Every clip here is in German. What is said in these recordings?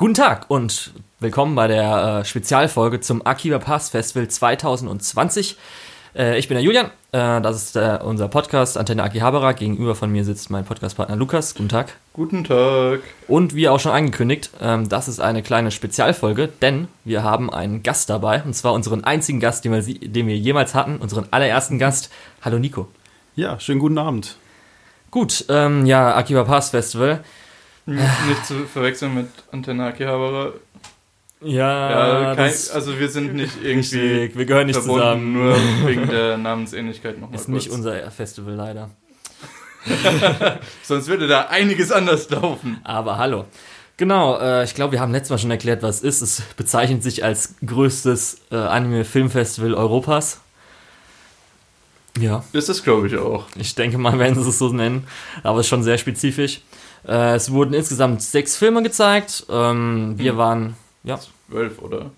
Guten Tag und willkommen bei der äh, Spezialfolge zum Akiba Pass Festival 2020. Äh, ich bin der Julian, äh, das ist äh, unser Podcast Antenne Akihabara. Gegenüber von mir sitzt mein Podcastpartner Lukas. Guten Tag. Guten Tag. Und wie auch schon angekündigt, ähm, das ist eine kleine Spezialfolge, denn wir haben einen Gast dabei und zwar unseren einzigen Gast, den wir, den wir jemals hatten, unseren allerersten Gast. Hallo Nico. Ja, schönen guten Abend. Gut, ähm, ja, Akiba Pass Festival. Nicht zu verwechseln mit Antenne Akihabara. Ja, Ja, kein, also wir sind nicht irgendwie richtig, wir gehören nicht zusammen. nur wegen der Namensähnlichkeit nochmal ist nicht unser Festival leider. Sonst würde da einiges anders laufen. Aber hallo. Genau, äh, ich glaube, wir haben letztes Mal schon erklärt, was es ist. Es bezeichnet sich als größtes äh, Anime-Filmfestival Europas. Ja, Das ist glaube ich auch. ich denke mal, werden sie es so nennen. Aber es ist schon sehr spezifisch. Äh, es wurden insgesamt sechs Filme gezeigt. Ähm, wir Hm. waren, ja, Zwölf, oder?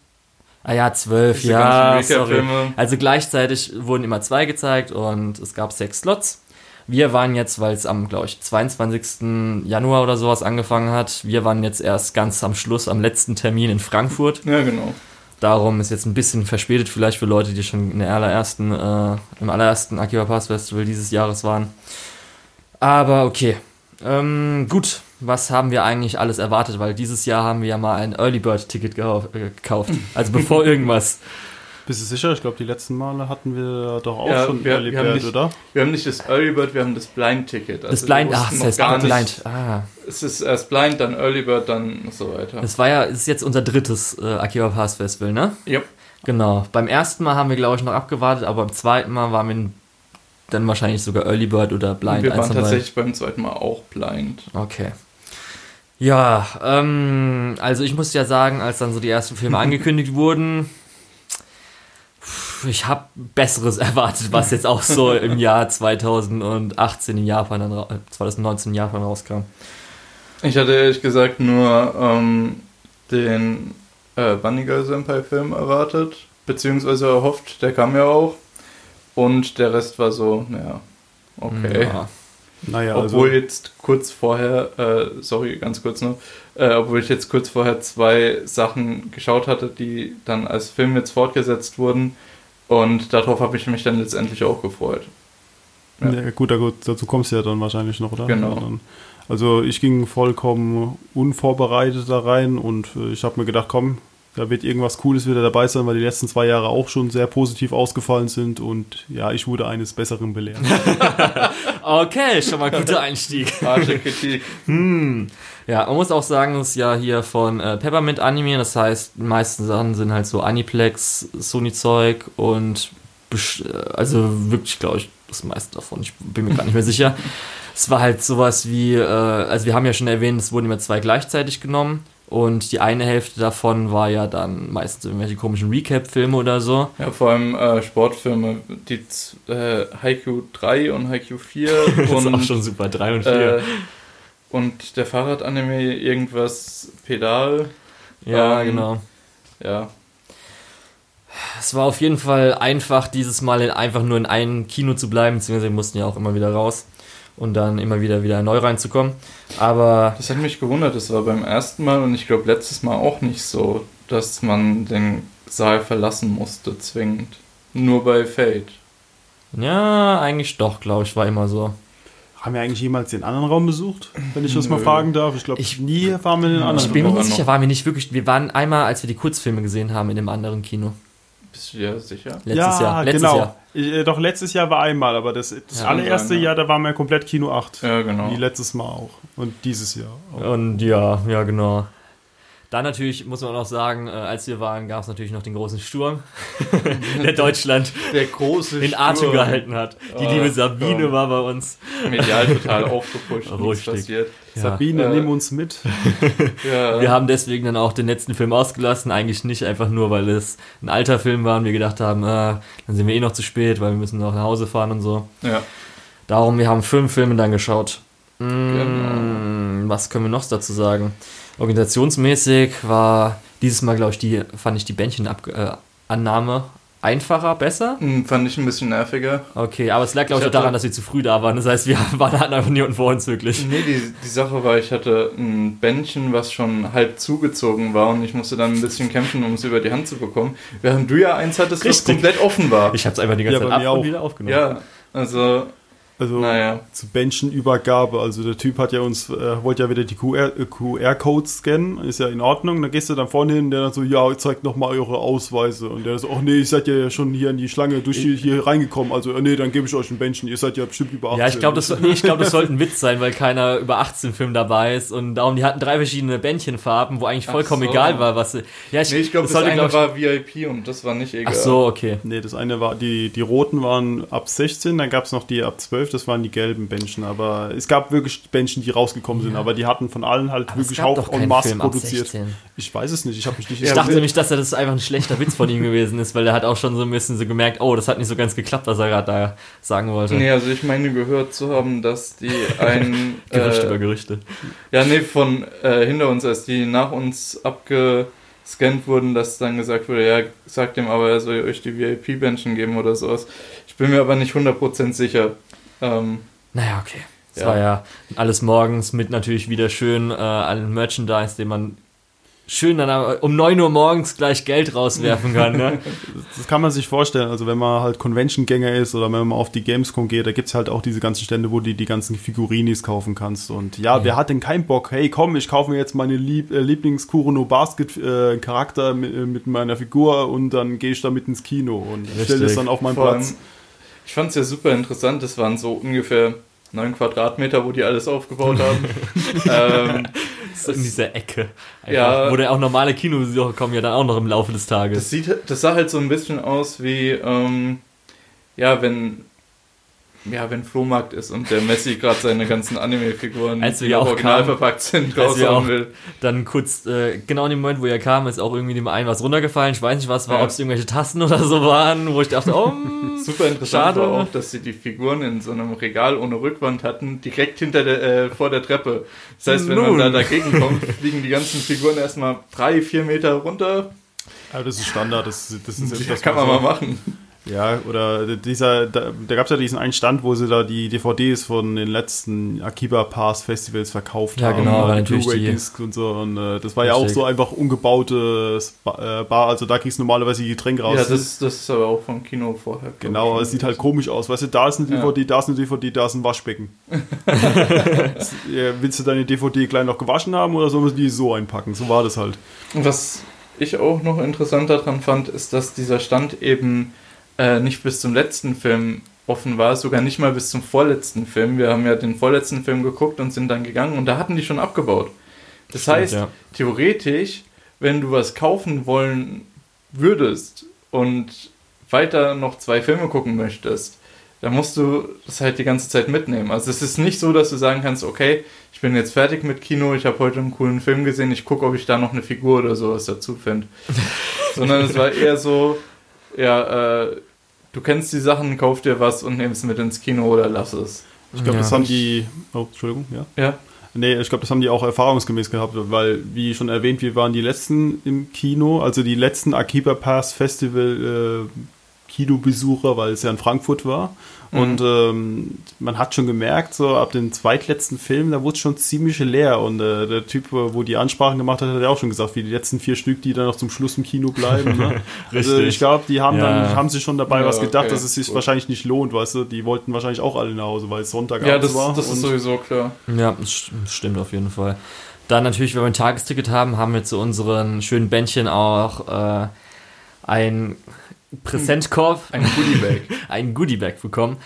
ah ja, zwölf, ja, sorry. Also gleichzeitig wurden immer zwei gezeigt und es gab sechs Slots. Wir waren jetzt, weil es am, glaube ich, 22. Januar oder sowas angefangen hat, wir waren jetzt erst ganz am Schluss, am letzten Termin in Frankfurt. Ja, genau. Darum ist jetzt ein bisschen verspätet vielleicht für Leute, die schon in der allerersten, äh, im allerersten Akiba Pass Festival dieses Jahres waren. Aber okay. Ähm, gut, was haben wir eigentlich alles erwartet? Weil dieses Jahr haben wir ja mal ein Early Bird Ticket äh, gekauft. Also bevor irgendwas. Bist du sicher? Ich glaube, die letzten Male hatten wir doch auch Ja, schon wir- Early Bird, nicht- oder? Wir haben nicht das Early Bird, wir haben das Blind Ticket. Also Das Blind, ach, das heißt gar nicht. Blind. Ah. Es ist erst Blind, dann Early Bird, dann und so weiter. Das war ja, ist jetzt unser drittes äh, Akiba Pass Festival, ne? Yep. Genau. Beim ersten Mal haben wir, glaube ich, noch abgewartet, aber beim zweiten Mal waren wir dann wahrscheinlich sogar Early Bird oder Blind. wir waren beiden. tatsächlich beim zweiten Mal auch Blind. Okay. Ja, ähm, also ich muss ja sagen, als dann so die ersten Filme angekündigt wurden, ich habe Besseres erwartet, was jetzt auch so im Jahr 2018 in Japan, dann, ra- äh, 2019 in Japan rauskam. Ich hatte ehrlich gesagt nur ähm, den äh, Bunny Girl Senpai Film erwartet, beziehungsweise erhofft, der kam ja auch. Und der Rest war so, naja, okay. Ja. Naja, Obwohl also, jetzt kurz vorher, äh, sorry, ganz kurz noch, äh, obwohl ich jetzt kurz vorher zwei Sachen geschaut hatte, die dann als Film jetzt fortgesetzt wurden. Und darauf habe ich mich dann letztendlich auch gefreut. ja. ja. gut, da- gut, dazu kommst du ja dann wahrscheinlich noch, oder? Genau. Ja, also ich ging vollkommen unvorbereitet da rein und äh, ich habe mir gedacht, komm, da wird irgendwas Cooles wieder dabei sein, weil die letzten zwei Jahre auch schon sehr positiv ausgefallen sind und ja, ich wurde eines Besseren belehrt. Okay, schon mal guter Einstieg. Harsche Kritik. Hm. Ja, man muss auch sagen, es ist ja hier von äh, Peppermint Anime, das heißt, die meisten Sachen sind halt so Aniplex, Sony-Zeug und äh, also wirklich, glaube ich, das meiste davon. Ich bin mir gar nicht mehr sicher. Es war halt sowas wie, äh, also wir haben ja schon erwähnt, es wurden immer zwei gleichzeitig genommen und die eine Hälfte davon war ja dann meistens irgendwelche komischen Recap-Filme oder so. Ja, vor allem äh, Sportfilme, die äh, Haikyuu 3 und Haikyuu 4 Das ist auch schon super, drei und vier. äh, und der Fahrradanime irgendwas Pedal. ja, ähm, genau. Ja, Es war auf jeden Fall einfach, dieses Mal in, einfach nur in einem Kino zu bleiben, beziehungsweise wir mussten ja auch immer wieder raus und dann immer wieder wieder neu reinzukommen. Aber das hat mich gewundert. Das war beim ersten Mal und ich glaube letztes Mal auch nicht so, dass man den Saal verlassen musste, zwingend. Nur bei Fate. ja, eigentlich doch, glaube ich, war immer so. Haben wir eigentlich jemals den anderen Raum besucht, wenn ich das mal Nö. fragen darf? Ich glaube, Ich- nie waren wir in den Ja, anderen. Ich bin mir nicht sicher, waren wir nicht wirklich. Wir waren einmal, als wir die Kurzfilme gesehen haben, in dem anderen Kino. Bist du dir sicher? Letztes ja, Jahr. Letztes genau. Jahr. Ich, äh, doch, letztes Jahr war einmal, aber das, das Ja, allererste ja. Jahr, da waren wir komplett Kino 8. Ja, genau. Wie letztes Mal auch. Und dieses Jahr auch. Und ja, ja, genau. Dann natürlich muss man auch sagen, äh, als wir waren, gab es natürlich noch den großen Sturm, der Deutschland Der große in Atem Sturm. gehalten hat. Die Oh, liebe Sabine Gott. war bei uns. Medial total aufgepusht. nichts Richtig. passiert. Ja. Sabine, Äh, nimm uns mit. Ja. Wir haben deswegen dann auch den letzten Film ausgelassen. Eigentlich nicht einfach nur, weil es ein alter Film war und wir gedacht haben, äh, dann sind wir eh noch zu spät, weil wir müssen noch nach Hause fahren und so. ja. Darum, wir haben fünf Filme dann geschaut. Mm, Genau. Was können wir noch dazu sagen? Organisationsmäßig war dieses Mal, glaube ich, die, fand ich die Bändchenannahme einfacher, besser? Hm, Fand ich ein bisschen nerviger. Okay, aber es lag, glaube ich, Ich auch daran, dass wir zu früh da waren. Das heißt, wir waren hatten einfach niemanden vor uns wirklich. Nee, die, die Sache war, ich hatte ein Bändchen, was schon halb zugezogen war und ich musste dann ein bisschen kämpfen, um es über die Hand zu bekommen. Während du ja eins hattest, was Richtig. komplett offen war. Ich habe es einfach die ganze Ja, Zeit ab und wieder aufgenommen. Ja, also, Also naja. zu Bändchenübergabe. Also der Typ hat ja uns, äh, wollte ja wieder die QR äh, QR-Codes scannen, ist ja in Ordnung. Dann gehst du dann vorne hin, der dann so, ja, zeigt nochmal eure Ausweise. Und der so, ach nee, ihr seid ja schon hier in die Schlange durch die, hier reingekommen. Also, äh, nee, dann gebe ich euch ein Bändchen, ihr seid ja bestimmt über 18. Ja, ich glaube, das, nee, ich glaub, das sollte ein Witz sein, weil keiner über 18 Film dabei ist und darum, die hatten drei verschiedene Bändchenfarben, wo eigentlich vollkommen so. egal war, was sie. Ja, Nee, ich glaube, das, sollte, eine glaub war VIP und das war nicht egal. Ach so, okay. Nee, das eine war, die, die roten waren ab 16, dann gab es noch die ab 12, das waren die gelben Bändchen. Aber es gab wirklich Bändchen, die rausgekommen sind, aber die hatten von allen halt Aber wirklich gab auch doch en keinen masse Film ab produziert. 16. Ich weiß es nicht, ich habe mich nicht. Ich Ja, dachte nämlich, dass er das einfach ein schlechter Witz von ihm gewesen ist, weil er hat auch schon so ein bisschen so gemerkt, oh, das hat nicht so ganz geklappt, was er gerade da sagen wollte. Nee, also ich meine gehört zu haben, dass die ein... Gerüchte äh, über Gerüchte. Ja, nee, von äh, hinter uns, als die nach uns abgescannt wurden, dass dann gesagt wurde, ja, sagt dem aber, er soll euch die VIP-Bändchen geben oder sowas. Ich bin mir aber nicht 100% sicher. Ähm, Naja, okay. Es Ja. war ja alles morgens mit natürlich wieder schön äh, allen Merchandise, den man schön dann um 9 Uhr morgens gleich Geld rauswerfen kann. Ne? Das kann man sich vorstellen. Also wenn man halt Convention-Gänger ist oder wenn man auf die Gamescom geht, da gibt es halt auch diese ganzen Stände, wo du die ganzen Figurinis kaufen kannst. Und ja, Ja. wer hat denn keinen Bock? Hey, komm, ich kaufe mir jetzt meine Lieb äh, Lieblings-Kurono Basket-Charakter mit, äh, mit meiner Figur und dann gehe ich damit ins Kino und stelle das dann auf meinen Platz. Ich fand es ja super interessant, das waren so ungefähr 9 Quadratmeter, wo die alles aufgebaut haben. ähm, So in dieser Ecke. Einfach, Ja. Wo der auch normale Kinobesucher kommen ja dann auch noch im Laufe des Das, Tages. sieht, das sah halt so ein bisschen aus wie, ähm, ja, wenn, ja, wenn Flohmarkt ist und der Messi gerade seine ganzen Anime-Figuren, Als die auch original kamen, verpackt sind, raushauen will. Dann kurz, äh, genau in dem Moment, wo er kam, ist auch irgendwie dem einen was runtergefallen. Ich weiß nicht, was war, Ja. ob es irgendwelche Tasten oder so waren, wo ich dachte, oh, mm, Super interessant Schade. war auch, dass sie die Figuren in so einem Regal ohne Rückwand hatten, direkt hinter der, äh, vor der Treppe. Das heißt, wenn Nun. man da dagegen kommt, fliegen die ganzen Figuren erstmal drei, vier Meter runter. Ja, das ist Standard, das, das ist Das, das kann man mal machen. Ja, oder dieser, da, da gab es ja diesen einen Stand, wo sie da die DVDs von den letzten Akiba Pass Festivals verkauft Ja, haben. genau, und natürlich die- Blu-ray-Disc und so. Und äh, das war ja auch Richtig. so einfach umgebautes Ba- äh, Bar. Also da kriegst du normalerweise die Getränke raus. Ja, das, das ist aber auch vom Kino vorher. Genau, es sieht halt komisch aus. Weißt du, da ist eine Ja. DVD, da ist eine DVD, da ist ein Waschbecken. Ja, Willst du deine DVD gleich noch gewaschen haben oder sollen wir die so einpacken? So war das halt. Was ich auch noch interessant daran fand, ist, dass dieser Stand eben äh, nicht bis zum letzten Film offen war, sogar nicht mal bis zum vorletzten Film. Wir haben ja den vorletzten Film geguckt und sind dann gegangen und da hatten die schon abgebaut. Das heißt, ja. theoretisch, wenn du was kaufen wollen würdest und weiter noch zwei Filme gucken möchtest, dann musst du das halt die ganze Zeit mitnehmen. Also es ist nicht so, dass du sagen kannst, okay, ich bin jetzt fertig mit Kino, ich habe heute einen coolen Film gesehen, ich gucke, ob ich da noch eine Figur oder sowas dazu finde. Sondern es war eher so, ja, äh, du kennst die Sachen, kauf dir was und nimm es mit ins Kino oder lass es. Ich glaube, Ja. das haben die. Oh, Entschuldigung, ja. Ja, Nee, ich glaube, das haben die auch erfahrungsgemäß gehabt, weil, wie schon erwähnt, wir waren die letzten im Kino, also die letzten Akiba Pass Festival äh, Kinobesucher, weil es ja in Frankfurt war. Mhm. Und ähm, man hat schon gemerkt, so ab dem zweitletzten Film, da wurde es schon ziemlich leer. Und äh, der Typ, äh, wo die Ansprachen gemacht hat, hat ja auch schon gesagt, wie die letzten vier Stück, die dann noch zum Schluss im Kino bleiben. Ne? also Richtig. ich glaube, die haben Ja. dann haben sich schon dabei Ja, was gedacht, okay, dass es sich gut. wahrscheinlich nicht lohnt, weißt du. Die wollten wahrscheinlich auch alle nach Hause, weil es Sonntagabend ja das, war. das ist sowieso klar. Ja, das stimmt auf jeden Fall. Dann natürlich, wenn wir ein Tagesticket haben, haben wir zu unseren schönen Bändchen auch äh, ein Präsentkorb, Ein Goodiebag. ein Goodiebag bekommen.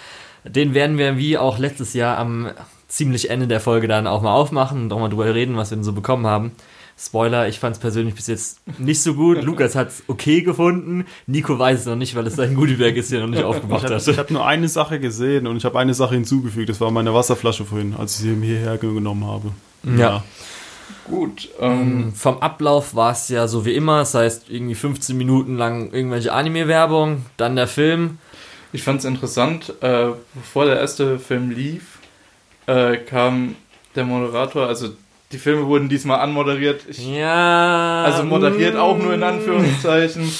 Den werden wir wie auch letztes Jahr am ziemlich Ende der Folge dann auch mal aufmachen und auch mal drüber reden, was wir denn so bekommen haben. Spoiler, ich fand es persönlich bis jetzt nicht so gut. Lukas hat es okay gefunden. Nico weiß es noch nicht, weil es sein Goodiebag ist, den er noch nicht aufgemacht Ich habe hab nur eine Sache gesehen und ich habe eine Sache hinzugefügt. Das war meine Wasserflasche vorhin, als ich sie hierher genommen habe. Ja. Gut, ähm, Ähm, Vom Ablauf war es ja so wie immer, das heißt irgendwie 15 Minuten lang irgendwelche Anime-Werbung, dann der Film. Ich fand es interessant, äh, bevor der erste Film lief, äh, kam der Moderator, also die Filme wurden diesmal anmoderiert. Ich, Ja. also moderiert auch nur in mm. Anführungszeichen.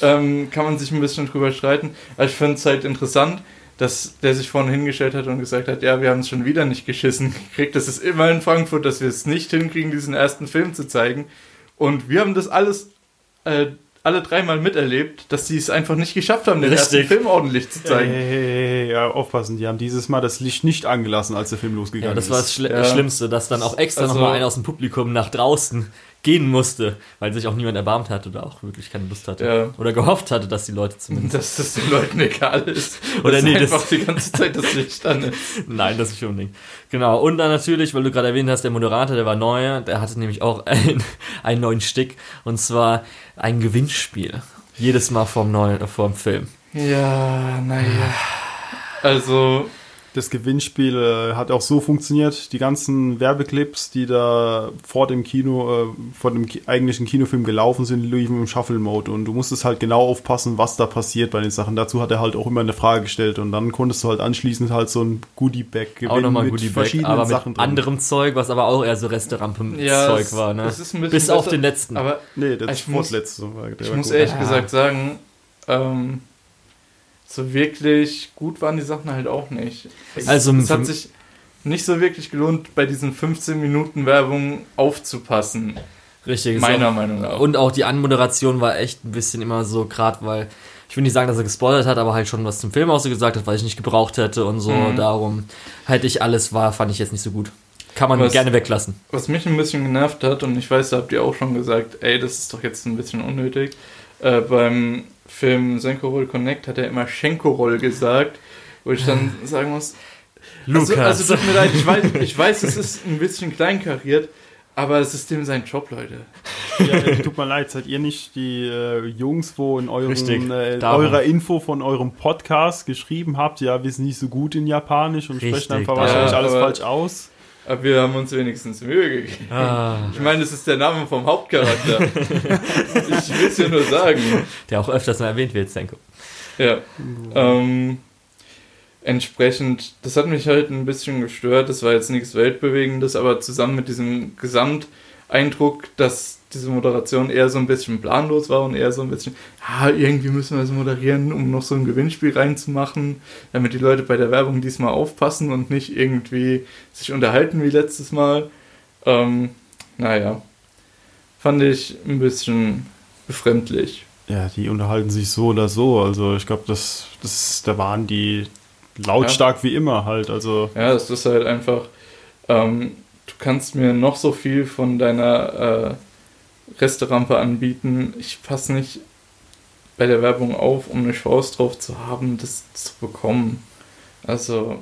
ähm, kann man sich ein bisschen drüber streiten. Aber ich finde es halt interessant, dass der sich vorne hingestellt hat und gesagt hat, ja, wir haben es schon wieder nicht geschissen gekriegt. Das ist immer in Frankfurt, dass wir es nicht hinkriegen, diesen ersten Film zu zeigen. Und wir haben das alles äh, alle dreimal miterlebt, dass sie es einfach nicht geschafft haben, den Richtig. ersten Film ordentlich zu zeigen. Hey, hey, hey, ja, aufpassen, die haben dieses Mal das Licht nicht angelassen, als der Film Ja, losgegangen das ist. war das Schli Ja. Schlimmste, dass dann auch extra Also- nochmal einer aus dem Publikum nach draußen gehen musste, weil sich auch niemand erbarmt hat oder auch wirklich keine Lust hatte. Ja. Oder gehofft hatte, dass die Leute zumindest. Dass das den Leuten egal ist. Oder dass nee, das- einfach die ganze Zeit das Licht an ist. Nein, das ist schon nicht. Genau. Und dann natürlich, weil du gerade erwähnt hast, der Moderator, der war neu, der hatte nämlich auch ein, einen neuen Stick und zwar ein Gewinnspiel. Jedes Mal vorm neuen, vorm Film. Ja, naja. Also, Das Gewinnspiel äh, hat auch so funktioniert. Die ganzen Werbeclips, die da vor dem Kino, äh, vor dem ki eigentlichen Kinofilm gelaufen sind, liefen im Shuffle-Mode. Und du musstest halt genau aufpassen, was da passiert bei den Sachen. Dazu hat er halt auch immer eine Frage gestellt. Und dann konntest du halt anschließend halt so ein Goodie-Bag gewinnen Auch nochmal mit Goodie Bag, verschiedenen aber mit Sachen drin. anderem Zeug, was aber auch eher so Resterampe-Zeug ja, war, ne? es ist ein bisschen Bis auf den letzten. Aber Nee, das Ich ist muss-. Der ich muss ehrlich Ja. gesagt sagen, ähm, so wirklich gut waren die Sachen halt auch nicht. Es, Also, es hat sich nicht so wirklich gelohnt, bei diesen 15 Minuten Werbung aufzupassen. Richtig. Meiner auch- Meinung nach. Und auch die Anmoderation war echt ein bisschen immer so, gerade weil, ich will nicht sagen, dass er gespoilert hat, aber halt schon was zum Film auch so gesagt hat, weil ich nicht gebraucht hätte und so. Mhm. Darum hätte ich alles war, fand ich jetzt nicht so gut. Kann man Was- gerne weglassen. Was mich ein bisschen genervt hat, und ich weiß, da habt ihr auch schon gesagt, ey, das ist doch jetzt ein bisschen unnötig. Äh, beim Film Senkorol Connect hat er immer Schenkorol gesagt, wo ich dann sagen muss, also, Lukas. also tut mir leid, ich weiß, ich weiß, es ist ein bisschen kleinkariert, aber es ist dem sein Job, Leute. Ja, tut mir leid, seid ihr nicht die äh, Jungs, wo in eurem, Richtig, äh, eurer Info von eurem Podcast geschrieben habt, ja, wir sind nicht so gut in Japanisch und Richtig, sprechen einfach wahrscheinlich Ja, alles falsch aus. Aber wir haben uns wenigstens Mühe gegeben. ah, Ich meine, es ist der Name vom Hauptcharakter. ich will es ja nur sagen. der auch öfters mal erwähnt wird, Senko. Ja. Ähm, entsprechend, das hat mich halt ein bisschen gestört. Das war jetzt nichts Weltbewegendes, aber zusammen mit diesem Gesamteindruck, dass diese Moderation eher so ein bisschen planlos war und eher so ein bisschen, ja, irgendwie müssen wir es moderieren, um noch so ein Gewinnspiel reinzumachen, damit die Leute bei der Werbung diesmal aufpassen und nicht irgendwie sich unterhalten wie letztes Mal. Ähm, naja, fand ich ein bisschen befremdlich. Ja, die unterhalten sich so oder so. Also ich glaube, das, das, da waren die lautstark wie immer halt. Also Ja, es ist halt einfach, ähm, du kannst mir noch so viel von deiner äh, Resterampe anbieten. Ich passe nicht bei der Werbung auf, um eine Chance drauf zu haben, das zu bekommen. Also,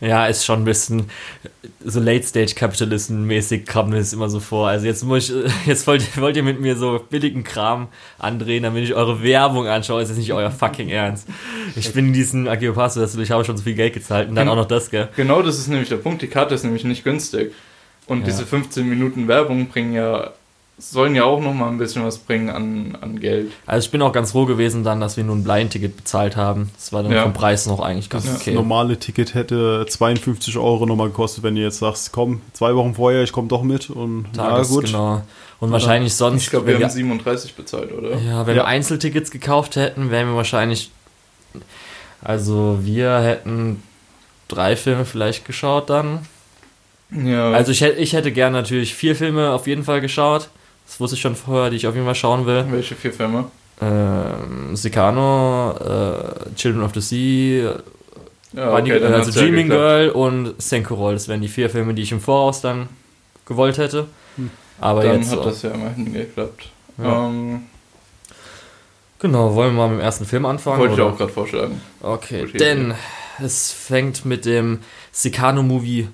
Ja, ist schon ein bisschen so Late-Stage-Capitalism-mäßig kam mir das immer so vor. Also jetzt muss ich, jetzt wollt, ihr- wollt ihr mit mir so billigen Kram andrehen, damit ich eure Werbung anschaue. Ist jetzt nicht euer fucking Ernst. Ich bin in diesen Agiopasso, ich habe schon so viel Geld gezahlt und dann auch noch das, gell? genau das ist nämlich der Punkt. Die Karte ist nämlich nicht günstig. Und Ja. diese 15 Minuten Werbung bringen ja, sollen ja auch nochmal ein bisschen was bringen an, an Geld. Also ich bin auch ganz froh gewesen dann, dass wir nur ein Blind-Ticket bezahlt haben. Das war dann Ja. vom Preis noch eigentlich ganz das okay. normale Ticket hätte 52 Euro nochmal gekostet, wenn ihr jetzt sagst, komm, zwei Wochen vorher, ich komme doch mit und Tages, ja gut. genau. Und wahrscheinlich sonst, Ich glaube, wir haben 37 bezahlt, oder? Ja, wenn Ja. wir Einzeltickets gekauft hätten, wären wir wahrscheinlich. Also, wir hätten drei Filme vielleicht geschaut dann. Ja. Also, ich, hätte- ich hätte gern natürlich vier Filme auf jeden Fall geschaut. Das wusste ich schon vorher, die ich auf jeden Fall schauen will. welche vier Filme? Ähm, Sicano, äh, Children of the Sea, Ja, Bunny- dann also hat's ja Dreaming geklappt. Girl und Senkorol. Das wären die vier Filme, die ich im Voraus dann gewollt hätte. Hm. Aber Dann jetzt. hat das ja immerhin geklappt. Ja. Ähm, Genau, wollen wir mal mit dem ersten Film anfangen? wollte ich oder? auch gerade vorschlagen. Okay, Okay. denn es fängt mit dem Sicano-Movie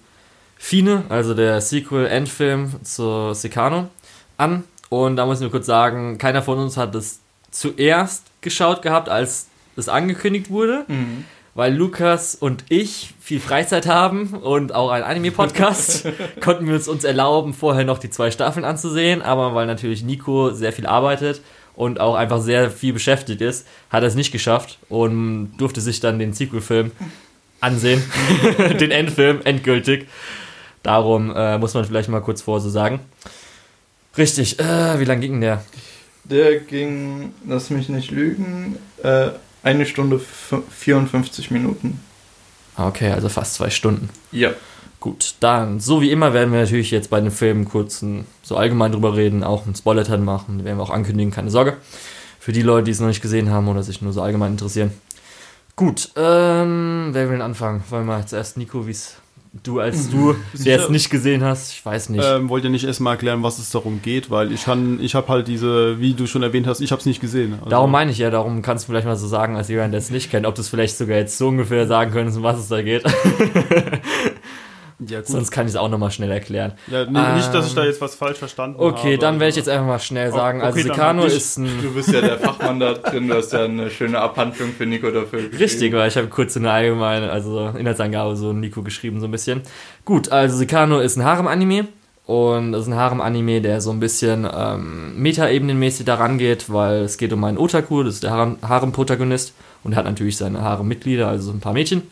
Fine, also der Sequel-Endfilm zu Sicano, an. Und da müssen wir kurz sagen, keiner von uns hat es zuerst geschaut gehabt, als es angekündigt wurde, Mhm. weil Lukas und ich viel Freizeit haben und auch ein Anime-Podcast, konnten wir uns, uns erlauben, vorher noch die zwei Staffeln anzusehen, aber weil natürlich Nico sehr viel arbeitet und auch einfach sehr viel beschäftigt ist, hat er es nicht geschafft und durfte sich dann den Sequel-Film ansehen, den Endfilm, endgültig. Darum äh, muss man vielleicht mal kurz vor so sagen. Richtig, äh, wie lang ging der? Der ging, lass mich nicht lügen, äh, eine Stunde 54 Minuten. Okay, also fast zwei Stunden. Ja. Gut, dann, so wie immer werden wir natürlich jetzt bei den Filmen kurz so allgemein drüber reden, auch einen Spoiler-Teil machen, werden wir auch ankündigen, keine Sorge. Für die Leute, die es noch nicht gesehen haben oder sich nur so allgemein interessieren. Gut, ähm, wer will denn anfangen? Wollen wir zuerst Nico, wie es du als du, der es nicht gesehen hast, ich weiß nicht. Ähm, wollt ihr nicht erstmal erklären, was es darum geht, weil ich kann, ich habe halt diese, wie du schon erwähnt hast, ich habe es nicht gesehen. Also darum meine ich ja, darum kannst du vielleicht mal so sagen, als jemand, der es nicht kennt, ob du es vielleicht sogar jetzt so ungefähr sagen könntest, um was es da geht. Ja, gut. Sonst kann ich es auch nochmal schnell erklären. Ja, nee, ähm, nicht, dass ich da jetzt was falsch verstanden okay, habe. Okay, dann werde ich jetzt einfach mal schnell sagen. Also okay, also Secano ist ein... Du bist ja der Fachmann da drin, du hast ja eine schöne Abhandlung für Nico dafür geschrieben. Richtig, weil ich habe kurz eine allgemeine, also Inhaltsangabe so Nico geschrieben, so ein bisschen. Gut, also Secano ist ein Harem-Anime. Und das ist ein Harem-Anime, der so ein bisschen ähm, Meta-Ebenenmäßig daran geht, weil es geht um einen Otaku, das ist der Harem-Protagonist. Und er hat natürlich seine Harem-Mitglieder, also so ein paar Mädchen.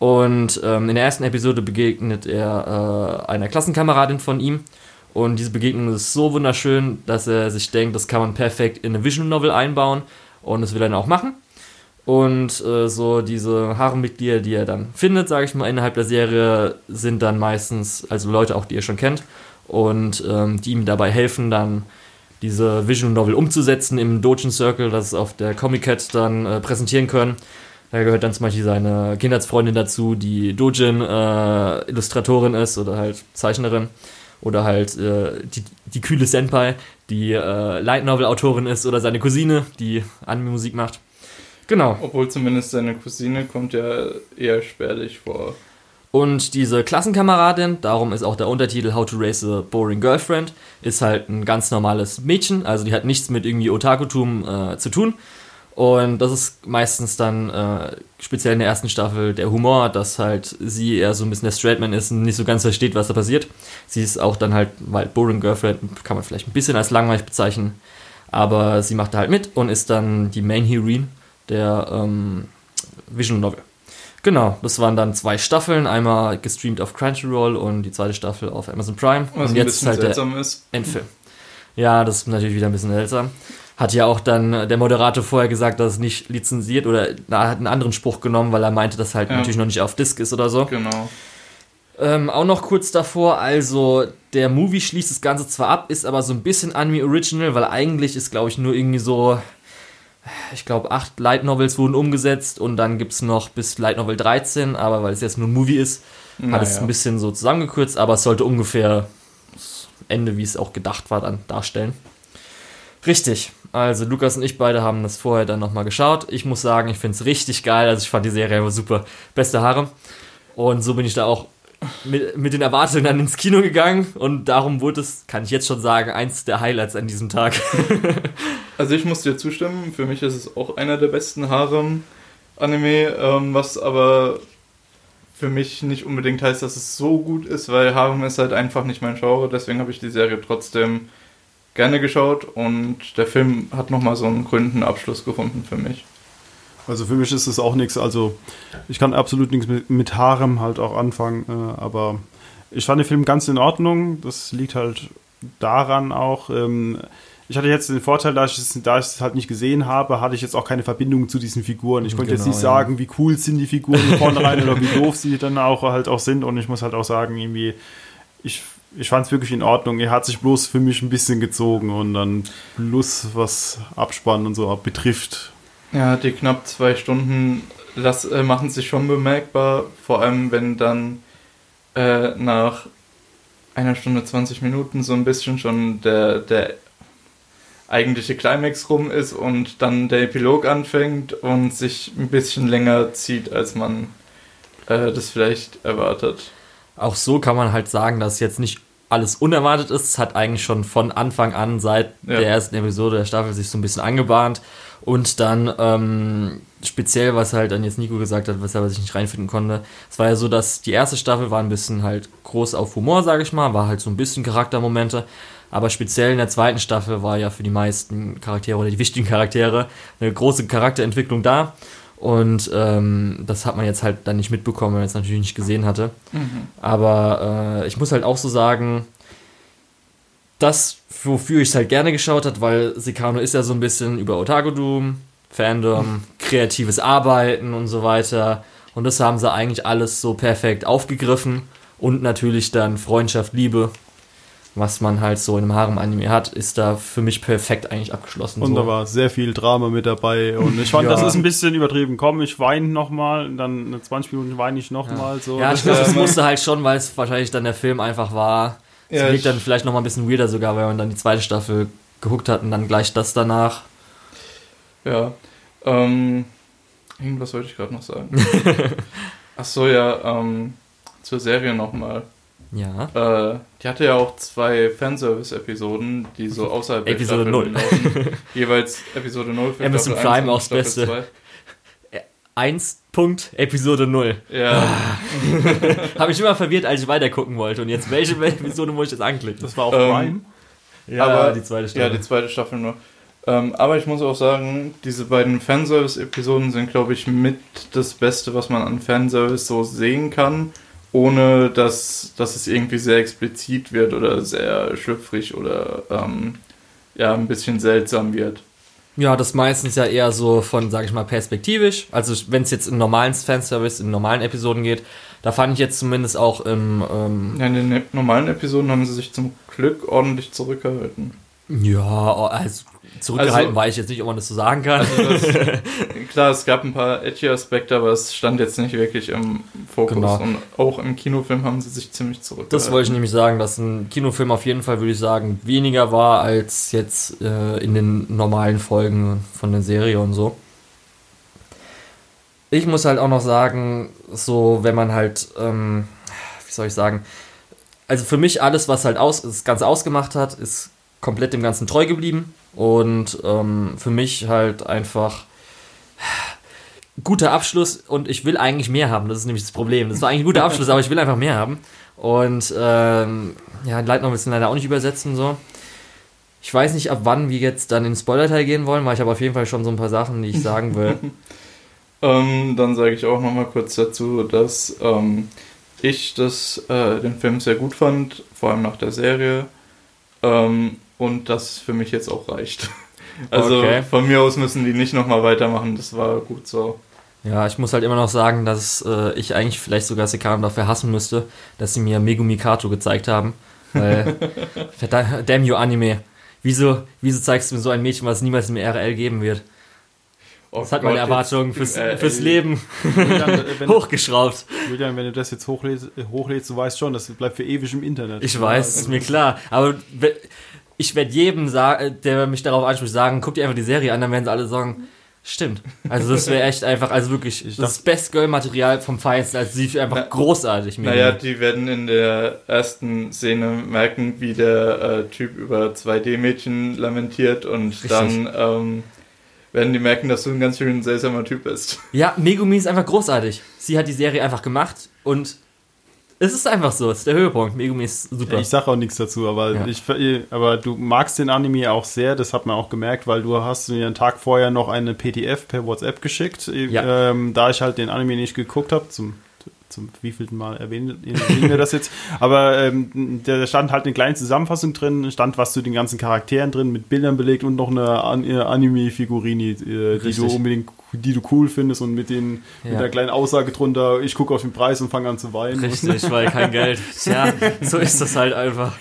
Und ähm, in der ersten Episode begegnet er äh, einer Klassenkameradin von ihm. Und diese Begegnung ist so wunderschön, dass er sich denkt, das kann man perfekt in eine Vision Novel einbauen. Und das will er dann auch machen. Und äh, so diese Haremmitglieder, die er dann findet, sage ich mal, innerhalb der Serie, sind dann meistens, also Leute auch, die ihr schon kennt. Und ähm, die ihm dabei helfen, dann diese Vision Novel umzusetzen im Dojin Circle, das auf der Comic Cat dann äh, präsentieren können. Da gehört dann zum Beispiel seine Kindheitsfreundin dazu, die Dojin äh, Illustratorin ist oder halt Zeichnerin. Oder halt äh, die, die kühle Senpai, die äh, Light Novel Autorin ist. Oder seine Cousine, die Anime-Musik macht. Genau. Obwohl zumindest seine Cousine kommt ja eher spärlich vor. Und diese Klassenkameradin, darum ist auch der Untertitel How to Raise a Boring Girlfriend, ist halt ein ganz normales Mädchen, also die hat nichts mit irgendwie Otakutum äh, zu tun, und das ist meistens dann, äh, speziell in der ersten Staffel, der Humor, dass halt sie eher so ein bisschen der Straightman ist und nicht so ganz versteht, was da passiert. Sie ist auch dann halt, weil Boring Girlfriend kann man vielleicht ein bisschen als langweilig bezeichnen, aber sie macht da halt mit und ist dann die Main Heroine der ähm, Vision Novel. Genau, das waren dann zwei Staffeln, einmal gestreamt auf Crunchyroll und die zweite Staffel auf Amazon Prime. Was und jetzt ist halt der ist. Endfilm. Ja, das ist natürlich wieder ein bisschen seltsam hat ja auch dann der Moderator vorher gesagt, dass es nicht lizenziert oder er hat einen anderen Spruch genommen, weil er meinte, dass halt ja. natürlich noch nicht auf Disc ist oder so. Genau. Ähm, auch noch kurz davor, also der Movie schließt das Ganze zwar ab, ist aber so ein bisschen Anime Original, weil eigentlich ist, glaube ich, nur irgendwie so, ich glaube, acht Light Novels wurden umgesetzt und dann gibt es noch bis Light Novel 13, aber weil es jetzt nur ein Movie ist, naja. hat es ein bisschen so zusammengekürzt, aber es sollte ungefähr das Ende, wie es auch gedacht war, dann darstellen. Richtig. Also Lukas und ich beide haben das vorher dann nochmal geschaut. Ich muss sagen, ich finde es richtig geil. Also ich fand die Serie immer super. Beste Haare. Und so bin ich da auch mit, mit den Erwartungen dann ins Kino gegangen. Und darum wurde es, kann ich jetzt schon sagen, eins der Highlights an diesem Tag. also ich muss dir zustimmen. Für mich ist es auch einer der besten Harem-Anime. Ähm, was aber für mich nicht unbedingt heißt, dass es so gut ist, weil Harem ist halt einfach nicht mein Genre. Deswegen habe ich die Serie trotzdem gerne geschaut und der Film hat nochmal so einen gründen Abschluss gefunden für mich. Also für mich ist es auch nichts, also ich kann absolut nichts mit, mit Harem halt auch anfangen, äh, aber ich fand den Film ganz in Ordnung. Das liegt halt daran auch, ähm, ich hatte jetzt den Vorteil, da ich, es, da ich es halt nicht gesehen habe, hatte ich jetzt auch keine Verbindung zu diesen Figuren. Ich konnte genau, jetzt nicht ja. sagen, wie cool sind die Figuren vornherein oder wie doof sie dann auch halt auch sind. Und ich muss halt auch sagen, irgendwie, ich ich fand es wirklich in Ordnung. Er hat sich bloß für mich ein bisschen gezogen und dann plus was Abspann und so betrifft. Ja, die knapp zwei Stunden das, äh, machen sich schon bemerkbar, vor allem wenn dann äh, nach einer Stunde 20 Minuten so ein bisschen schon der, der eigentliche Climax rum ist und dann der Epilog anfängt und sich ein bisschen länger zieht, als man äh, das vielleicht erwartet auch so kann man halt sagen, dass jetzt nicht alles unerwartet ist. Es hat eigentlich schon von Anfang an, seit ja. der ersten Episode der Staffel, sich so ein bisschen angebahnt. Und dann ähm, speziell, was halt dann jetzt Nico gesagt hat, weshalb er sich nicht reinfinden konnte. Es war ja so, dass die erste Staffel war ein bisschen halt groß auf Humor, sage ich mal, war halt so ein bisschen Charaktermomente. Aber speziell in der zweiten Staffel war ja für die meisten Charaktere oder die wichtigen Charaktere eine große Charakterentwicklung da. Und ähm, das hat man jetzt halt dann nicht mitbekommen, weil man es natürlich nicht gesehen hatte. Mhm. Aber äh, ich muss halt auch so sagen, das, wofür ich es halt gerne geschaut hat, weil Sekano ist ja so ein bisschen über Otaku-Doom, Fandom, kreatives Arbeiten und so weiter. Und das haben sie eigentlich alles so perfekt aufgegriffen. Und natürlich dann Freundschaft, Liebe, was man halt so in einem Harem-Anime hat, ist da für mich perfekt eigentlich abgeschlossen. Und so. da war sehr viel Drama mit dabei. Und ich fand, Ja. das ist ein bisschen übertrieben. Komm, ich weine nochmal, dann eine 20 Minuten weine ich nochmal. So. ja, Das ich glaube, das musste halt schon, weil es wahrscheinlich dann der Film einfach war. Es Ja, ich- dann vielleicht nochmal ein bisschen weirder sogar, weil man dann die zweite Staffel geguckt hat und dann gleich das danach. Ja. Ähm, irgendwas wollte ich gerade noch sagen. Ach so, ja, ähm, zur Serie nochmal. Ja. Äh, die hatte ja auch zwei Fanservice-Episoden, die so außerhalb der Episode Staffel null. laufen. Jeweils Episode 0 für Amazon Staffel 1 Prime aufs Staffel Beste. 2. 1. Punkt, Episode 0. Ja, Habe ich immer verwirrt, als ich weitergucken wollte. Und jetzt, welche Episode muss ich jetzt anklicken? das war auf Ähm, Prime. Ja, aber- die zweite ja, Staffel. die zweite Staffel nur. Ähm, aber ich muss auch sagen, diese beiden Fanservice-Episoden sind, glaube ich, mit das Beste, was man an Fanservice so sehen kann, ohne dass, dass es irgendwie sehr explizit wird oder sehr schlüpfrig oder ähm, ja, ein bisschen seltsam wird. Ja, das meistens ja eher so von, sag ich mal, perspektivisch. Also wenn es jetzt in normalen Fanservice, in normalen Episoden geht, da fand ich jetzt zumindest auch im, ähm, Ja, in den normalen Episoden haben sie sich zum Glück ordentlich zurückgehalten. ja, also zurückgehalten Also- war ich jetzt nicht, ob man das so sagen kann. Das, klar, es gab ein paar edgy Aspekte, aber es stand jetzt nicht wirklich im Fokus. Genau. Und auch im Kinofilm haben sie sich ziemlich zurückgehalten. Das wollte ich nämlich sagen, dass ein Kinofilm auf jeden Fall, würde ich sagen, weniger war als jetzt äh, in den normalen Folgen von der Serie und so. Ich muss halt auch noch sagen, so wenn man halt, ähm, wie soll ich sagen, also für mich alles, was halt aus, das Ganze ausgemacht hat, ist komplett dem Ganzen treu geblieben und ähm, für mich halt einfach guter Abschluss und ich will eigentlich mehr haben. Das ist nämlich das Problem. Das war eigentlich ein guter Abschluss, aber ich will einfach mehr haben. Und ähm, ja, Light Novels sind leider auch nicht übersetzen so. Ich weiß nicht, ab wann wir jetzt dann in den Spoiler-Teil gehen wollen, weil ich habe auf jeden Fall schon so ein paar Sachen, die ich sagen will. Ähm, dann sage ich auch nochmal kurz dazu, dass ähm, ich das, äh, den Film sehr gut fand, vor allem nach der Serie. Ähm, und das für mich jetzt auch reicht. Also Okay. von mir aus müssen die nicht nochmal weitermachen, das war gut so. Ja, ich muss halt immer noch sagen, dass äh, ich eigentlich vielleicht sogar Sekano dafür hassen müsste, dass sie mir Megumi Kato gezeigt haben. Weil, verdammt, damn you Anime. Wieso, wieso zeigst du mir so ein Mädchen, was es niemals im RL geben wird? Oh Das hat meine Gott, Erwartungen jetzt- fürs, äh, fürs äh, Leben Julian, hochgeschraubt. Julian, wenn du das jetzt hochlädst, äh, hochlädst, du weißt schon, das bleibt für ewig im Internet. Ich weiß, ist mir klar. Aber ich werde jedem, sa- der mich darauf anspricht, sagen, guck dir einfach die Serie an, dann werden sie alle sagen, stimmt. Also das wäre echt einfach, also wirklich, Ich das Best Girl-Material vom Feinsten. Also sie ist einfach Na- großartig. Naja, Megumi. die werden in der ersten Szene merken, wie der äh, Typ über 2D-Mädchen lamentiert und Richtig. dann ähm, werden die merken, dass du ein ganz schön seltsamer Typ bist. Ja, Megumi ist einfach großartig. Sie hat die Serie einfach gemacht und es ist einfach so, es ist der Höhepunkt. Megumi ist super. Ich sage auch nichts dazu, aber, Ja. ich, aber du magst den Anime auch sehr, das hat man auch gemerkt, weil du hast mir einen Tag vorher noch eine PDF per WhatsApp geschickt, Ja. ähm, da ich halt den Anime nicht geguckt habe, zum, zum wievielten Mal erwähnen, wir das jetzt, aber ähm, da stand halt eine kleine Zusammenfassung drin, stand was zu den ganzen Charakteren drin, mit Bildern belegt und noch eine An äh, Anime-Figurini, äh, die du unbedingt, die du cool findest und mit, den, mit Ja. einer kleinen Aussage drunter, ich gucke auf den Preis und fange an zu weinen. Richtig, weil kein Geld. Tja, so ist das halt einfach.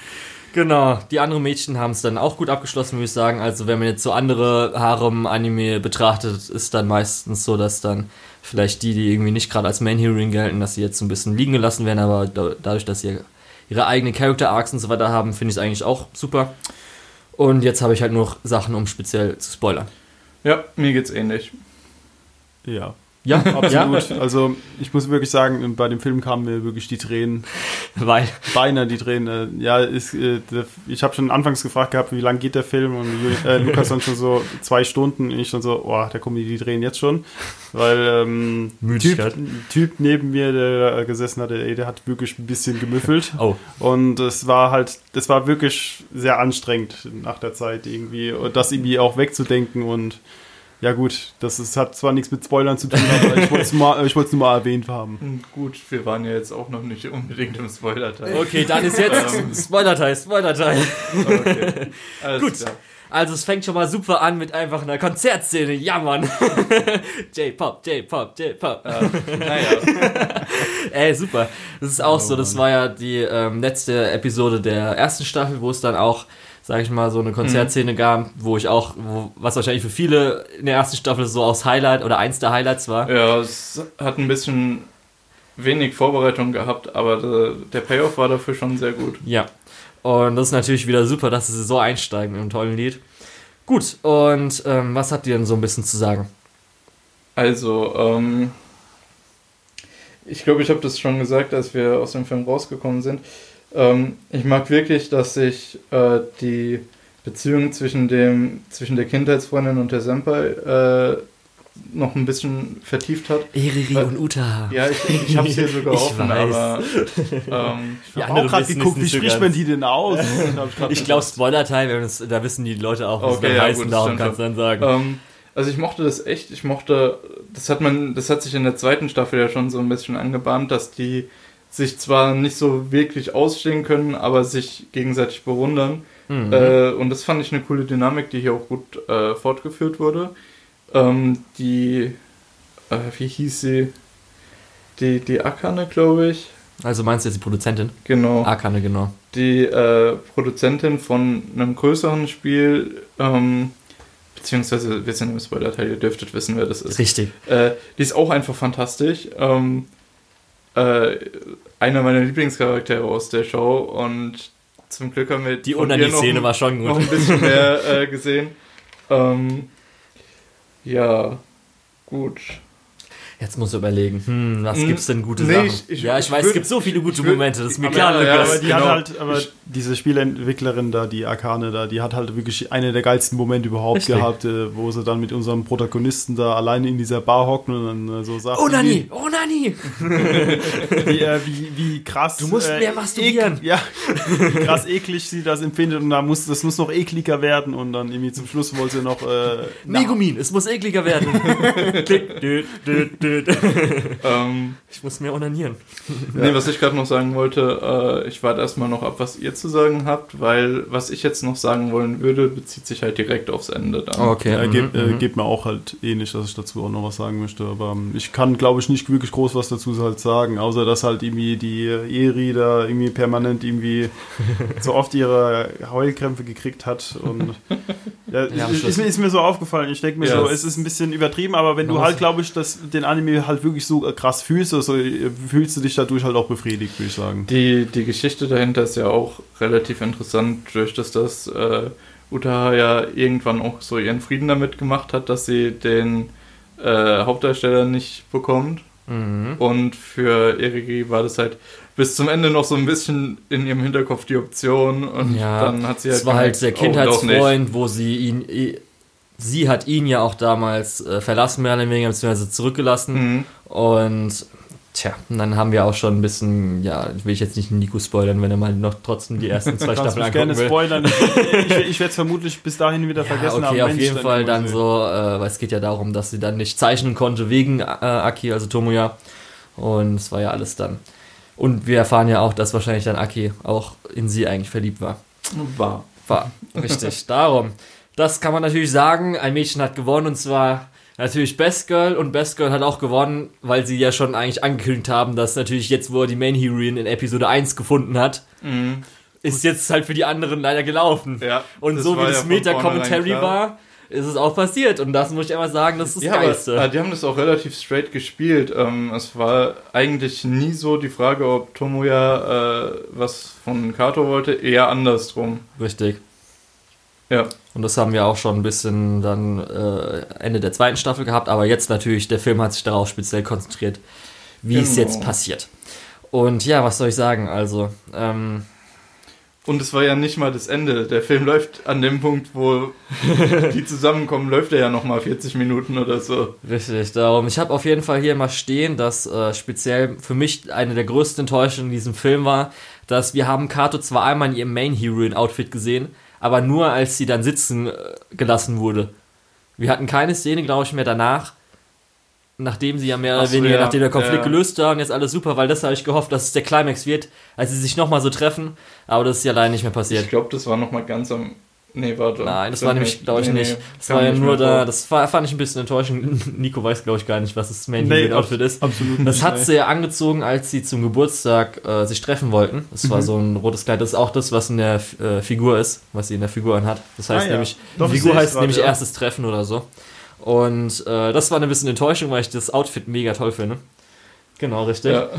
Genau, die anderen Mädchen haben es dann auch gut abgeschlossen, würde ich sagen. Also wenn man jetzt so andere Harem-Anime betrachtet, ist dann meistens so, dass dann vielleicht die, die irgendwie nicht gerade als Main-Heroine gelten, dass sie jetzt so ein bisschen liegen gelassen werden, aber da, dadurch, dass sie ihre eigenen Character-Arcs und so weiter haben, finde ich es eigentlich auch super. Und jetzt habe ich halt noch Sachen, um speziell zu spoilern. Ja, mir geht's ähnlich. Ja, Ja, absolut. Also ich muss wirklich sagen, bei dem Film kamen mir wirklich die Tränen, Weil, beinahe die Tränen. Äh, Ja, ist, äh, ich habe schon anfangs gefragt gehabt, wie lang geht der Film? Und äh, Lukas dann schon so zwei Stunden. Und ich schon so, oh, da kommen die, die Tränen jetzt schon, weil ähm, typ, typ neben mir, der da gesessen hat, der hat wirklich ein bisschen gemüffelt. Oh, und es war halt, das war wirklich sehr anstrengend nach der Zeit irgendwie, das irgendwie auch wegzudenken und Ja gut, das ist, hat zwar nichts mit Spoilern zu tun, aber ich wollte es nur mal erwähnt haben. Hm, Gut, wir waren ja jetzt auch noch nicht unbedingt im Spoiler-Teil. Okay, dann ist jetzt Spoiler-Teil, Spoiler-Teil. Okay. Alles Gut. klar. Also es fängt schon mal super an mit einfach einer Konzertszene. Ja, Mann. J-Pop, J-Pop, J-Pop. Naja, Ey, super. Das ist auch so, das war ja die ähm, letzte Episode der ersten Staffel, wo es dann auch, sag ich mal, so eine Konzertszene gab, wo ich auch, wo, was wahrscheinlich für viele in der ersten Staffel so aus Highlight oder eins der Highlights war. ja, es hat ein bisschen wenig Vorbereitung gehabt, aber der, der Payoff war dafür schon sehr gut. Ja. Und das ist natürlich wieder super, dass sie so einsteigen mit einem tollen Lied. Gut, und ähm, was habt ihr denn so ein bisschen zu sagen? Also, ähm, ich glaube, ich habe das schon gesagt, als wir aus dem Film rausgekommen sind. Ähm, ich mag wirklich, dass sich äh, die Beziehung zwischen dem zwischen der Kindheitsfreundin und der Senpai äh, noch ein bisschen vertieft hat. Eriri und Uta. Ja, ich, ich habe es hier sogar Ich offen, weiß. aber ähm, Ich habe auch gerade geguckt, wie spricht ganz. man die denn aus? Ich glaube, Spoiler-Teil, da wissen die Leute auch, was Okay, ja, heißen, gut, darum kannst du dann sagen. Ähm, also ich mochte das echt, ich mochte, das hat man, das hat sich in der zweiten Staffel ja schon so ein bisschen angebahnt, dass die sich zwar nicht so wirklich ausstehen können, aber sich gegenseitig bewundern. Mhm. Äh, und das fand ich eine coole Dynamik, die hier auch gut äh, fortgeführt wurde. Ähm, die, äh, wie hieß sie? Die, die Akane, glaube ich. Also meinst du jetzt die Produzentin? Genau. Akane, genau. die äh, Produzentin von einem größeren Spiel, ähm, beziehungsweise wir sind im Spoiler-Teil, ihr dürftet wissen, wer das ist. Richtig. Äh, die ist auch einfach fantastisch. Ähm, äh, einer meiner Lieblingscharaktere aus der Show und zum Glück haben wir Die noch Unani-Szene war schon noch gut. ein bisschen mehr äh, gesehen. Ähm, ja, gut. Jetzt muss ich überlegen, hm, was Hm, gibt's denn gute nee, Sachen? ich- ich- ja, ich, ich weiß, würd- es gibt so viele gute würd- Momente, das ist mir aber- klar, ja, Lukas. aber die genau. hat halt, aber Ich- diese Spieleentwicklerin da, die Akane da, die hat halt wirklich eine der geilsten Momente überhaupt Richtig. gehabt, äh, wo sie dann mit unserem Protagonisten da alleine in dieser Bar hocken und dann äh, so sagt, Oh Nani, oh Nani. wie, äh, wie, wie krass. Du musst mehr masturbieren. Ja, wie krass eklig sie das empfindet und da muss, das muss noch ekliger werden und dann irgendwie zum Schluss wollte sie noch. Äh, Megumin, es muss ekliger werden. Klick, düt, düt, düt. Ähm, Ich muss mehr onanieren. Nee, was ich gerade noch sagen wollte, äh, ich warte erstmal noch ab, was ihr zu sagen habt, weil was ich jetzt noch sagen wollen würde, bezieht sich halt direkt aufs Ende dann. Okay, Ja, mhm, geht, äh, mhm. geht mir auch halt ähnlich, dass ich dazu auch noch was sagen möchte. Aber ähm, ich kann, glaube ich, nicht wirklich groß was dazu halt sagen, außer dass halt irgendwie die Eri da irgendwie permanent irgendwie so oft ihre Heulkrämpfe gekriegt hat. Und ja, Ja, ist, ist, mir, ist mir so aufgefallen. Ich denke mir Ja, so, es- ist ein bisschen übertrieben, aber wenn Man du halt, glaube ich, das, den Anime halt wirklich so krass fühlst, also, äh, fühlst du dich dadurch halt auch befriedigt, würde ich sagen. Die, die Geschichte dahinter ist ja auch relativ interessant, durch das das äh, Utaha ja irgendwann auch so ihren Frieden damit gemacht hat, dass sie den äh, Hauptdarsteller nicht bekommt. Mhm. Und für Erigi war das halt bis zum Ende noch so ein bisschen in ihrem Hinterkopf die Option und Ja, dann hat sie halt Es war halt der oh. Kindheitsfreund, wo sie ihn, i- sie hat ihn ja auch damals äh, verlassen, mehr oder weniger, beziehungsweise zurückgelassen. Mhm. Und tja, und dann haben wir auch schon ein bisschen, ja, will ich jetzt nicht Nico spoilern, wenn er mal noch trotzdem die ersten zwei Staffeln gerne angucken will. spoilern. Ich, ich, werde es vermutlich bis dahin wieder Ja, vergessen okay, haben. auf wenn ich jeden Fall dann sehe. so, äh, weil es geht ja darum, dass sie dann nicht zeichnen konnte wegen äh, Aki, also Tomoya. Und es war ja alles dann. Und wir erfahren ja auch, dass wahrscheinlich dann Aki auch in sie eigentlich verliebt war. War. War richtig. Darum. Das kann man natürlich sagen. Ein Mädchen hat gewonnen und zwar natürlich Best Girl und Best Girl hat auch gewonnen, weil sie ja schon eigentlich angekündigt haben, dass natürlich jetzt, wo er die Main Heroine in Episode 1 gefunden hat, Mhm. ist jetzt halt für die anderen leider gelaufen. Ja, Und so wie das ja Meta-Commentary war, ist es auch passiert. Und das muss ich einfach sagen, das ist das Ja, aber Geilste. äh, die haben das auch relativ straight gespielt. Ähm, es war eigentlich nie so die Frage, ob Tomoya äh, was von Kato wollte, eher andersrum. Richtig. Ja, Und das haben wir auch schon ein bisschen dann äh, Ende der zweiten Staffel gehabt, aber jetzt natürlich, der Film hat sich darauf speziell konzentriert, wie es Genau. jetzt passiert. Und ja, was soll ich sagen? Also, ähm, und es war ja nicht mal das Ende. Der Film läuft an dem Punkt, wo die zusammenkommen, läuft er ja nochmal 40 Minuten oder so. richtig, darum. Ich habe auf jeden Fall hier mal stehen, dass äh, speziell für mich eine der größten Enttäuschungen in diesem Film war, dass wir haben Kato zwar einmal in ihrem Main Heroine Outfit gesehen, aber nur als sie dann sitzen äh, gelassen wurde. Wir hatten keine Szene, glaube ich, mehr danach, nachdem sie ja mehr oder so, weniger, ja, nachdem der Konflikt ja. gelöst war und jetzt alles super, weil das habe ich gehofft, dass es der Climax wird, als sie sich nochmal so treffen, aber das ist ja leider nicht mehr passiert. Ich glaube, das war nochmal ganz am. Nee, warte. Nein, das war nämlich, glaube ich, Nee, nicht. nee, das war ja nur da, vor. das war, fand ich ein bisschen enttäuschend. Nico weiß, glaube ich, gar nicht, was das Main Nee, Outfit ist. Absolut Das nicht, hat nee. sie ja angezogen, als sie zum Geburtstag äh, sich treffen wollten. Das Mhm. war so ein rotes Kleid. Das ist auch das, was in der äh, Figur ist, was sie in der Figur anhat. Das heißt Ah, ja. nämlich, Doch, Figur heißt grad, nämlich ja. erstes Treffen oder so. Und äh, das war eine bisschen Enttäuschung, weil ich das Outfit mega toll finde. Genau, richtig. Ja.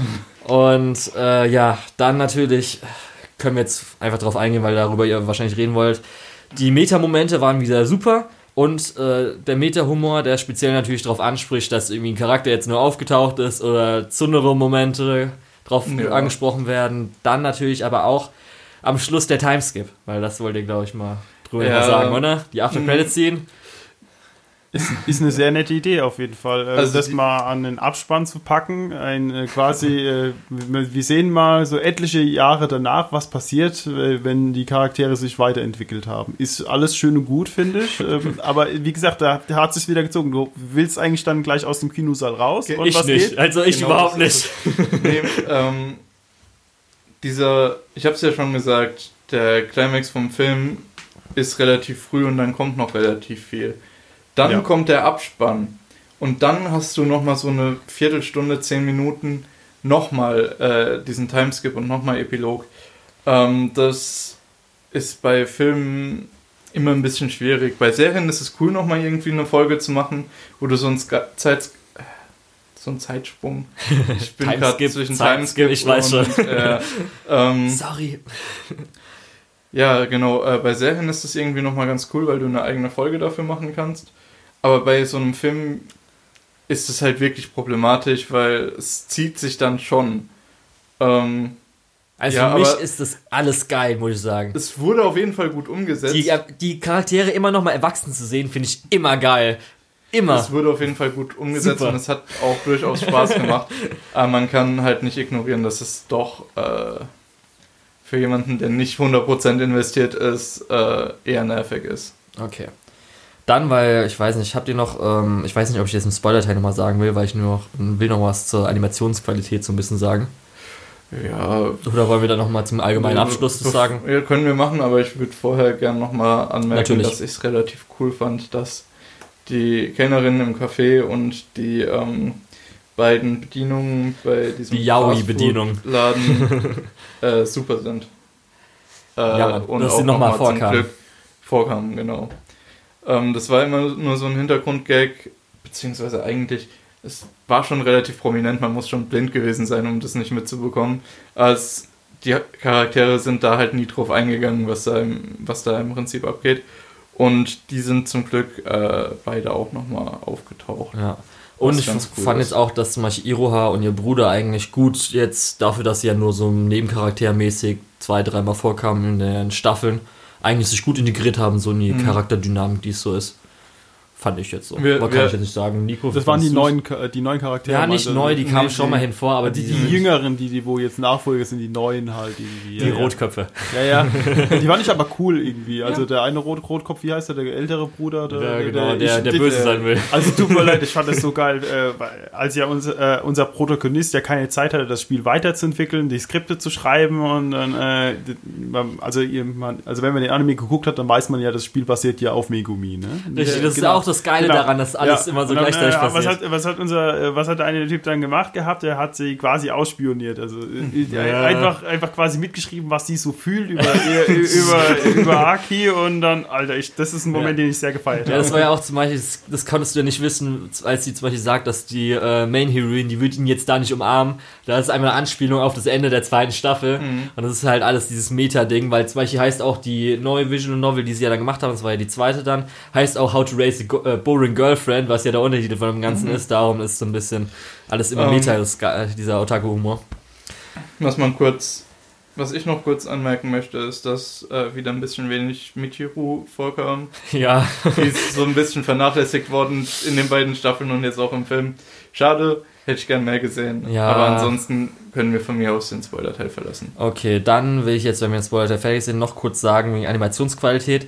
Und äh, ja, dann natürlich können wir jetzt einfach drauf eingehen, weil darüber ihr wahrscheinlich reden wollt. Die Meta-Momente waren wieder super und äh, der Meta-Humor, der speziell natürlich darauf anspricht, dass irgendwie ein Charakter jetzt nur aufgetaucht ist oder zundere Momente drauf Ja. angesprochen werden. Dann natürlich aber auch am Schluss der Timeskip, weil das wollt ihr, glaube ich, mal drüber Ja. sagen, oder? Die After-Credit-Scene. Ist, ist eine sehr nette Idee auf jeden Fall. Also Also das mal an den Abspann zu packen, ein äh, quasi, äh, wir sehen mal so etliche Jahre danach, was passiert, äh, wenn die Charaktere sich weiterentwickelt haben. Ist alles schön und gut, finde ich. Ähm, aber wie gesagt, da, da hat es sich wieder gezogen. Du willst eigentlich dann gleich aus dem Kinosaal raus. Ich und Ich was nicht, geht? also ich Genau, überhaupt nicht. Nee, ähm, dieser, ich habe es ja schon gesagt, der Climax vom Film ist relativ früh und dann kommt noch relativ viel. Dann Ja. kommt der Abspann und dann hast du noch mal so eine Viertelstunde, zehn Minuten nochmal äh, diesen Timeskip und nochmal Epilog. Ähm, das ist bei Filmen immer ein bisschen schwierig. Bei Serien ist es cool, nochmal irgendwie eine Folge zu machen, wo du so einen Zeit so einen Zeitsprung. Ich bin gerade zwischen Timeskip ich weiß und, Äh, ähm, Sorry. ja, genau. Äh, bei Serien ist das irgendwie nochmal ganz cool, weil du eine eigene Folge dafür machen kannst. Aber bei so einem Film ist es halt wirklich problematisch, weil es zieht sich dann schon. Ähm, Also Ja, für mich ist das alles geil, muss ich sagen. es wurde auf jeden Fall gut umgesetzt. Die, die Charaktere immer noch mal erwachsen zu sehen, finde ich immer geil. Immer. Es wurde auf jeden Fall gut umgesetzt Super. und es hat auch durchaus Spaß gemacht. Aber man kann halt nicht ignorieren, dass es doch äh, für jemanden, der nicht 100% investiert ist, äh, eher nervig ist. Okay. Dann, weil, ich weiß nicht, habt ihr noch, ähm, ich weiß nicht, ob ich jetzt im Spoiler-Teil nochmal sagen will, weil ich nur noch, will noch was zur Animationsqualität so ein bisschen sagen. Ja, Oder wollen wir dann nochmal zum allgemeinen Abschluss das sagen? Ja, können wir machen, aber ich würde vorher gerne nochmal anmerken, Natürlich. dass ich es relativ cool fand, dass die Kellnerin im Café und die ähm, beiden Bedienungen bei diesem Die Yaoi-Bedienung. Laden äh, super sind. Äh, Ja, Mann, dass sie noch mal zum vorkamen. Vorkamen, genau. Ähm, das war immer nur so ein Hintergrundgag, beziehungsweise eigentlich, es war schon relativ prominent, man muss schon blind gewesen sein, um das nicht mitzubekommen. Als die Charaktere sind da halt nie drauf eingegangen, was da im, was da im Prinzip abgeht. Und die sind zum Glück äh, beide auch nochmal aufgetaucht. Ja. Und ich cool fand ist. jetzt auch, dass zum Beispiel Iroha und ihr Bruder eigentlich gut jetzt dafür, dass sie ja nur so nebencharaktermäßig zwei, dreimal vorkamen in den Staffeln, eigentlich sich gut integriert haben, so in die Mhm. Charakterdynamik, die es so ist. Fand ich jetzt so. Wir- Aber kann wir- ich jetzt nicht sagen. Nico, Das waren die neuen, Cha- die neuen Charaktere. Ja, nicht also, neu, die kamen nee, schon nee. mal hin vor, aber Die, die, die jüngeren, die, die wo jetzt Nachfolger sind, die neuen halt irgendwie. die ja, ja. Rotköpfe. Ja, ja. Die waren nicht aber cool irgendwie. Also der eine Rot Rotkopf, wie heißt der, der ältere Bruder? Der, Ja, genau, der, ich- der böse sein will. Also tut mir leid, ich fand das so geil, äh, weil, als ja unser, äh, unser Protagonist ja keine Zeit hatte, das Spiel weiterzuentwickeln, die Skripte zu schreiben und dann, äh, also, also wenn man den Anime geguckt hat, dann weiß man ja, das Spiel basiert ja auf Megumi, ne? Richtig, Ja, das ist genau. auch das Geile Genau. daran, dass alles immer so dann, gleichzeitig äh, passiert. Was hat, was hat unser, äh, was hat der eine Typ dann gemacht gehabt? Er hat sie quasi ausspioniert. Also äh, Ja. einfach, einfach quasi mitgeschrieben, was sie so fühlt über, über, über Aki und dann, Alter, ich, das ist ein Moment, Ja. den ich sehr gefeiert Ja, habe. das war ja auch zum Beispiel, das, das konntest du ja nicht wissen, als sie zum Beispiel sagt, dass die äh, Main Heroine, die wird ihn jetzt da nicht umarmen. Da ist einmal eine Anspielung auf das Ende der zweiten Staffel. Und das ist halt alles dieses Meta-Ding, weil zum Beispiel heißt auch die neue Visual Novel, die sie ja dann gemacht haben, das war ja die zweite dann, heißt auch How to Raise a Go äh, Boring Girlfriend, was ja der Untertitel von dem Ganzen ist. Darum ist so ein bisschen alles immer Ähm. Meta, Ge- dieser Otaku-Humor. Was man kurz, was ich noch kurz anmerken möchte, ist, dass äh, wieder ein bisschen wenig Michiru vorkam. Ja, Die ist so ein bisschen vernachlässigt worden in den beiden Staffeln und jetzt auch im Film. Schade, hätte ich gern mehr gesehen. Ja. Aber ansonsten können wir von mir aus den Spoiler-Teil verlassen. Okay, dann will ich jetzt, wenn wir jetzt Spoiler fertig sind, noch kurz sagen wegen Animationsqualität.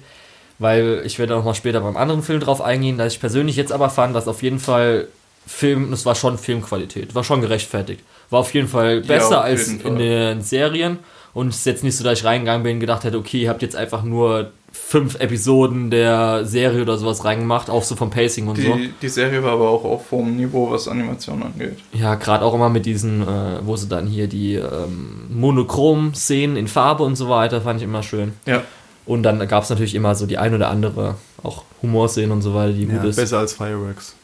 Weil ich werde auch mal später beim anderen Film drauf eingehen, dass ich persönlich jetzt aber fand, dass auf jeden Fall Film, das war schon Filmqualität, war schon gerechtfertigt. War auf jeden Fall besser Ja, als jeden in Fall. den Serien und es ist jetzt nicht so, dass ich reingegangen bin und gedacht hätte, okay, ihr habt jetzt einfach nur fünf Episoden der Serie oder sowas reingemacht, auch so vom Pacing und so. Die, die Serie war aber auch auf hohem Niveau, was Animation angeht. Ja, gerade auch immer mit diesen, äh, wo sie dann hier die ähm, Monochrom-Szenen in Farbe und so weiter, fand ich immer schön. Ja. Und dann gab es natürlich immer so die ein oder andere, auch Humorszenen und so weiter, die Ja, gut ist. besser als Fireworks.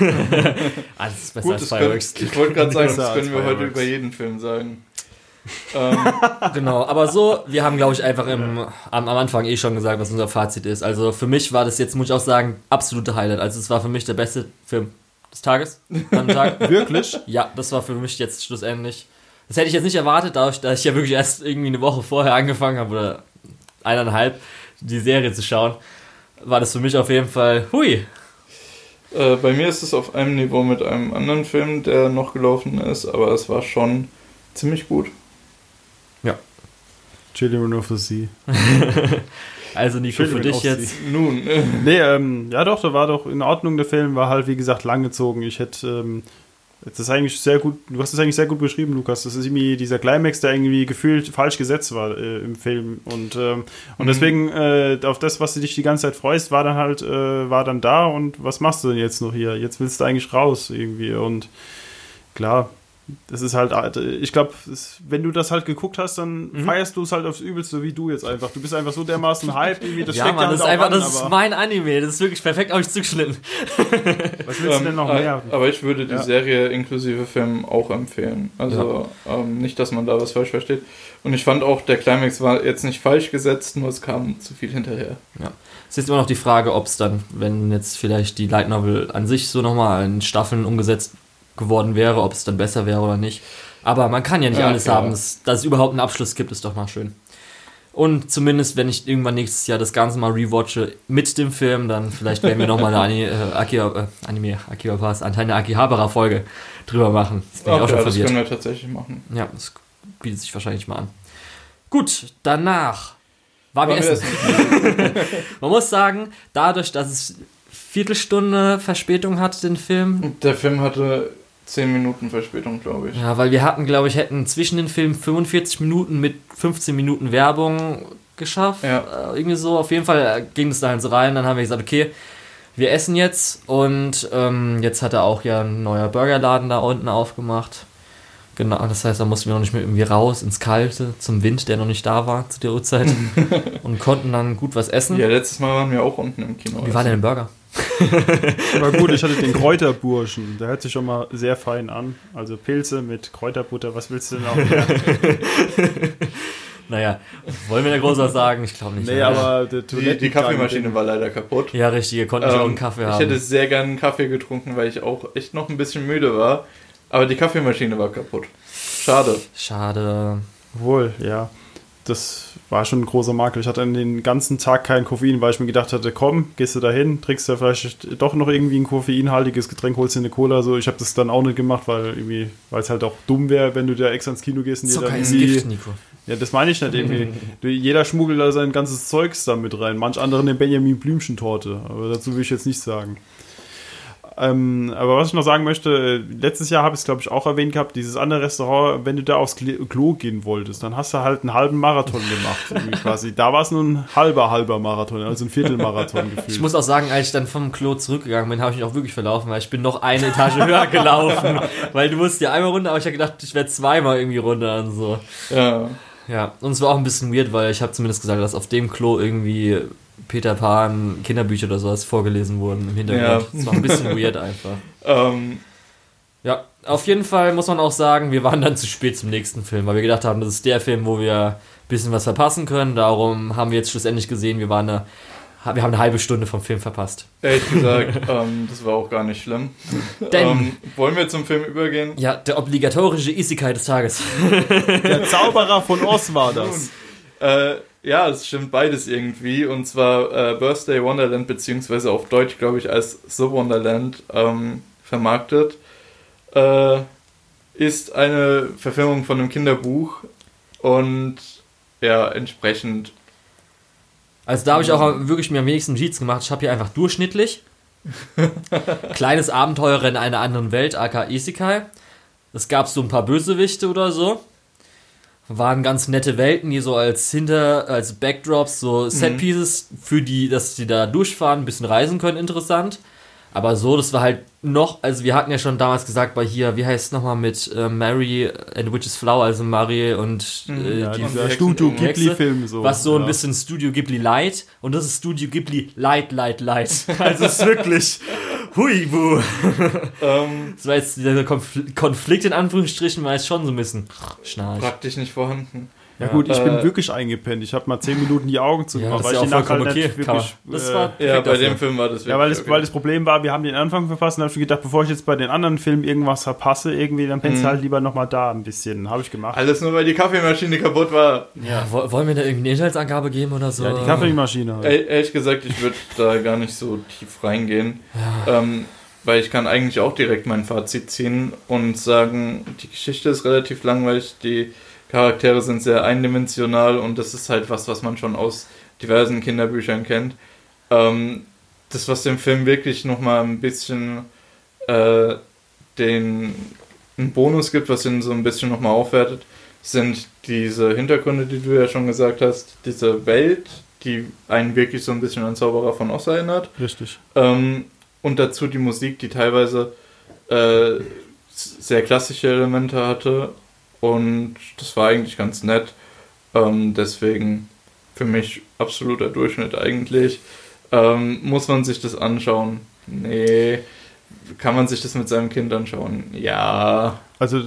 Alles ist besser Gut, als das können, Fireworks. ich wollte gerade sagen, das können wir heute Fireworks. über jeden Film sagen. ähm, Genau, aber so, wir haben, glaube ich, einfach im, am, am Anfang eh schon gesagt, was unser Fazit ist. Also für mich war das jetzt, muss ich auch sagen, absolute Highlight. Also es war für mich der beste Film des Tages am Tag. Wirklich? Ja, das war für mich jetzt schlussendlich. Das hätte ich jetzt nicht erwartet, dadurch, dass ich ja wirklich erst irgendwie eine Woche vorher angefangen habe oder eineinhalb die Serie zu schauen, war das für mich auf jeden Fall hui. äh, bei mir ist es auf einem Niveau mit einem anderen Film, der noch gelaufen ist, aber es war schon ziemlich gut. Children of the Sea. Also Nico, für dich jetzt. Nun, äh, Nee, ähm, ja doch, da war doch in Ordnung. Der Film war halt, wie gesagt, langgezogen. Ich hätte, ähm, das ist eigentlich sehr gut, du hast es eigentlich sehr gut beschrieben, Lukas. Das ist irgendwie dieser Climax, der irgendwie gefühlt falsch gesetzt war äh, im Film. Und, ähm, und Mhm. deswegen, äh, auf das, was du dich die ganze Zeit freust, war dann halt, äh, war dann da und was machst du denn jetzt noch hier? Jetzt willst du eigentlich raus irgendwie. Und klar, das ist halt, äh, ich glaube, wenn du das halt geguckt hast, dann Mhm. feierst du es halt aufs Übelste, wie du jetzt einfach. Du bist einfach so dermaßen hyped, irgendwie, das ja, steckt Mann, halt das ist einfach, an, das ist mein Anime. Das ist wirklich perfekt auf mich zugeschnitten. Was willst du denn noch ähm, mehr? äh, Aber ich würde die Ja. Serie inklusive Film auch empfehlen. Also ähm, nicht, dass man da was falsch versteht. Und ich fand auch, der Climax war jetzt nicht falsch gesetzt, nur es kam zu viel hinterher. Es ist immer noch die Frage, ob es dann, wenn jetzt vielleicht die Light Novel an sich so nochmal in Staffeln umgesetzt geworden wäre, ob es dann besser wäre oder nicht. Aber man kann ja nicht Ja, alles klar. haben. Das, dass es überhaupt einen Abschluss gibt, ist doch mal schön. Und zumindest, wenn ich irgendwann nächstes Jahr das Ganze mal rewatche mit dem Film, dann vielleicht werden wir nochmal eine Ani, äh, Akiba, äh, Anime, Akiba Pass, eine Akihabara-Folge drüber machen. Das bin ich auch schon ja, das verwirrt. können wir tatsächlich machen. Ja, das bietet sich wahrscheinlich mal an. Gut, danach war wir wir essen. Man muss sagen, dadurch, dass es Viertelstunde Verspätung hat, den Film. Der Film hatte 10 Minuten Verspätung, glaube ich. Ja, weil wir hatten, glaube ich, hätten zwischen den Filmen 45 Minuten mit 15 Minuten Werbung geschafft. Ja. Äh, irgendwie so. Auf jeden Fall äh, ging es da halt so rein. Dann haben wir gesagt, okay, wir essen jetzt. Und ähm, jetzt hat er auch ja ein neuer Burgerladen da unten aufgemacht. Genau, das heißt, da mussten wir noch nicht mehr irgendwie raus ins Kalte, zum Wind, der noch nicht da war zu der Uhrzeit. und konnten dann gut was essen. Ja, letztes Mal waren wir auch unten im Kino. Wie war denn der Burger? Aber gut, ich hatte den Kräuterburschen. Der hört sich schon mal sehr fein an. Also Pilze mit Kräuterbutter, was willst du denn auch mehr? Naja, wollen wir da groß was sagen? Ich glaube nicht. Nee, oder? aber Die, die Kaffeemaschine war leider kaputt. Ja, richtig, ihr konntet nicht auch einen Ähm, Kaffee ich haben. hätte sehr gerne einen Kaffee getrunken, weil ich auch echt noch ein bisschen müde war. Aber die Kaffeemaschine war kaputt. Schade. Schade. Wohl, ja. Das war schon ein großer Makel. Ich hatte den ganzen Tag kein Koffein, weil ich mir gedacht hatte, komm, gehst du da hin, trinkst da vielleicht doch noch irgendwie ein koffeinhaltiges Getränk, holst dir eine Cola. So, ich habe das dann auch nicht gemacht, weil irgendwie, weil es halt auch dumm wäre, wenn du da extra ins Kino gehst und dir dann irgendwie- Gift, Nico. Ja, das meine ich nicht irgendwie. Jeder schmuggelt da sein ganzes Zeugs da mit rein. Manch andere eine Benjamin Blümchen-Torte. Aber dazu will ich jetzt nicht sagen. Ähm, aber was ich noch sagen möchte, äh, letztes Jahr habe ich es, glaube ich, auch erwähnt gehabt, dieses andere Restaurant, wenn du da aufs Klo gehen wolltest, dann hast du halt einen halben Marathon gemacht, quasi. Da war es nur ein halber, halber Marathon, also ein Viertelmarathon gefühlt. Ich muss auch sagen, als ich dann vom Klo zurückgegangen bin, habe ich mich auch wirklich verlaufen, weil ich bin noch eine Etage höher gelaufen. weil du musst ja einmal runter, aber ich habe gedacht, ich werde zweimal irgendwie runter und so. Ja. Ja, und es war auch ein bisschen weird, weil ich habe zumindest gesagt, dass auf dem Klo irgendwie Peter Pan Kinderbücher oder sowas vorgelesen wurden im Hintergrund. Ja. Es war ein bisschen weird einfach. Ähm, Ja, auf jeden Fall muss man auch sagen, wir waren dann zu spät zum nächsten Film, weil wir gedacht haben, das ist der Film, wo wir ein bisschen was verpassen können. Darum haben wir jetzt schlussendlich gesehen, wir waren eine, wir haben eine halbe Stunde vom Film verpasst. ehrlich gesagt, ähm, das war auch gar nicht schlimm. Denn- ähm, wollen wir zum Film übergehen? Ja, der obligatorische Isekai des Tages. Der Zauberer von Oz war das. Äh, ja, es stimmt beides irgendwie. Und zwar äh, Birthday Wonderland, beziehungsweise auf Deutsch, glaube ich, als The Wonderland ähm, vermarktet. Äh, ist eine Verfilmung von einem Kinderbuch und ja, entsprechend Also da habe ich auch wirklich mir am wenigsten Notizen gemacht. Ich habe hier einfach durchschnittlich. Kleines Abenteuer in einer anderen Welt, aka Isekai. Es gab so ein paar Bösewichte oder so. Waren ganz nette Welten, die so als Hinter, als Backdrops, so Setpieces für die, dass die da durchfahren, ein bisschen reisen können, interessant. Aber so, das war halt noch, also wir hatten ja schon damals gesagt bei hier, wie heißt es nochmal mit äh, Mary and Witch's Flower, also Mary und äh, Ja, die dieser Studio Ghibli-Film so. was so ein ja. bisschen Studio Ghibli Light und das ist Studio Ghibli Light, Light, Light. Also es ist wirklich huibu. Ähm, Das war jetzt dieser Konfl Konflikt in Anführungsstrichen war jetzt schon so ein bisschen schnarch. praktisch nicht vorhanden. Ja gut, ich bin Äh, wirklich eingepennt. Ich habe mal zehn Minuten die Augen Ja, zugemacht, das weil ja ich halt vollkommen nicht okay. Man- wirklich... Das äh, war Ja, perfekt bei dem Film war das wirklich Ja, weil das, okay. weil das Problem war, wir haben den Anfang verpasst und habe ich gedacht, bevor ich jetzt bei den anderen Filmen irgendwas verpasse, irgendwie, dann pennst du Mhm. halt lieber nochmal da ein bisschen. Habe ich gemacht. Alles nur, weil die Kaffeemaschine kaputt war. Ja, wo- wollen wir da irgendwie eine Inhaltsangabe geben oder so? Ja, die Kaffeemaschine halt. E- Ehrlich gesagt, ich würde da gar nicht so tief reingehen. Ähm, weil ich kann eigentlich auch direkt mein Fazit ziehen und sagen, die Geschichte ist relativ langweilig, die Charaktere sind sehr eindimensional und das ist halt was, was man schon aus diversen Kinderbüchern kennt. Ähm, das, was dem Film wirklich nochmal ein bisschen äh, den einen Bonus gibt, was ihn so ein bisschen nochmal aufwertet, sind diese Hintergründe, die du ja schon gesagt hast, diese Welt, die einen wirklich so ein bisschen an Zauberer von Oz erinnert. Richtig. Ähm, und dazu die Musik, die teilweise äh, sehr klassische Elemente hatte. Und das war eigentlich ganz nett. Ähm, deswegen für mich absoluter Durchschnitt eigentlich. Ähm, muss man sich das anschauen? Nee. Kann man sich das mit seinem Kind anschauen? Ja. Also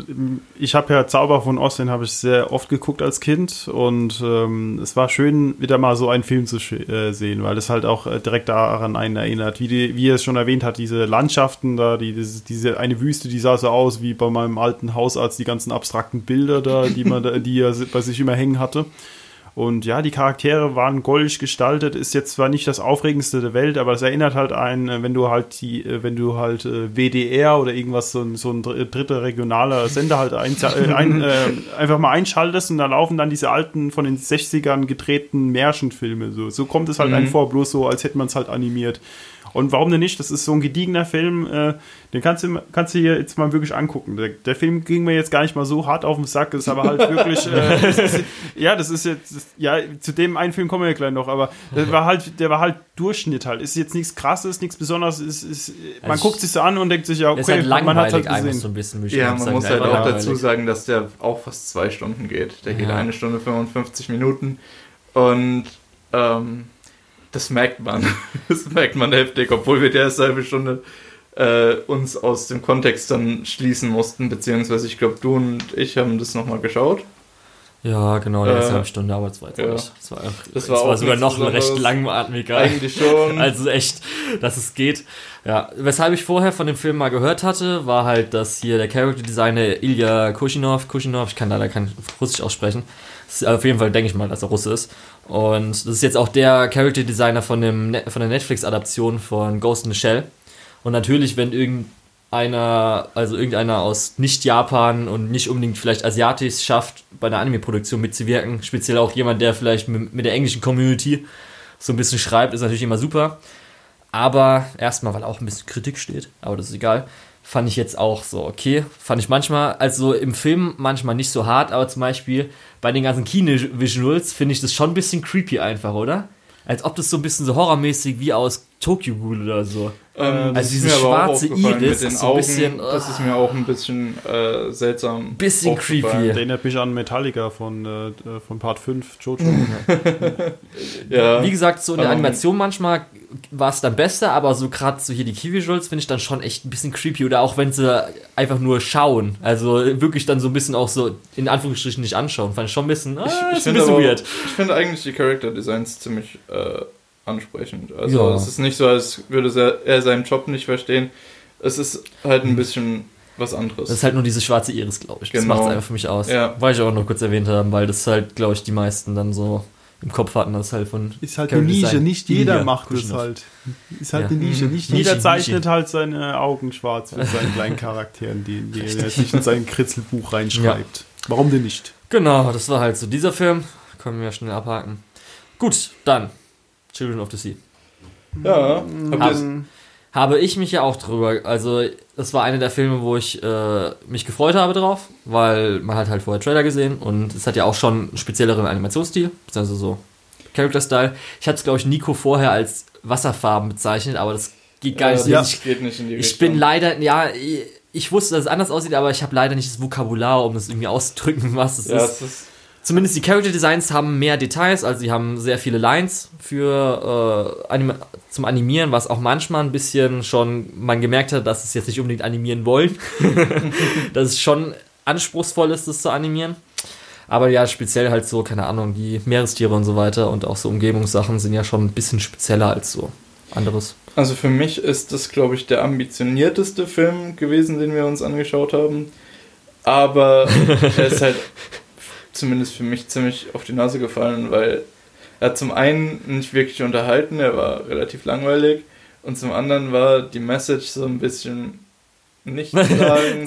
ich habe ja Zauber von Ost, habe ich sehr oft geguckt als Kind und ähm, es war schön, wieder mal so einen Film zu äh, sehen, weil es halt auch äh, direkt daran einen erinnert. Wie, die, wie er es schon erwähnt hat, diese Landschaften da, die, diese, diese eine Wüste, die sah so aus wie bei meinem alten Hausarzt, die ganzen abstrakten Bilder da, die man da, die er bei sich immer hängen hatte. Und ja, die Charaktere waren goldig gestaltet, ist jetzt zwar nicht das Aufregendste der Welt, aber es erinnert halt einen, äh, wenn du halt die, äh, wenn du halt äh, WDR oder irgendwas, so ein, so ein dr- dritter regionaler Sender halt ein, ein, äh, einfach mal einschaltest und da laufen dann diese alten von den 60ern gedrehten Märchenfilme. So, so kommt es halt Mhm. einem vor, bloß so, als hätte man es halt animiert. Und warum denn nicht? Das ist so ein gediegener Film, äh, den kannst du, kannst du hier jetzt mal wirklich angucken. Der, der Film ging mir jetzt gar nicht mal so hart auf den Sack, ist aber halt wirklich, äh, das ist, ja, das ist jetzt, das, ja, zu dem einen Film kommen wir ja gleich noch, aber der war halt, der war halt Durchschnitt halt. Ist jetzt nichts krasses, nichts Besonderes, ist, ist, man Also guckt sich so an und denkt sich, ja, ist okay, halt man hat halt einfach gesehen. so ein bisschen. Ja, man sagen. muss halt auch langweilig. dazu sagen, dass der auch fast zwei Stunden geht. Der geht Ja. eine Stunde 55 Minuten und ähm, das merkt man. Das merkt man heftig, obwohl wir die erste halbe Stunde äh, uns aus dem Kontext dann schließen mussten, beziehungsweise ich glaube, du und ich haben das nochmal geschaut. Ja, genau, die erste Äh, halbe Stunde, aber das war jetzt ja. nicht. Das war, Das das war war, auch sogar noch ein recht langatmiger. Eigentlich schon. Also echt, dass es geht. Ja, weshalb ich vorher von dem Film mal gehört hatte, war halt, dass hier der Character Designer Ilya Kushinov, Kushinov, ich kann leider kein Russisch aussprechen. Auf jeden Fall denke ich mal, dass er Russe ist. Und das ist jetzt auch der Character Designer von, dem, Net- von der Netflix-Adaption von Ghost in the Shell. Und natürlich, wenn irgendeiner, also irgendeiner aus Nicht-Japan und nicht unbedingt vielleicht asiatisch schafft, bei einer Anime-Produktion mitzuwirken, speziell auch jemand, der vielleicht mit, mit der englischen Community so ein bisschen schreibt, ist natürlich immer super. Aber erstmal, weil auch ein bisschen Kritik steht, aber das ist egal, fand ich jetzt auch so okay. Fand ich manchmal, also im Film manchmal nicht so hart, aber zum Beispiel bei den ganzen Kino-Visuals finde ich das schon ein bisschen creepy einfach, oder? Als ob das so ein bisschen so horrormäßig wie aus Tokyo Ghoul oder so. Ähm, Also dieses schwarze Iris ist so ein bisschen, das ist mir auch ein bisschen äh, seltsam. Bisschen creepy. Erinnert mich an Metallica von, äh, von Part 5, Jojo. Ja. Wie gesagt, so in der Animation manchmal war es dann besser, aber so gerade so hier die Key-Visuals finde ich dann schon echt ein bisschen creepy. Oder auch wenn sie einfach nur schauen. Also wirklich dann so ein bisschen auch so in Anführungsstrichen nicht anschauen. Fand ich schon ein bisschen, ah, Ich, ich ein finde bisschen aber- weird. Ich finde eigentlich die Character Designs ziemlich äh, ansprechend. Also Ja. es ist nicht so, als würde er seinen Job nicht verstehen. Es ist halt ein bisschen was anderes. Das ist halt nur diese schwarze Iris, glaube ich. Das Genau. macht es einfach für mich aus. Ja. Wollte ich auch noch kurz erwähnt haben, weil das halt, glaube ich, die meisten dann so im Kopf hatten, das halt von. Ist halt Character eine Nische, Design. nicht jeder Ilya macht es Kushinov. halt. Ist halt Ja. eine Nische, nicht Nische, jeder Nische. zeichnet halt seine Augen schwarz mit seinen kleinen Charakteren, die, die er sich in sein Kritzelbuch reinschreibt. Warum denn nicht? Genau, das war halt so dieser Film. Können wir schnell abhaken. Gut, dann. Children of the Sea. Ja, habt ihr es- Ähm, Habe ich mich ja auch drüber, also das war einer der Filme, wo ich äh, mich gefreut habe drauf, weil man hat halt vorher Trailer gesehen und es hat ja auch schon einen spezielleren Animationsstil, beziehungsweise so Character-Style. Ich hatte es, glaube ich, Nico vorher als Wasserfarben bezeichnet, aber das geht gar äh, nicht. Ja. Ich, geht nicht in die ich bin leider, ja, ich- ich wusste, dass es anders aussieht, aber ich habe leider nicht das Vokabular, um das irgendwie auszudrücken, was es Ja, ist. es ist. Zumindest die Character Designs haben mehr Details, also sie haben sehr viele Lines für äh, Anima zum Animieren, was auch manchmal ein bisschen schon man gemerkt hat, dass es jetzt nicht unbedingt animieren wollen. dass es schon anspruchsvoll ist, das zu animieren. Aber ja, speziell halt so, keine Ahnung, die Meerestiere und so weiter und auch so Umgebungssachen sind ja schon ein bisschen spezieller als so anderes. Also für mich ist das, glaube ich, der ambitionierteste Film gewesen, den wir uns angeschaut haben. Aber er ist halt zumindest für mich ziemlich auf die Nase gefallen, weil er hat zum einen nicht wirklich unterhalten, er war relativ langweilig. Und zum anderen war die Message so ein bisschen nicht sagen. Äh,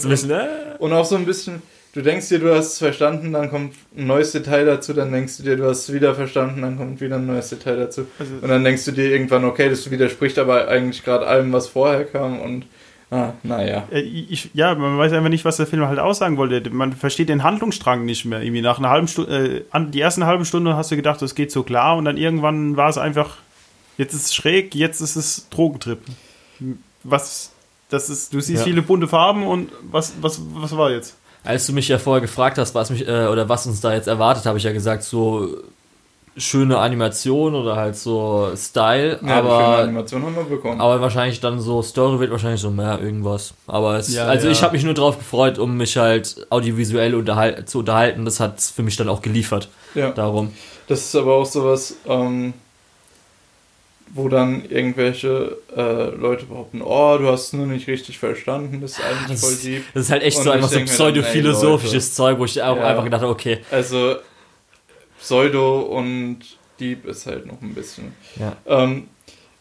Und auch so ein bisschen, du denkst dir, du hast es verstanden, dann kommt ein neues Detail dazu, dann denkst du dir, du hast es wieder verstanden, dann kommt wieder ein neues Detail dazu. Also- und dann denkst du dir irgendwann, okay, das widerspricht aber eigentlich gerade allem, was vorher kam und ah, naja. Äh, Ich, ja, man weiß einfach nicht, was der Film halt aussagen wollte. Man versteht den Handlungsstrang nicht mehr. Irgendwie nach einer halben Stunde, äh, die ersten halben Stunde hast du gedacht, das geht so klar und dann irgendwann war es einfach, jetzt ist es schräg, jetzt ist es Drogentrip. Was, das ist, du siehst Ja. viele bunte Farben und was, was, was war jetzt? Als du mich ja vorher gefragt hast, was mich äh, oder was uns da jetzt erwartet, habe ich ja gesagt, so schöne Animation oder halt so Style, Ja, die schöne aber Animation haben wir bekommen. aber wahrscheinlich dann so Story wird wahrscheinlich so mehr irgendwas. Aber es, Ja, also ja. ich habe mich nur drauf gefreut, um mich halt audiovisuell unterhal zu unterhalten. Das hat für mich dann auch geliefert. ja, Darum. das ist aber auch sowas, ähm, wo dann irgendwelche äh, Leute behaupten, oh, du hast es nur nicht richtig verstanden, das ist eigentlich das- voll deep. Das ist halt echt Und so einfach so pseudo-philosophisches Zeug, wo ich auch einfach gedacht habe, okay, Also Pseudo und Deep ist halt noch ein bisschen. ja. Ähm,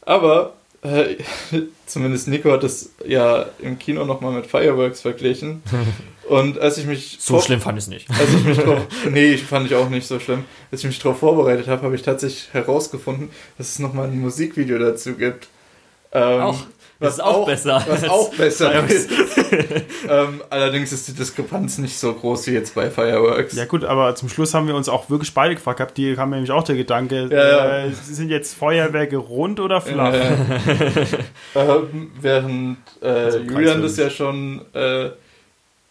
aber äh, zumindest Nico hat es ja im Kino nochmal mit Fireworks verglichen. Und als ich mich So schlimm fand ich es nicht. als ich mich drauf, nee, fand ich auch nicht so schlimm. Als ich mich darauf vorbereitet habe, habe ich tatsächlich herausgefunden, dass es nochmal ein Musikvideo dazu gibt. Ähm, Auch. Das ist auch besser Was auch besser ist. ähm, allerdings ist die Diskrepanz nicht so groß wie jetzt bei Fireworks. Ja gut, aber zum Schluss haben wir uns auch wirklich beide gefragt gehabt, die kam nämlich auch der Gedanke, Ja, ja. Äh, sind jetzt Feuerwerke rund oder flach? Äh, ähm, während äh, Also Julian das ja schon äh,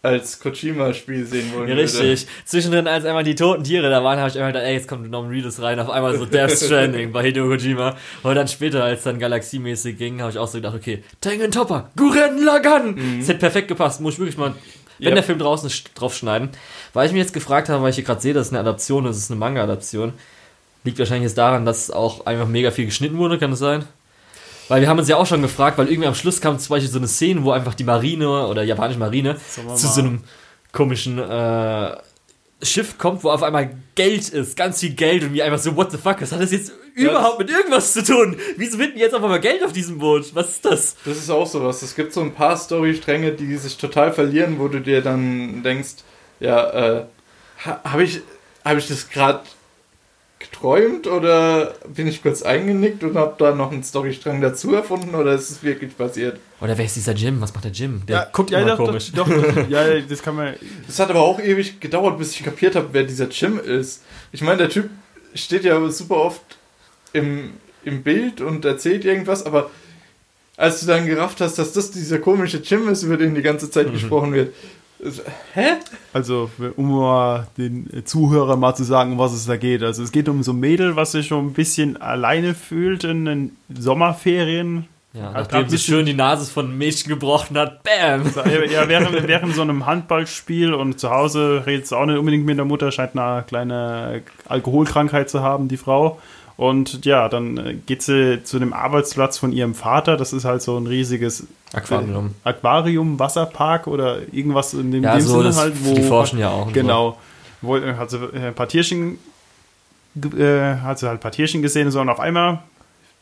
als Kojima-Spiel sehen wollen Ja, richtig. Zwischendrin, als einmal die toten Tiere da waren, habe ich einmal gedacht, ey, jetzt kommt Norman Reedus rein, auf einmal so Death Stranding bei Hideo Kojima. Und dann später, als dann galaxiemäßig ging, habe ich auch so gedacht, okay, Tengen Topper, Guren Lagan. Das hätte perfekt gepasst. Muss ich wirklich mal, wenn Ja. der Film draußen ist, draufschneiden. Weil ich mir jetzt gefragt habe, weil ich hier gerade sehe, das ist eine Adaption, das ist eine Manga-Adaption. Liegt wahrscheinlich jetzt daran, dass auch einfach mega viel geschnitten wurde, kann das sein? Weil wir haben uns ja auch schon gefragt, weil irgendwie am Schluss kam zum Beispiel so eine Szene, wo einfach die Marine oder japanische Marine zu so einem komischen äh, Schiff kommt, wo auf einmal Geld ist, ganz viel Geld und wie einfach so, what the fuck, was hat das jetzt überhaupt mit irgendwas zu tun? Wieso finden jetzt auf einmal Geld auf diesem Boot? Was ist das? Das ist auch sowas. Es gibt so ein paar Storystränge, die sich total verlieren, wo du dir dann denkst, ja, äh, ha, habe ich, hab ich das gerade geträumt oder bin ich kurz eingenickt und habe da noch einen Storystrang dazu erfunden oder ist es wirklich passiert? Oder wer ist dieser Jim? Was macht der Jim? Der Ja, guckt ja, immer doch, komisch. Doch, doch, ja, das kann man. Das hat aber auch ewig gedauert, bis ich kapiert habe, wer dieser Jim ist. Ich meine, der Typ steht ja super oft im, im Bild und erzählt irgendwas, aber als du dann gerafft hast, dass das dieser komische Jim ist, über den die ganze Zeit gesprochen wird, hä? Also, um mal den Zuhörern mal zu sagen, um was es da geht. Also, es geht um so ein Mädel, was sich schon ein bisschen alleine fühlt in den Sommerferien. Ja, Hat nachdem sie schön die Nase von einem Mädchen gebrochen hat, bam! Ja, während, während so einem Handballspiel und zu Hause redet sie auch nicht unbedingt mit der Mutter, scheint eine kleine Alkoholkrankheit zu haben, die Frau. Und ja, dann äh, geht sie zu dem Arbeitsplatz von ihrem Vater. Das ist halt so ein riesiges Aquarium. Aquarium, Wasserpark oder irgendwas in dem, Ja, dem so, Sinne das, halt, wo. die forschen ja auch. Genau. Wo, äh, hat sie äh, ein paar Tierchen, äh, hat sie halt ein paar Tierchen gesehen, so, und auf einmal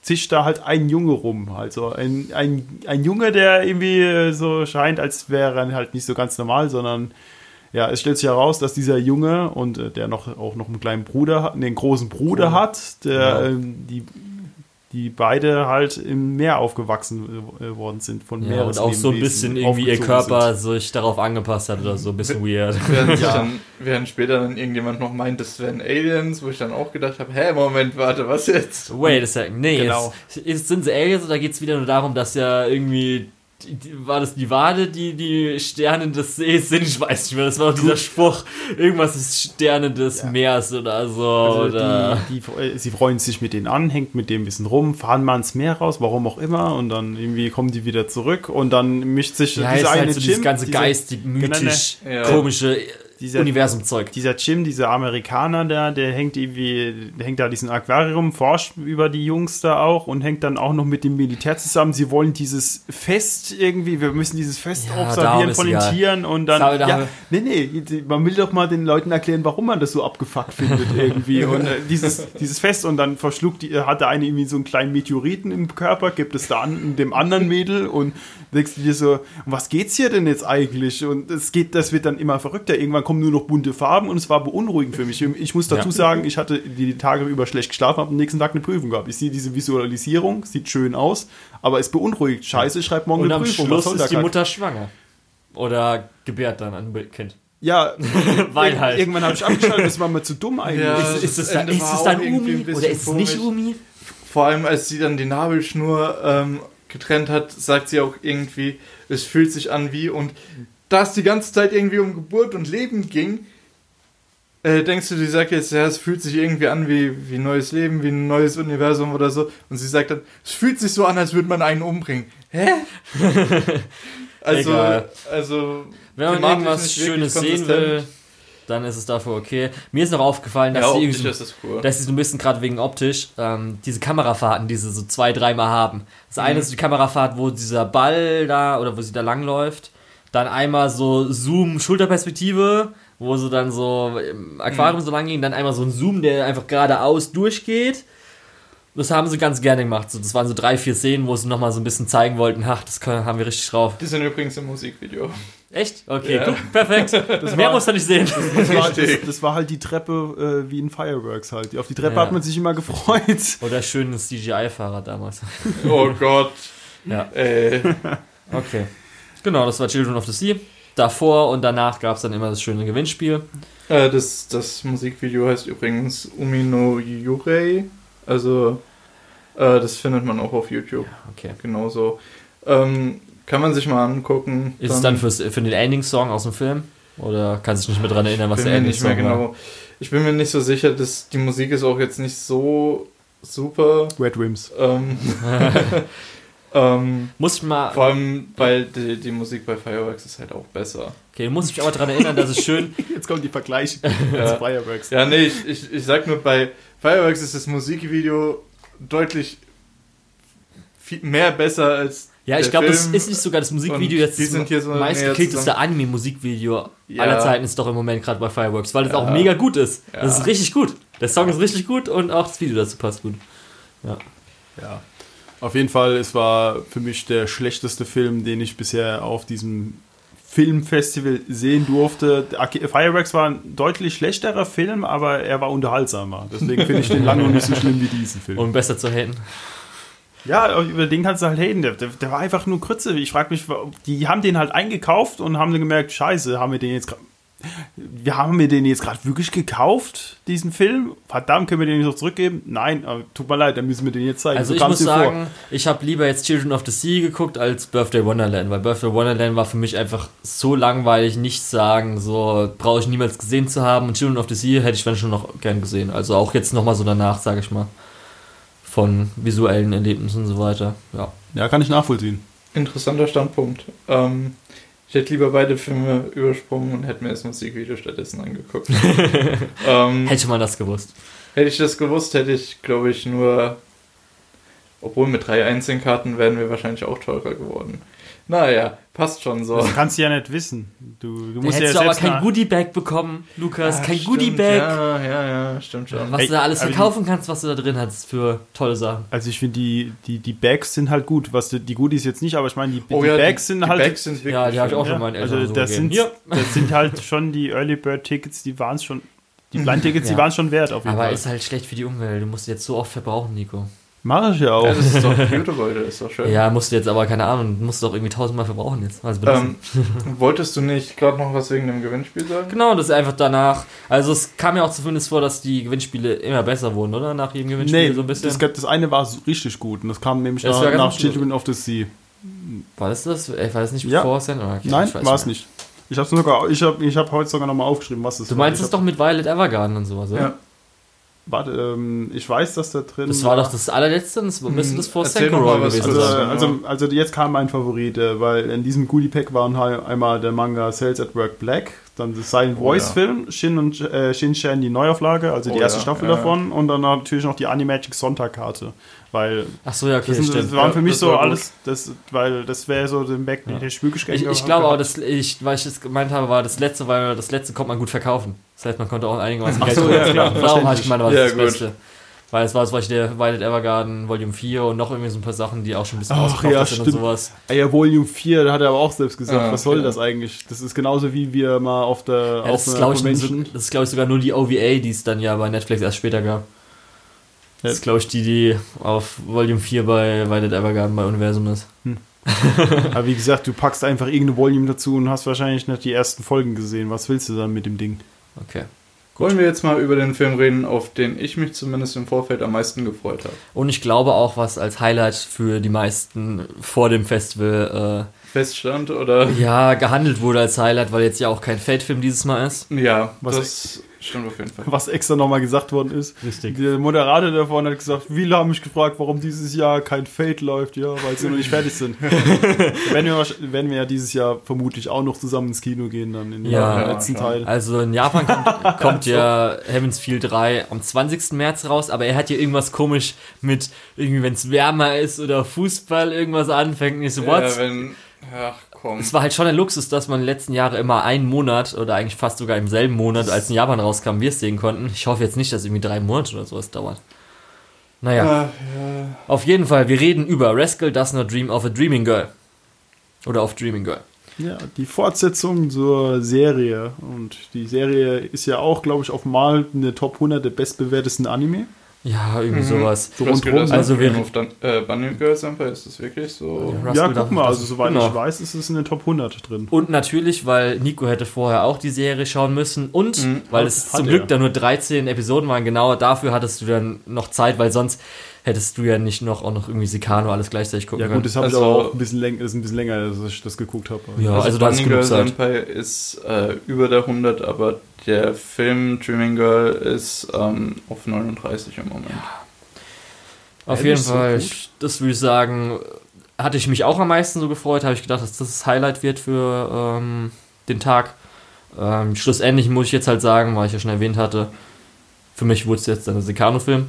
zischt da halt ein Junge rum. Also ein, ein, ein Junge, der irgendwie äh, so scheint, als wäre er halt nicht so ganz normal, sondern ja, es stellt sich heraus, dass dieser Junge und äh, der noch auch noch einen kleinen Bruder hat, nee, einen großen Bruder Bruder. hat, der Genau. ähm, die die beide halt im Meer aufgewachsen äh, worden sind von Ja, und auch so ein bisschen irgendwie ihr Körper sich darauf angepasst hat oder so, ein bisschen weird. Während, Ja. dann, während später dann irgendjemand noch meint, das wären Aliens, wo ich dann auch gedacht habe, hä, Moment, warte, was jetzt? Wait a second. Nee, Genau. jetzt, jetzt sind sie Aliens oder geht es wieder nur darum, dass ja irgendwie. Die, die, war das die Wade, die die Sterne des Sees sind? Ich weiß nicht mehr. Das war doch dieser Spruch. Irgendwas ist Sterne des Ja. Meers oder so. Also oder die, äh, sie freuen sich mit denen an, hängt mit dem ein bisschen rum, fahren mal ins Meer raus, warum auch immer, und dann irgendwie kommen die wieder zurück und dann mischt sich ja, dieser ist eine halt so dieses Jim, ganze geistig, mythisch, Ja. komische Dieser- Universumzeug. dieser Jim, dieser Amerikaner da, der hängt irgendwie, der hängt da diesen Aquarium, forscht über die Jungs da auch und hängt dann auch noch mit dem Militär zusammen. Sie wollen dieses Fest irgendwie, wir müssen dieses Fest Ja, observieren von den egal. Tieren und dann, Da- da ja, nee, nee, man will doch mal den Leuten erklären, warum man das so abgefuckt findet irgendwie und äh, dieses, dieses Fest und dann verschluckt die, hat der eine irgendwie so einen kleinen Meteoriten im Körper, gibt es da an dem anderen Mädel und denkst du dir so, um was geht's hier denn jetzt eigentlich? Und es geht, das wird dann immer verrückter. Irgendwann kommen nur noch bunte Farben und es war beunruhigend für mich. Ich muss dazu Ja. sagen, ich hatte die Tage über schlecht geschlafen, habe am nächsten Tag eine Prüfung gehabt. Ich sehe diese Visualisierung, sieht schön aus, aber es beunruhigt. Scheiße, ich schreibe morgen Und eine am Prüfung. Schluss soll der ist die? Mutter schwanger. Oder gebärt dann ein Kind. Ja, Weil halt. irgendwann habe ich abgeschaltet, das war mir zu dumm eigentlich. Ja. Ist, ist, das es, dann, Ende ist es dann Umi oder ist es nicht. Umi? Vor allem, als sie dann die Nabelschnur ähm, getrennt hat, sagt sie auch irgendwie, es fühlt sich an wie und da es die ganze Zeit irgendwie um Geburt und Leben ging, äh, denkst du, die sagt jetzt, ja, es fühlt sich irgendwie an wie, wie neues Leben, wie ein neues Universum oder so. Und sie sagt dann, es fühlt sich so an, als würde man einen umbringen. Hä? also, Egal. also. Wenn man irgendwas Schönes sehen will, dann ist es dafür okay. Mir ist noch aufgefallen, dass Ja, sie irgendwie das cool. dass sie so ein bisschen gerade wegen optisch ähm, diese Kamerafahrten, die sie so zwei, dreimal haben. Das eine ist die Kamerafahrt, wo dieser Ball da oder wo sie da langläuft. Dann einmal so Zoom, Schulterperspektive, wo sie dann so im Aquarium so lang ging. Dann einmal so ein Zoom, der einfach geradeaus durchgeht. Das haben sie ganz gerne gemacht. So, das waren so drei, vier Szenen, wo sie nochmal so ein bisschen zeigen wollten, ach, das können, haben wir richtig drauf. Die sind übrigens im Musikvideo. Echt? Okay, Ja. guck, perfekt. Mehr war- muss er nicht sehen. Das war, das, Richtig. das war halt die Treppe äh, wie in Fireworks halt. Auf die Treppe Ja. hat man sich immer gefreut. Oder schönes CGI-Fahrrad damals. Oh Gott. Ja. Ey. Okay. Genau, das war Children of the Sea. Davor und danach gab es dann immer das schöne Gewinnspiel. Äh, das, das Musikvideo heißt übrigens Umi no Yurei. Also, äh, das findet man auch auf YouTube. Okay. Genauso. Ähm, kann man sich mal angucken. Ist es dann fürs, für den Ending-Song aus dem Film? Oder kannst du dich nicht mehr dran erinnern, was der Ending-Song mehr war? genau. Ich bin mir nicht so sicher, dass die Musik ist auch jetzt nicht so super. Red Rims. Ähm, ähm, Muss ich mal, vor allem, weil die, die Musik bei Fireworks ist halt auch besser. okay, muss ich mich aber daran erinnern, dass es schön, Jetzt kommen die Vergleiche Ja. zu Fireworks. Ja, nee, ich, ich, ich sag nur, bei Fireworks ist das Musikvideo deutlich viel mehr besser als. ja, ich glaube, das Film. ist nicht sogar das Musikvideo jetzt die das sind hier so meistgeklickteste Anime-Musikvideo Ja. aller Zeiten ist doch im Moment gerade bei Fireworks, weil es Ja. auch mega gut ist. Ja. Das ist richtig gut. Der Song ist richtig gut und auch das Video dazu passt gut. Ja. Auf jeden Fall, es war für mich der schlechteste Film, den ich bisher auf diesem Filmfestival sehen durfte. Fireworks war ein deutlich schlechterer Film, aber er war unterhaltsamer. Deswegen finde ich den lange noch nicht so schlimm wie diesen Film. Um besser zu haten. Ja, über den kannst du halt haten. Der, der, der war einfach nur Krütze. Ich frage mich, die haben den halt eingekauft und haben dann gemerkt, scheiße, haben wir den jetzt gerade. Wir haben mir den jetzt gerade wirklich gekauft, diesen Film. Verdammt, können wir den nicht noch zurückgeben? Nein, aber tut mir leid, dann müssen wir den jetzt zeigen. Also So ich muss mir vor. sagen, ich habe lieber jetzt Children of the Sea geguckt als Birthday Wonderland, weil Birthday Wonderland war für mich einfach so langweilig, nichts sagen, so brauche ich niemals gesehen zu haben und Children of the Sea hätte ich dann schon noch gern gesehen. Also auch jetzt nochmal so danach, sage ich mal, von visuellen Erlebnissen und so weiter. Ja. Ja, kann ich nachvollziehen. Interessanter Standpunkt. Ähm, ich hätte lieber beide Filme übersprungen und hätte mir das Musikvideo stattdessen angeguckt. ähm, Hätte man das gewusst. hätte ich das gewusst, hätte ich, glaube ich, nur. Obwohl mit drei Einzelkarten wären wir wahrscheinlich auch teurer geworden. Naja, passt schon so. Das kannst du ja nicht wissen. Du, du musst ja hättest du aber kein Goodie-Bag bekommen, Lukas, Ah, kein Goodie-Bag. Ja, ja, ja, stimmt schon. Was Ey, du da alles aber die- verkaufen kannst, was du da drin hast für tolle Sachen. Also ich finde die, die, die Bags sind halt gut. Was die, die Goodies jetzt nicht, aber ich meine, die, Oh die ja, Bags sind die halt. Bags sind wirklich Ja, die habe ich auch schon meinen also Eltern so das sind, das sind halt schon die Early Bird Tickets, die waren es schon. Die Blind Tickets, Ja. die waren schon wert auf jeden Aber Fall. ist halt schlecht für die Umwelt. Du musst jetzt so oft verbrauchen, Nico. Mache ich ja auch. Ja, das ist doch beautiful, das ist doch schön. Ja, musst du jetzt aber, keine Ahnung, musst du doch irgendwie tausendmal verbrauchen jetzt. Also. Ähm, wolltest du nicht gerade noch was wegen dem Gewinnspiel sagen? Genau, das ist einfach danach. Also es kam ja auch zumindest vor, dass die Gewinnspiele immer besser wurden, oder? Nach jedem Gewinnspiel Nee, so ein bisschen. das, das eine war so richtig gut und das kam nämlich Das nach, nach. Children of the Sea. war das das? War das nicht Ja. bevor es denn? Okay, Nein, ich weiß war es nicht. Ich habe sogar, ich habe, ich habe heute sogar nochmal aufgeschrieben, was es Du war. meinst ich es doch mit Violet Evergarden und sowas, oder? Ja. Warte, ähm, ich weiß, dass da drin. Das war doch das allerletzte, das müsste das vor was gewesen Also, Das sein. also, also jetzt kam mein Favorit, äh, weil in diesem Goodie Pack waren halt einmal der Manga Sales at Work Black, dann das Silent Oh, Voice ja. Film, Shin und äh, Shin Chan die Neuauflage, also die Oh, erste ja, Staffel ja. davon und dann natürlich noch die Animagic Sonntagkarte, weil Ach so, ja, okay, das, das waren Ja, für mich das so alles, das, weil das wäre so den Back, Ja. der Spülgeschenk. Ich, ich glaube aber, das, ich, weil ich das gemeint habe, war das letzte, weil das letzte konnte man gut verkaufen. Das heißt, man konnte auch einigermaßen Ach Geld so, ja, verdienen. klar, Darum habe ich gemeint, war Ja, das, gut. das Beste. Weil es war zum Beispiel der Violet Evergarden Volume 4 und noch irgendwie so ein paar Sachen, die auch schon ein bisschen Ach, ja, sind und stimmt. sowas. Ah ja, Volume 4, da hat er aber auch selbst gesagt, Ah, was soll okay. das eigentlich? Das ist genauso wie wir mal auf der Ja, auf das, ist, ich, so, das ist, glaube ich, sogar nur die OVA, die es dann ja bei Netflix erst später gab. Das ist, glaube ich, die, die auf Volume 4 bei Violet Evergarden bei Universum ist. Aber wie gesagt, du packst einfach irgendeine Volume dazu und hast wahrscheinlich nicht die ersten Folgen gesehen. Was willst du dann mit dem Ding? Okay. Wollen wir jetzt mal über den Film reden, auf den ich mich zumindest im Vorfeld am meisten gefreut habe? Und ich glaube auch, was als Highlight für die meisten vor dem Festival Feststand oder? ja gehandelt wurde als Highlight, weil jetzt ja auch kein Fate-Film dieses Mal ist. Ja, Was- das stimmt auf jeden Fall. Was extra nochmal gesagt worden ist. Richtig. Der Moderator davon hat gesagt, viele haben mich gefragt, warum dieses Jahr kein Fate läuft, ja, weil sie noch nicht fertig sind. werden wir, werden wir ja dieses Jahr vermutlich auch noch zusammen ins Kino gehen, dann in Ja, dem letzten ja. Teil. Also in Japan kommt, kommt ja Heaven's Feel 3 am 20. März raus, aber er hat ja irgendwas komisch mit irgendwie, wenn es wärmer ist oder Fußball irgendwas anfängt. Und ich so, what? Ja, wenn, ach komm. Es war halt schon ein Luxus, dass man in den letzten Jahren immer einen Monat oder eigentlich fast sogar im selben Monat, als in Japan rauskam, wir es sehen konnten. Ich hoffe jetzt nicht, dass irgendwie drei Monate oder sowas dauert. Naja, Ah, ja. auf jeden Fall, wir reden über Rascal Does Not Dream of a Dreaming Girl. Oder of Dreaming Girl. Ja, die Fortsetzung zur Serie. Und die Serie ist ja auch, glaube ich, auf mal eine Top 100 der bestbewertesten Anime. Ja, irgendwie Mhm. sowas. So. Does Not Also wir- of Dun äh, Bunny Girls Empire, ist das wirklich so? Ja. ja, guck mal, also soweit genau. ich weiß, ist es in der Top 100 drin. Und natürlich, weil Nico hätte vorher auch die Serie schauen müssen und Mhm. weil Hat- es zum er. Glück dann nur 13 Episoden waren, genau dafür hattest du dann noch Zeit, weil sonst hättest du ja nicht noch auch noch irgendwie Sikano alles gleichzeitig gucken Ja gut, können. das habe ich Also- aber auch ein bisschen länger, das ist ein bisschen länger, dass ich das geguckt habe. Ja, also da hast Bunny du genug Girls Zeit. Empire ist äh, über der 100, aber der Film Dreaming Girl ist ähm, auf 39 im Moment. Auf Ja, jeden nicht so Fall, gut. ich- das würde ich sagen, hatte ich mich auch am meisten so gefreut, habe ich gedacht, dass das das Highlight wird für ähm, den Tag. Ähm, schlussendlich muss ich jetzt halt sagen, weil ich ja schon erwähnt hatte, für mich wurde es jetzt dann ein Sikano-Film.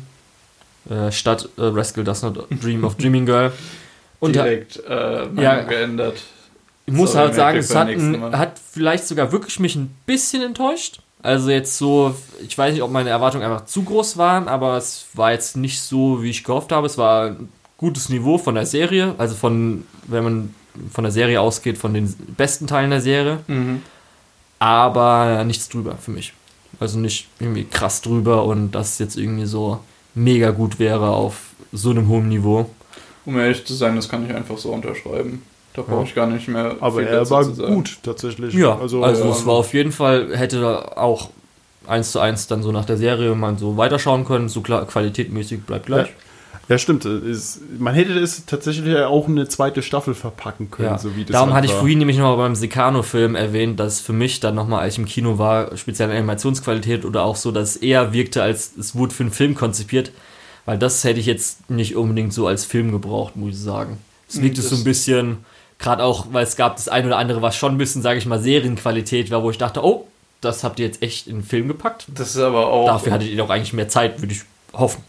Äh, statt äh, Rascal Does Not Dream of Dreaming Girl. Und Direkt äh, Ja. geändert. ich muss Sorry, halt sagen, es hat, ein, hat vielleicht sogar wirklich mich ein bisschen enttäuscht. Also jetzt so, ich weiß nicht, ob meine Erwartungen einfach zu groß waren, aber es war jetzt nicht so, wie ich gehofft habe. Es war ein gutes Niveau von der Serie, also von, wenn man von der Serie ausgeht, von den besten Teilen der Serie, Mhm. aber nichts drüber für mich. Also nicht irgendwie krass drüber und das jetzt irgendwie so mega gut wäre auf so einem hohen Niveau. Um ehrlich zu sein, das kann ich einfach so unterschreiben. Da brauche Ja. ich gar nicht mehr Aber viel er dazu war zu sagen. gut, tatsächlich. Ja, also, ähm, es war auf jeden Fall, hätte auch eins zu eins dann so nach der Serie man so weiterschauen können, so klar, qualitätmäßig bleibt gleich. Ja, stimmt. Es, man hätte es tatsächlich auch eine zweite Staffel verpacken können, Ja. so wie das Darum halt hatte ich war. vorhin nämlich noch beim Secano-Film erwähnt, dass für mich dann nochmal, als ich im Kino war, speziell Animationsqualität oder auch so, dass es eher wirkte, als es wurde für einen Film konzipiert, weil das hätte ich jetzt nicht unbedingt so als Film gebraucht, muss ich sagen. Es Mhm, wirkte so das- ein bisschen, gerade auch, weil es gab das ein oder andere, was schon ein bisschen, sage ich mal, Serienqualität war, wo ich dachte, oh, das habt ihr jetzt echt in den Film gepackt. Das ist aber auch. Dafür hattet ihr doch eigentlich mehr Zeit, würde ich hoffen.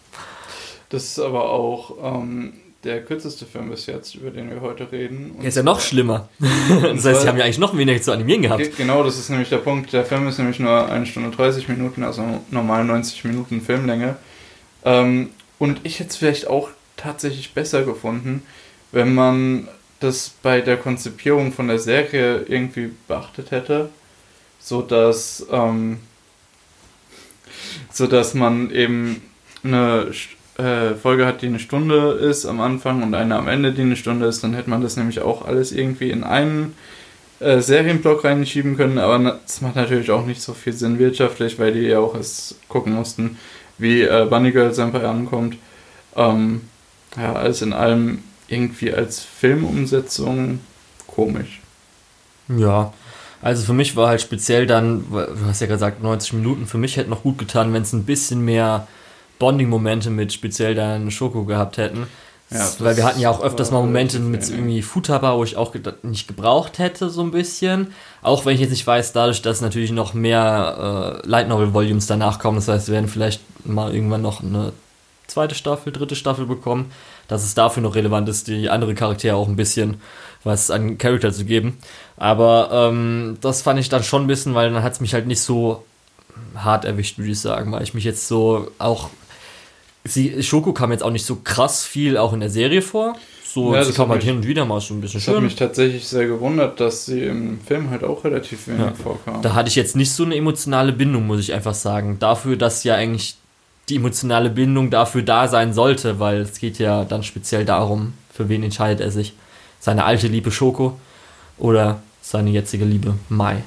Das ist aber auch ähm, der kürzeste Film bis jetzt, über den wir heute reden. Und Der ist ja noch schlimmer. Das heißt, sie haben ja eigentlich noch weniger zu animieren gehabt. Ge- Genau, das ist nämlich der Punkt. Der Film ist nämlich nur 1 Stunde 30 Minuten, also normal 90 Minuten Filmlänge. Ähm, und ich hätte es vielleicht auch tatsächlich besser gefunden, wenn man das bei der Konzipierung von der Serie irgendwie beachtet hätte, so dass ähm, so dass man eben eine äh, Folge hat, die eine Stunde ist am Anfang und eine am Ende, die eine Stunde ist, dann hätte man das nämlich auch alles irgendwie in einen äh, Serienblock reinschieben können, aber das macht natürlich auch nicht so viel Sinn wirtschaftlich, weil die ja auch erst gucken mussten, wie äh, Bunny Girl Senpai ankommt. Ähm, ja, alles in allem irgendwie als Filmumsetzung komisch. Ja, also für mich war halt speziell dann, du hast ja gesagt 90 Minuten, für mich hätte noch gut getan, wenn es ein bisschen mehr Bonding-Momente mit speziell dann Schoko gehabt hätten. Ja, weil wir hatten ja auch öfters mal Momente mit irgendwie Futaba, wo ich auch nicht gebraucht hätte, so ein bisschen. Auch wenn ich jetzt nicht weiß, dadurch, dass natürlich noch mehr äh, Light Novel Volumes danach kommen, das heißt, wir werden vielleicht mal irgendwann noch eine zweite Staffel, dritte Staffel bekommen, dass es dafür noch relevant ist, die andere Charaktere auch ein bisschen was an Charakter zu geben. Aber ähm, das fand ich dann schon ein bisschen, weil dann hat es mich halt nicht so hart erwischt, würde ich sagen, weil ich mich jetzt so auch sie, Schoko kam jetzt auch nicht so krass viel auch in der Serie vor. So, ja, sie kam halt hin und wieder mal so ein bisschen schön. Ich habe mich tatsächlich sehr gewundert, dass sie im Film halt auch relativ wenig ja. vorkam. Da hatte ich jetzt nicht so eine emotionale Bindung, muss ich einfach sagen. Dafür, dass ja eigentlich die emotionale Bindung dafür da sein sollte, weil es geht ja dann speziell darum, für wen entscheidet er sich. Seine alte Liebe Schoko oder seine jetzige Liebe Mai.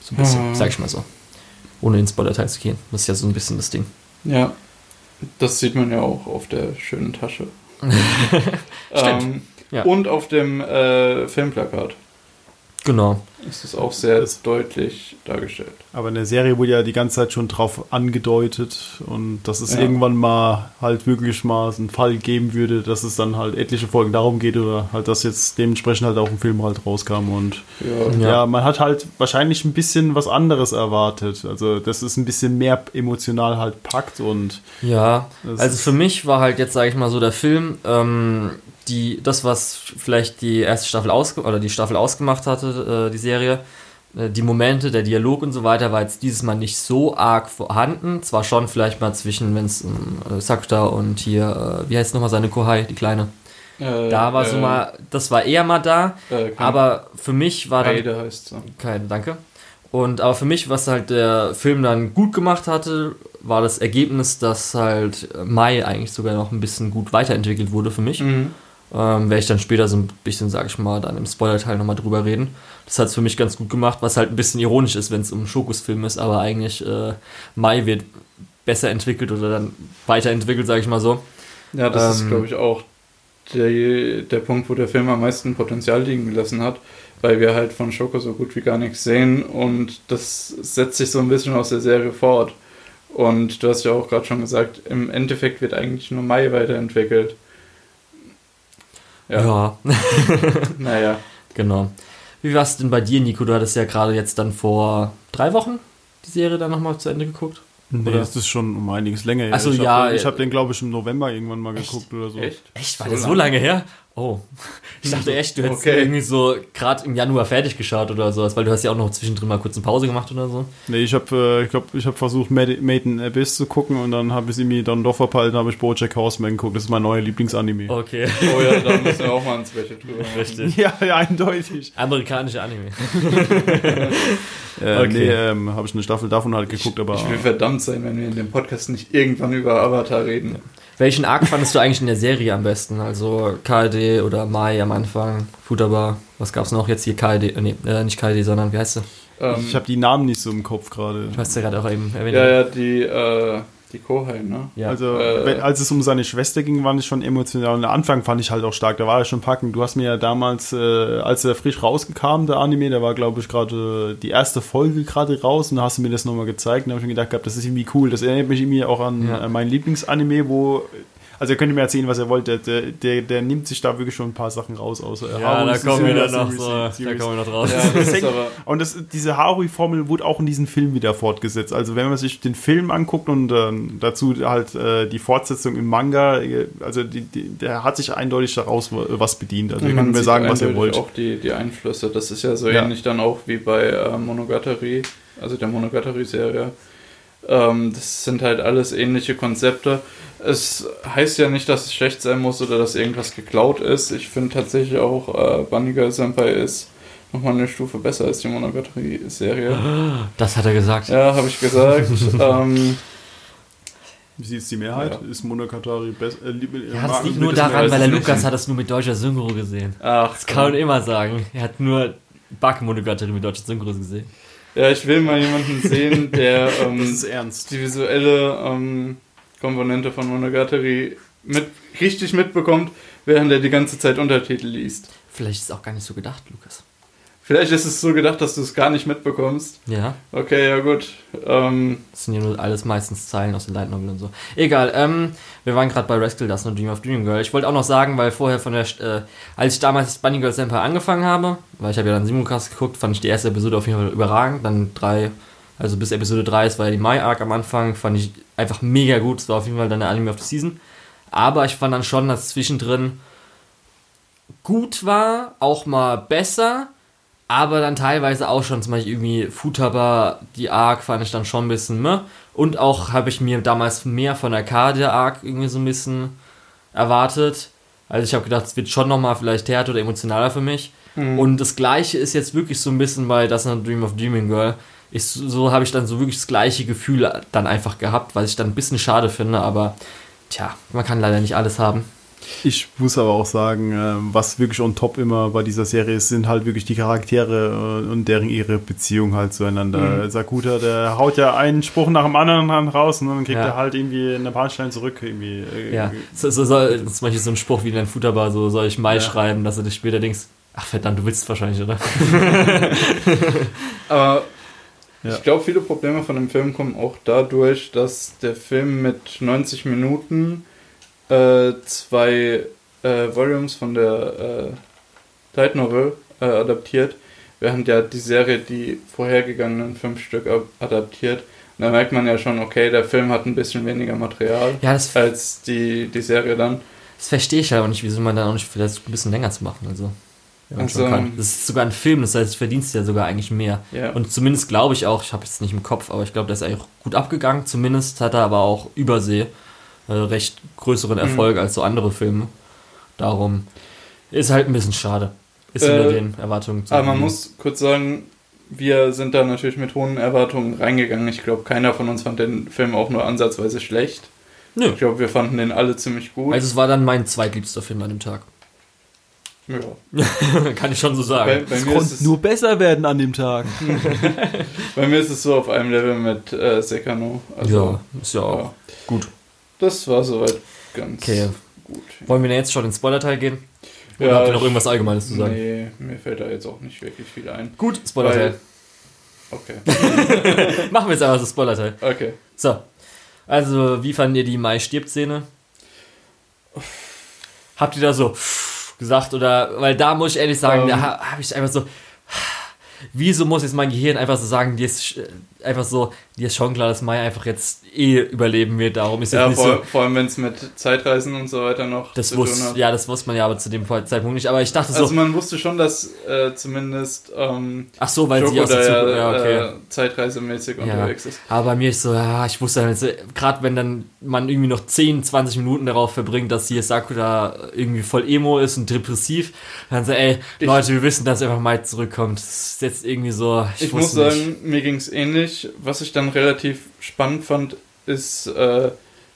So ein bisschen, hm. sag ich mal so. Ohne ins Spoiler-Teil zu gehen. Das ist ja so ein bisschen das Ding. Ja, das sieht man ja auch auf der schönen Tasche. Stimmt. Ähm, ja. Und auf dem äh, Filmplakat. Genau. Ist es auch sehr das deutlich dargestellt. Aber in der Serie wurde ja die ganze Zeit schon drauf angedeutet und dass es ja. irgendwann mal halt wirklich mal einen Fall geben würde, dass es dann halt etliche Folgen darum geht oder halt, dass jetzt dementsprechend halt auch ein Film halt rauskam und ja. ja, man hat halt wahrscheinlich ein bisschen was anderes erwartet. Also, dass es ein bisschen mehr emotional halt packt und. Ja, also für mich war halt jetzt, sage ich mal so, der Film, ähm, die, das, was vielleicht die erste Staffel ausge oder die Staffel ausgemacht hatte, äh, die Serie, äh, die Momente, der Dialog und so weiter, war jetzt dieses Mal nicht so arg vorhanden. Zwar schon vielleicht mal zwischen, wenn es um äh, Sakuta und hier, äh, wie heißt nochmal seine Kohai, die Kleine. Äh, da war so äh, mal, das war eher mal da, aber für mich war dann. Heide heißt so. Keine, danke. Und aber für mich, was halt der Film dann gut gemacht hatte, war das Ergebnis, dass halt Mai eigentlich sogar noch ein bisschen gut weiterentwickelt wurde für mich. Mhm. Ähm, werde ich dann später so ein bisschen, sag ich mal, dann im Spoiler-Teil nochmal drüber reden. Das hat es für mich ganz gut gemacht, was halt ein bisschen ironisch ist, wenn es um Schokus-Film ist, aber eigentlich äh, Mai wird besser entwickelt oder dann weiterentwickelt, sag ich mal so. Ja, das ähm, ist, glaube ich, auch der, der Punkt, wo der Film am meisten Potenzial liegen gelassen hat, weil wir halt von Schoko so gut wie gar nichts sehen und das setzt sich so ein bisschen aus der Serie fort. Und du hast ja auch gerade schon gesagt, im Endeffekt wird eigentlich nur Mai weiterentwickelt. Ja. ja. naja. Genau. Wie war es denn bei dir, Nico? Du hattest ja gerade jetzt dann vor drei Wochen die Serie dann nochmal zu Ende geguckt. Nee, oder? das ist schon um einiges länger her. Also ich ja. Hab, ich habe den, glaube ich, im November irgendwann mal Echt? geguckt oder so. Echt? Echt? War so der so lange her? Oh, ich dachte echt, du hättest okay. irgendwie so gerade im Januar fertig geschaut oder sowas, weil du hast ja auch noch zwischendrin mal kurz eine Pause gemacht oder so. Nee, ich habe, äh, ich glaube, ich habe versucht, Made in Abyss zu gucken und dann habe ich sie mir dann doch verpeilt, habe ich BoJack Horseman geguckt. Das ist mein neuer Lieblingsanime. Okay. Oh ja, da müssen wir auch mal ins Welche drüber. Richtig. Ja, ja, eindeutig. Amerikanische Anime. äh, okay. Nee, ähm, habe ich eine Staffel davon halt geguckt, aber. Ich will verdammt sein, wenn wir in dem Podcast nicht irgendwann über Avatar reden. Welchen Arc fandest du eigentlich in der Serie am besten? Also KD oder Mai am Anfang, Futaba, was gab's noch jetzt hier? KD, äh, nee, äh, nicht KD, sondern wie heißt sie? Ähm, ich habe die Namen nicht so im Kopf gerade. Du hast ja gerade auch eben erwähnt. Ja, ja, die, äh, die Kohai, ne? Ja. Also, äh, wenn, als es um seine Schwester ging, war ich schon emotional. Und der Anfang fand ich halt auch stark. Da war er schon packend. Du hast mir ja damals, äh, als er frisch rauskam, der Anime, da war, glaube ich, gerade die erste Folge gerade raus. Und da hast du mir das nochmal gezeigt. Und da habe ich mir gedacht, das ist irgendwie cool. Das erinnert mich irgendwie auch an ja. mein Lieblingsanime, wo also ihr könnt mir erzählen, was ihr wollt. Der, der, der, nimmt sich da wirklich schon ein paar Sachen raus. Aus, äh, ja, da kommen wir dann noch, so, da kommen wir noch drauf. Ja, das hängt, und das, diese Harui-Formel wurde auch in diesem Film wieder fortgesetzt. Also wenn man sich den Film anguckt und äh, dazu halt äh, die Fortsetzung im Manga, äh, also die, die, der hat sich eindeutig daraus was bedient. Also ihr könnt mir sagen, was ihr wollt. auch die, die Einflüsse. Das ist ja so ja. ähnlich dann auch wie bei äh, Monogatari, also der Monogatari-Serie. Ähm, das sind halt alles ähnliche Konzepte es heißt ja nicht, dass es schlecht sein muss oder dass irgendwas geklaut ist. Ich finde tatsächlich auch, äh, Bunny Senpai ist nochmal eine Stufe besser als die Monogatari-Serie. Das hat er gesagt. Ja, habe ich gesagt. ähm, Wie sieht es die Mehrheit? Ja. Ist Monogatari besser? Äh, Ja, das mag- liegt nur es daran, weil der nicht. Lukas hat das nur mit deutscher Synchro gesehen. Ach, Das kann man immer sagen. Er hat nur Bug-Monogatari mit deutscher Synchro gesehen. ja, ich will mal jemanden sehen, der Das ähm, ist ernst. die visuelle ähm, Komponente von Monogatari mit, richtig mitbekommt, während er die ganze Zeit Untertitel liest. Vielleicht ist es auch gar nicht so gedacht, Lukas. Vielleicht ist es so gedacht, dass du es gar nicht mitbekommst. Ja, Okay, ja gut. Ähm, das sind ja nur alles meistens Zeilen aus den Light Novel und so. Egal, ähm, wir waren gerade bei Rascal Dust und Dream of Dream Girl. Ich wollte auch noch sagen, weil vorher von der, äh, als ich damals Bunny Girl Senpai angefangen habe, weil ich habe ja dann Simulcast geguckt, fand ich die erste Episode auf jeden Fall überragend. Dann drei, also bis Episode 3, es war ja die Mai Arc am Anfang, fand ich einfach mega gut. Es war auf jeden Fall dann der Anime of the Season. Aber ich fand dann schon, dass zwischendrin gut war, auch mal besser, aber dann teilweise auch schon zum Beispiel irgendwie Futaba, die Arc fand ich dann schon ein bisschen meh. Und auch habe ich mir damals mehr von Arcadia Arc irgendwie so ein bisschen erwartet. Also ich habe gedacht, es wird schon nochmal vielleicht härter oder emotionaler für mich. Und das gleiche ist jetzt wirklich so ein bisschen bei Das ist Dream of Dreaming Girl. Ich, so habe ich dann so wirklich das gleiche Gefühl dann einfach gehabt, was ich dann ein bisschen schade finde, aber tja, man kann leider nicht alles haben. Ich muss aber auch sagen, äh, was wirklich on top immer bei dieser Serie ist, sind halt wirklich die Charaktere äh, und deren ihre Beziehung halt zueinander. Mhm. Sakuta, der haut ja einen Spruch nach dem anderen raus und dann kriegt Ja. er halt irgendwie eine Punchline zurück. Irgendwie. äh, Ja, so, so, so, zum Beispiel so ein Spruch wie in dein Futterbar, so soll ich Mai Ja. schreiben, dass du dich später denkst, ach verdammt, du willst es wahrscheinlich, oder? aber Ja. ich glaube, viele Probleme von dem Film kommen auch dadurch, dass der Film mit 90 Minuten äh, zwei äh, Volumes von der äh, Light Novel äh, adaptiert, während ja die Serie die vorhergegangenen fünf Stück adaptiert. Und da merkt man ja schon, okay, der Film hat ein bisschen weniger Material Ja, das, als die, die Serie dann. das verstehe ich halt auch nicht, wieso man dann auch nicht vielleicht ein bisschen länger zu machen, also. Also- schon kann. Das ist sogar ein Film, das heißt, du verdienst ja sogar eigentlich mehr. Ja. Und zumindest glaube ich auch, ich habe es nicht im Kopf, aber ich glaube, der ist eigentlich gut abgegangen. Zumindest hat er aber auch Übersee äh, recht größeren Mhm. Erfolg als so andere Filme. Darum ist halt ein bisschen schade. Ist Äh, hinter den Erwartungen zu Aber man muss kurz sagen, wir sind da natürlich mit hohen Erwartungen reingegangen. Ich glaube, keiner von uns fand den Film auch nur ansatzweise schlecht. Nö. Ich glaube, wir fanden den alle ziemlich gut. Also es war dann mein zweitliebster Film an dem Tag. Ja. Kann ich schon so bei, sagen. bei, mir ist es, besser werden an dem Tag. bei mir ist es so auf einem Level mit äh, Sekano. Also, ja, ist ja auch ja. gut. Das war soweit ganz Okay. gut. Wollen wir denn jetzt schon ins Spoiler-Teil gehen? Oder Ja, habt ihr noch irgendwas Allgemeines zu sagen? Nee, mir fällt da jetzt auch nicht wirklich viel ein. Gut, Spoiler-Teil. Okay. Machen wir jetzt einfach das Spoiler-Teil. Okay. So. Also, wie fandet ihr die Mai-Stirbt-Szene? Habt ihr da so gesagt oder, weil da muss ich ehrlich sagen, Ähm. da ha- habe ich einfach so, wieso muss jetzt mein Gehirn einfach so sagen, dir ist einfach so, dir ist schon klar, dass Mai einfach jetzt eh überleben wird, darum ist jetzt Ja, nicht vor, so, vor allem, wenn es mit Zeitreisen und so weiter noch das wusste, ja, das wusste man ja aber zu dem Zeitpunkt nicht, aber ich dachte so, Also man wusste schon, dass äh, zumindest ähm, ach so, weil sie Joko aus der Zukunft, ja, okay. äh, zeitreisemäßig Ja. unterwegs ist. Aber bei mir ist so, ja, ich wusste halt, gerade wenn dann man irgendwie noch 10, 20 Minuten darauf verbringt, dass hier Sakura irgendwie voll emo ist und depressiv, dann so, ey, Ich- Leute, wir wissen, dass einfach Mai zurückkommt. Das ist jetzt irgendwie so, ich, Ich, muss nicht. sagen, mir ging es ähnlich. Was ich dann relativ spannend fand, ist, äh,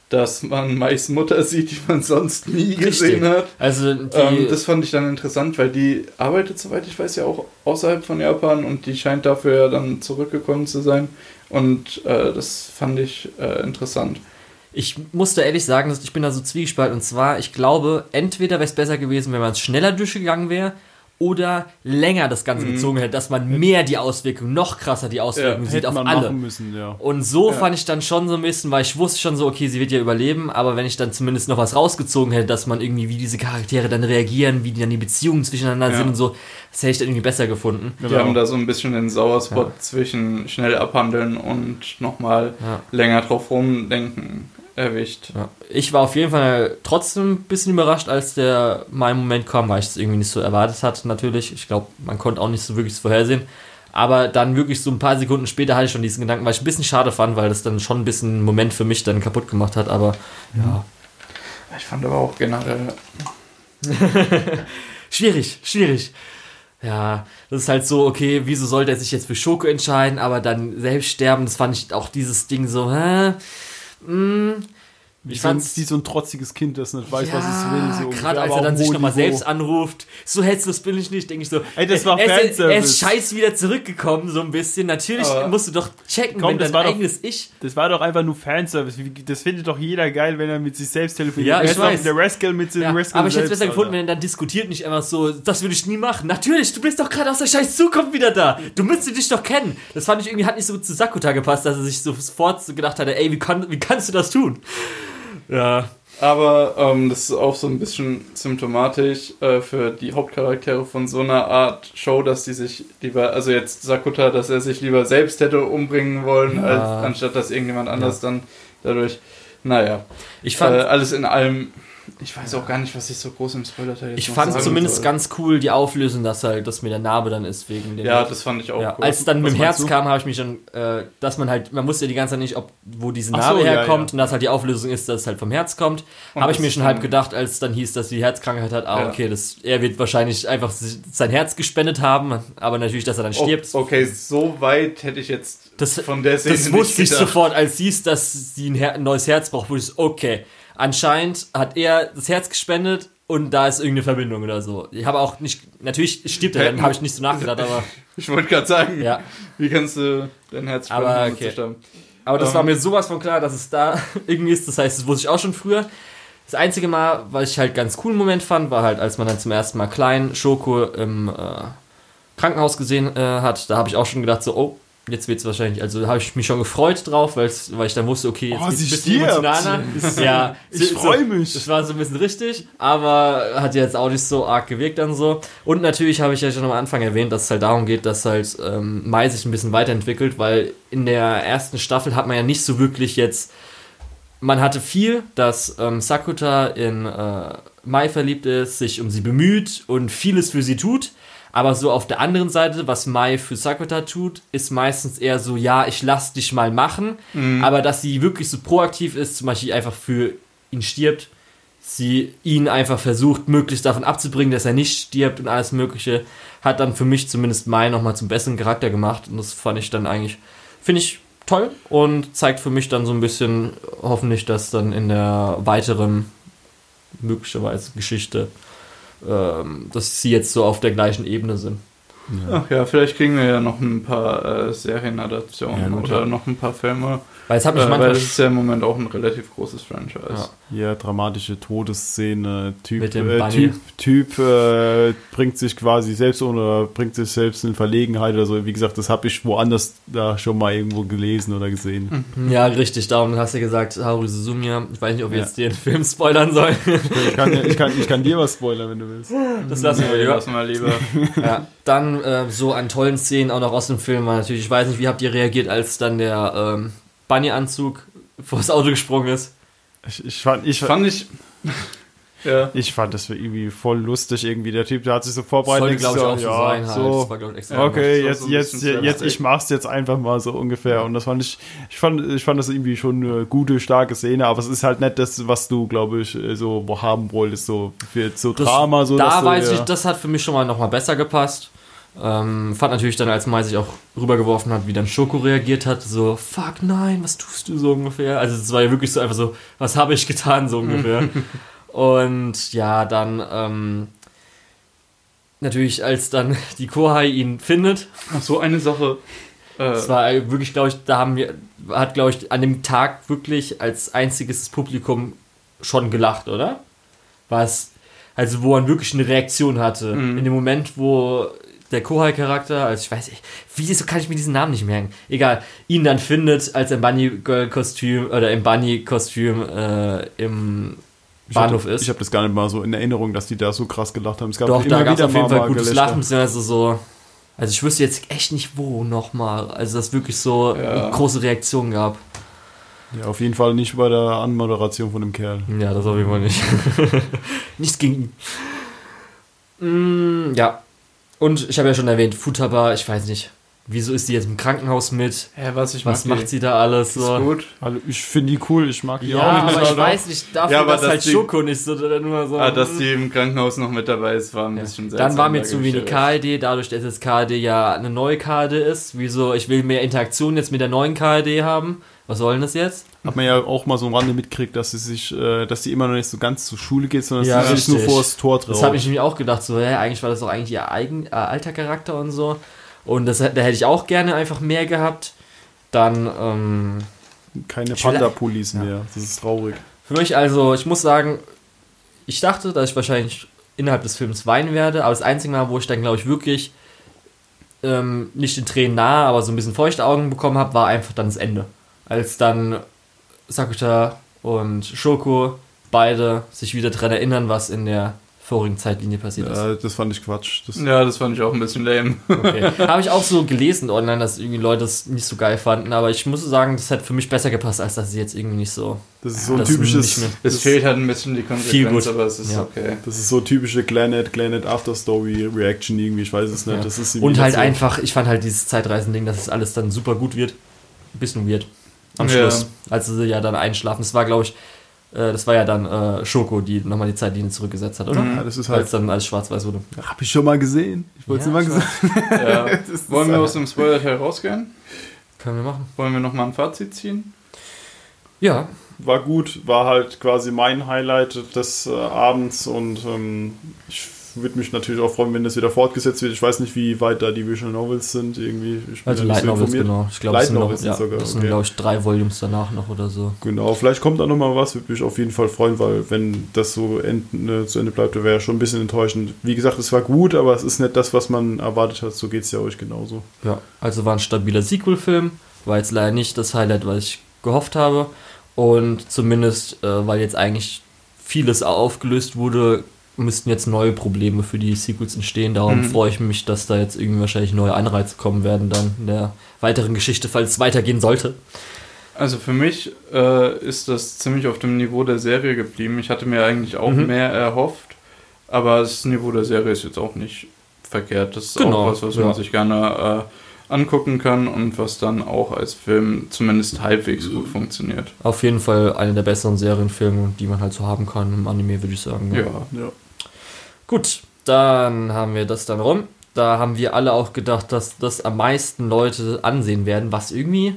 dass man Mais Mutter sieht, die man sonst nie gesehen hat. Also, Ähm, das fand ich dann interessant, weil die arbeitet, soweit ich weiß, ja auch außerhalb von Japan und die scheint dafür ja dann zurückgekommen zu sein. Und äh, das fand ich äh, interessant. ich musste ehrlich sagen, dass ich bin da so zwiegespalten. Und zwar, ich glaube, entweder wäre es besser gewesen, wenn man es schneller durchgegangen wäre, oder länger das Ganze Mhm. gezogen hätte, dass man mehr die Auswirkungen, noch krasser die Auswirkungen sieht Hätte auf man alle. müssen, ja. Und so Ja. fand ich dann schon so ein bisschen, weil ich wusste schon so, okay, sie wird ja überleben, aber wenn ich dann zumindest noch was rausgezogen hätte, dass man irgendwie, wie diese Charaktere dann reagieren, wie die dann die Beziehungen zwischeneinander Ja. sind und so, das hätte ich dann irgendwie besser gefunden. Die Genau. haben da so ein bisschen den Sauerspot Ja. zwischen schnell abhandeln und nochmal Ja. länger drauf rumdenken erwischt. Ja. Ich war auf jeden Fall trotzdem ein bisschen überrascht, als der mein Moment kam, weil ich es irgendwie nicht so erwartet hatte, natürlich. Ich glaube, man konnte auch nicht so wirklich vorhersehen. Aber dann wirklich so ein paar Sekunden später hatte ich schon diesen Gedanken, weil ich ein bisschen schade fand, weil das dann schon ein bisschen einen Moment für mich dann kaputt gemacht hat. Aber ja, Ich fand aber auch generell, Schwierig, schwierig. Ja, das ist halt so, okay, wieso sollte er sich jetzt für Schoko entscheiden, aber dann selbst sterben, das fand ich auch dieses Ding so, hä? Hm, Wie, Ich fand's- wie so ein trotziges Kind, das nicht weiß, was es will. So gerade als er dann sich nochmal selbst anruft, so hetzlos bin ich nicht, denke ich so. Ey, das war er, ist, er ist scheiß wieder zurückgekommen, so ein bisschen. Natürlich Aber- musst du doch checken, Komm, wenn das dein war doch- eigenes Ich. Das war doch einfach nur Fanservice. Das findet doch jeder geil, wenn er mit sich selbst telefoniert. Ja, ich noch weiß. Der Rascal mit dem Ja, Rascal aber ich hätte es besser gefunden, Alter. wenn er dann diskutiert, nicht einfach so, das würde ich nie machen. Natürlich, du bist doch gerade aus der scheiß Zukunft wieder da. Du müsstest dich doch kennen. Das fand ich irgendwie, hat nicht so zu Sakuta gepasst, dass er sich sofort so gedacht hatte, ey, wie, kann, wie kannst du das tun? Ja. Aber ähm, das ist auch so ein bisschen symptomatisch äh, für die Hauptcharaktere von so einer Art Show, dass die sich lieber, also jetzt Sakuta, dass er sich lieber selbst hätte umbringen wollen, Ja. als, anstatt dass irgendjemand anders dann dadurch, naja, Ich äh, fand, alles in allem, ich weiß auch gar nicht, was ich so groß im Spoiler-Teil jetzt ich fand zumindest soll. ganz cool die Auflösung, dass halt das mit der Narbe dann ist, wegen dem. Ja, das fand ich auch ja, cool. als es dann mit Was dem meinst Herz du? kam, habe ich mich schon, äh, dass man halt, man wusste ja die ganze Zeit nicht, ob wo diese Narbe so, ja, herkommt ja. und dass halt die Auflösung ist, dass es halt vom Herz kommt. Habe ich mir schon halb gedacht, als es dann hieß, dass sie Herzkrankheit hat. Ah, Ja. okay, das, er wird wahrscheinlich einfach sein Herz gespendet haben, aber natürlich, dass er dann Oh, stirbt. okay, so weit hätte ich jetzt Das, von der Szene das wusste ich sofort, als es, dass sie ein, Her ein neues Herz braucht, wo ich okay, anscheinend hat er das Herz gespendet und da ist irgendeine Verbindung oder so. Ich habe auch nicht, natürlich stirbt er, dann habe ich nicht so nachgedacht, aber Ich wollte gerade sagen, ja. wie kannst du dein Herz Aber spenden, um okay. sterben? Aber das Ähm. war mir sowas von klar, dass es da irgendwie ist. Das heißt, das wusste ich auch schon früher. Das einzige Mal, was ich halt ganz coolen Moment fand, war halt, als man dann zum ersten Mal klein Schoko im äh, Krankenhaus gesehen äh, hat. Da habe ich auch schon gedacht, so, oh, jetzt wird's wahrscheinlich, also habe ich mich schon gefreut drauf, weil ich dann wusste, okay, jetzt Oh, sie ein bisschen emotionaler. ja, Ich so- freu mich. Das war so ein bisschen richtig, aber hat jetzt auch nicht so arg gewirkt dann so. Und natürlich habe ich ja schon am Anfang erwähnt, dass es halt darum geht, dass halt ähm, Mai sich ein bisschen weiterentwickelt, weil in der ersten Staffel hat man ja nicht so wirklich jetzt. Man hatte viel, dass ähm, Sakuta in äh, Mai verliebt ist, sich um sie bemüht und vieles für sie tut. Aber so auf der anderen Seite, was Mai für Sakuta tut, ist meistens eher so, ja, ich lass dich mal machen. Aber dass sie wirklich so proaktiv ist, zum Beispiel einfach für ihn stirbt, sie ihn einfach versucht, möglichst davon abzubringen, dass er nicht stirbt und alles Mögliche, hat dann für mich zumindest Mai nochmal zum besseren Charakter gemacht. Und das fand ich dann eigentlich, finde ich toll und zeigt für mich dann so ein bisschen hoffentlich, dass dann in der weiteren möglicherweise Geschichte, ähm, dass sie jetzt so auf der gleichen Ebene sind. Ach ja, vielleicht kriegen wir ja noch ein paar äh, Serienadaptionen Ja, oder ja. noch ein paar Filme. Weil es hat Äh, mich weil manchmal das ist ja im Moment auch ein relativ großes Franchise. Ja. Ja, dramatische Todesszene. Typ, Mit dem äh. Typ, typ äh, bringt sich quasi selbst um oder bringt sich selbst in Verlegenheit oder so. Wie gesagt, das habe ich woanders da schon mal irgendwo gelesen oder gesehen. Ja, richtig, darum hast du gesagt, Haru Suzumiya. Ich weiß nicht, ob wir Ja. jetzt den Film spoilern sollen. Ich kann, ich, kann, ich kann dir was spoilern, wenn du willst. Das lassen wir lieber. lassen wir lieber. Ja, dann äh, so an tollen Szenen auch noch aus dem Film war natürlich, ich weiß nicht, wie habt ihr reagiert, als dann der ähm, Bunny-Anzug vors Auto gesprungen ist? Ich, ich, fand, ich, Fand ich. ja. ich fand das irgendwie voll lustig irgendwie. Der Typ, der hat sich so vorbereitet. Soll, denkt glaube ich, so, auch so ja, sein halt. so, Das war, glaub ich, Okay, so- jetzt, so jetzt, jetzt, slapstick. ich mach's jetzt einfach mal so ungefähr. Und das fand ich, ich fand, ich fand das irgendwie schon eine gute, starke Szene, aber es ist halt nicht das, was du, glaube ich, so haben wolltest, so für so Das- Drama, so. da weiß ja, ich, das hat für mich schon mal nochmal besser gepasst. Ähm, fand natürlich dann, als Mai sich auch rübergeworfen hat, wie dann Schoko reagiert hat, so, fuck nein, was tust du so ungefähr? Also es war ja wirklich so einfach so, was habe ich getan, so ungefähr. Und ja, dann ähm, natürlich, als dann die Kohai ihn findet, Ach so, eine Sache. Äh, das war wirklich, glaube ich, da haben wir, hat, glaube ich, an dem Tag wirklich als einziges Publikum schon gelacht, oder? War es, also wo man wirklich eine Reaktion hatte. Mhm. In dem Moment, wo der Kohai-Charakter, also ich weiß nicht, wieso kann ich mir diesen Namen nicht merken? Egal, ihn dann findet, als er im Bunny-Girl-Kostüm oder im Bunny-Kostüm äh, im ich Bahnhof hab, ist. Ich habe das gar nicht mal so in Erinnerung, dass die da so krass gelacht haben. Es gab Doch, immer da gab es auf jeden Fall mal gutes. Lachen, beziehungsweise so. Also ich wüsste jetzt echt nicht wo nochmal. Also dass es wirklich so Ja. große Reaktion gab. Ja, auf jeden Fall nicht bei der Anmoderation von dem Kerl. Ja, das auf jeden Fall nicht. Nichts gegen ihn. Mm, ja. Und ich habe ja schon erwähnt, Futaba, ich weiß nicht. Wieso ist die jetzt im Krankenhaus mit? hä, was ich Was macht sie da alles die. Ist so? gut. Also ich finde die cool, ich mag die Ja, auch. aber ich Alter. weiß nicht, dafür, Ja, aber dass dass halt die- Schoko nicht so oder nur so. Ah, dass die im Krankenhaus noch mit dabei ist, war ein bisschen seltsam. Dann war mir zu wenig. KD, dadurch, dass jetzt KD ja eine neue KD ist. Wieso? Ich will mehr Interaktion jetzt mit der neuen KD haben. Was soll denn das jetzt? Hat man ja auch mal so am Rande mitgekriegt, dass sie sich, äh, dass sie immer noch nicht so ganz zur Schule geht, sondern Ja, dass sie sich nur vor das Tor traut. Das habe ich nämlich auch gedacht, so, hä, eigentlich war das doch eigentlich ihr eigen, äh, alter Charakter und so. Und das, da hätte ich auch gerne einfach mehr gehabt. Dann, ähm, Keine Panda-Pullis mehr. Das ist traurig. Für mich also, ich muss sagen, ich dachte, dass ich wahrscheinlich innerhalb des Films weinen werde, aber das einzige Mal, wo ich dann, glaube ich, wirklich ähm, nicht den Tränen nahe, aber so ein bisschen feuchte Augen bekommen habe, war einfach dann das Ende. Als dann Sakuta und Shoko beide sich wieder daran erinnern, was in der vorigen Zeitlinie passiert ist. Ja, das fand ich Quatsch. Das, Ja, das fand ich auch ein bisschen lame. Okay. Habe ich auch so gelesen online, dass irgendwie Leute das nicht so geil fanden, aber ich muss sagen, das hätte für mich besser gepasst, als dass sie jetzt irgendwie nicht so. das ist so ein typisches. mehr. Es Das, fehlt halt ein bisschen die Viel Konsequenz, gut. aber es ist Ja. okay. das ist so typische Glanet, Glanet Afterstory Reaction irgendwie. Ich weiß es nicht. Ja. Das ist Und halt so, einfach, ich fand halt dieses Zeitreisen-Ding, dass es alles dann super gut wird. Ein bisschen weird. Am Ja. Schluss. Als sie ja dann einschlafen. Das war, glaube ich, äh, das war ja dann äh, Schoko, die nochmal die Zeitlinie zurückgesetzt hat, oder? Mhm. Ja, das ist Als halt. dann alles schwarz-weiß wurde. Hab ich schon mal gesehen. Ich wollte es Ja, immer schon. gesagt. Ja. Wollen wir aus dem Spoiler-Teil rausgehen? Können wir machen. Wollen wir nochmal ein Fazit ziehen? Ja, War gut, war halt quasi mein Highlight des äh, Abends und ähm, ich würde mich natürlich auch freuen, wenn das wieder fortgesetzt wird. Ich weiß nicht, wie weit da die Visual Novels sind. Irgendwie. Also Light so Novels, genau. Ich glaube, Light es sind, noch, Novels sind ja, sogar, das sind okay. glaube ich, drei Volumes danach noch oder so. Genau, vielleicht kommt da nochmal was, würde mich auf jeden Fall freuen, weil wenn das so end, äh, zu Ende bleibt, wäre schon ein bisschen enttäuschend. Wie gesagt, es war gut, aber es ist nicht das, was man erwartet hat. So geht es ja euch genauso. Ja, also war ein stabiler Sequel-Film. War jetzt leider nicht das Highlight, was ich gehofft habe. Und zumindest, äh, weil jetzt eigentlich vieles aufgelöst wurde, müssten jetzt neue Probleme für die Sequels entstehen. Darum Mhm. freue ich mich, dass da jetzt irgendwie wahrscheinlich neue Anreize kommen werden dann in der weiteren Geschichte, falls es weitergehen sollte. Also für mich äh, ist das ziemlich auf dem Niveau der Serie geblieben. Ich hatte mir eigentlich auch Mhm. mehr erhofft, aber das Niveau der Serie ist jetzt auch nicht verkehrt. Das ist Genau, auch was, was ja. man sich gerne äh, angucken kann und was dann auch als Film zumindest halbwegs gut funktioniert. Auf jeden Fall eine der besseren Serienfilme, die man halt so haben kann im Anime, würde ich sagen. Ja. Ja. Gut, dann haben wir das dann rum. Da haben wir alle auch gedacht, dass das am meisten Leute ansehen werden, was irgendwie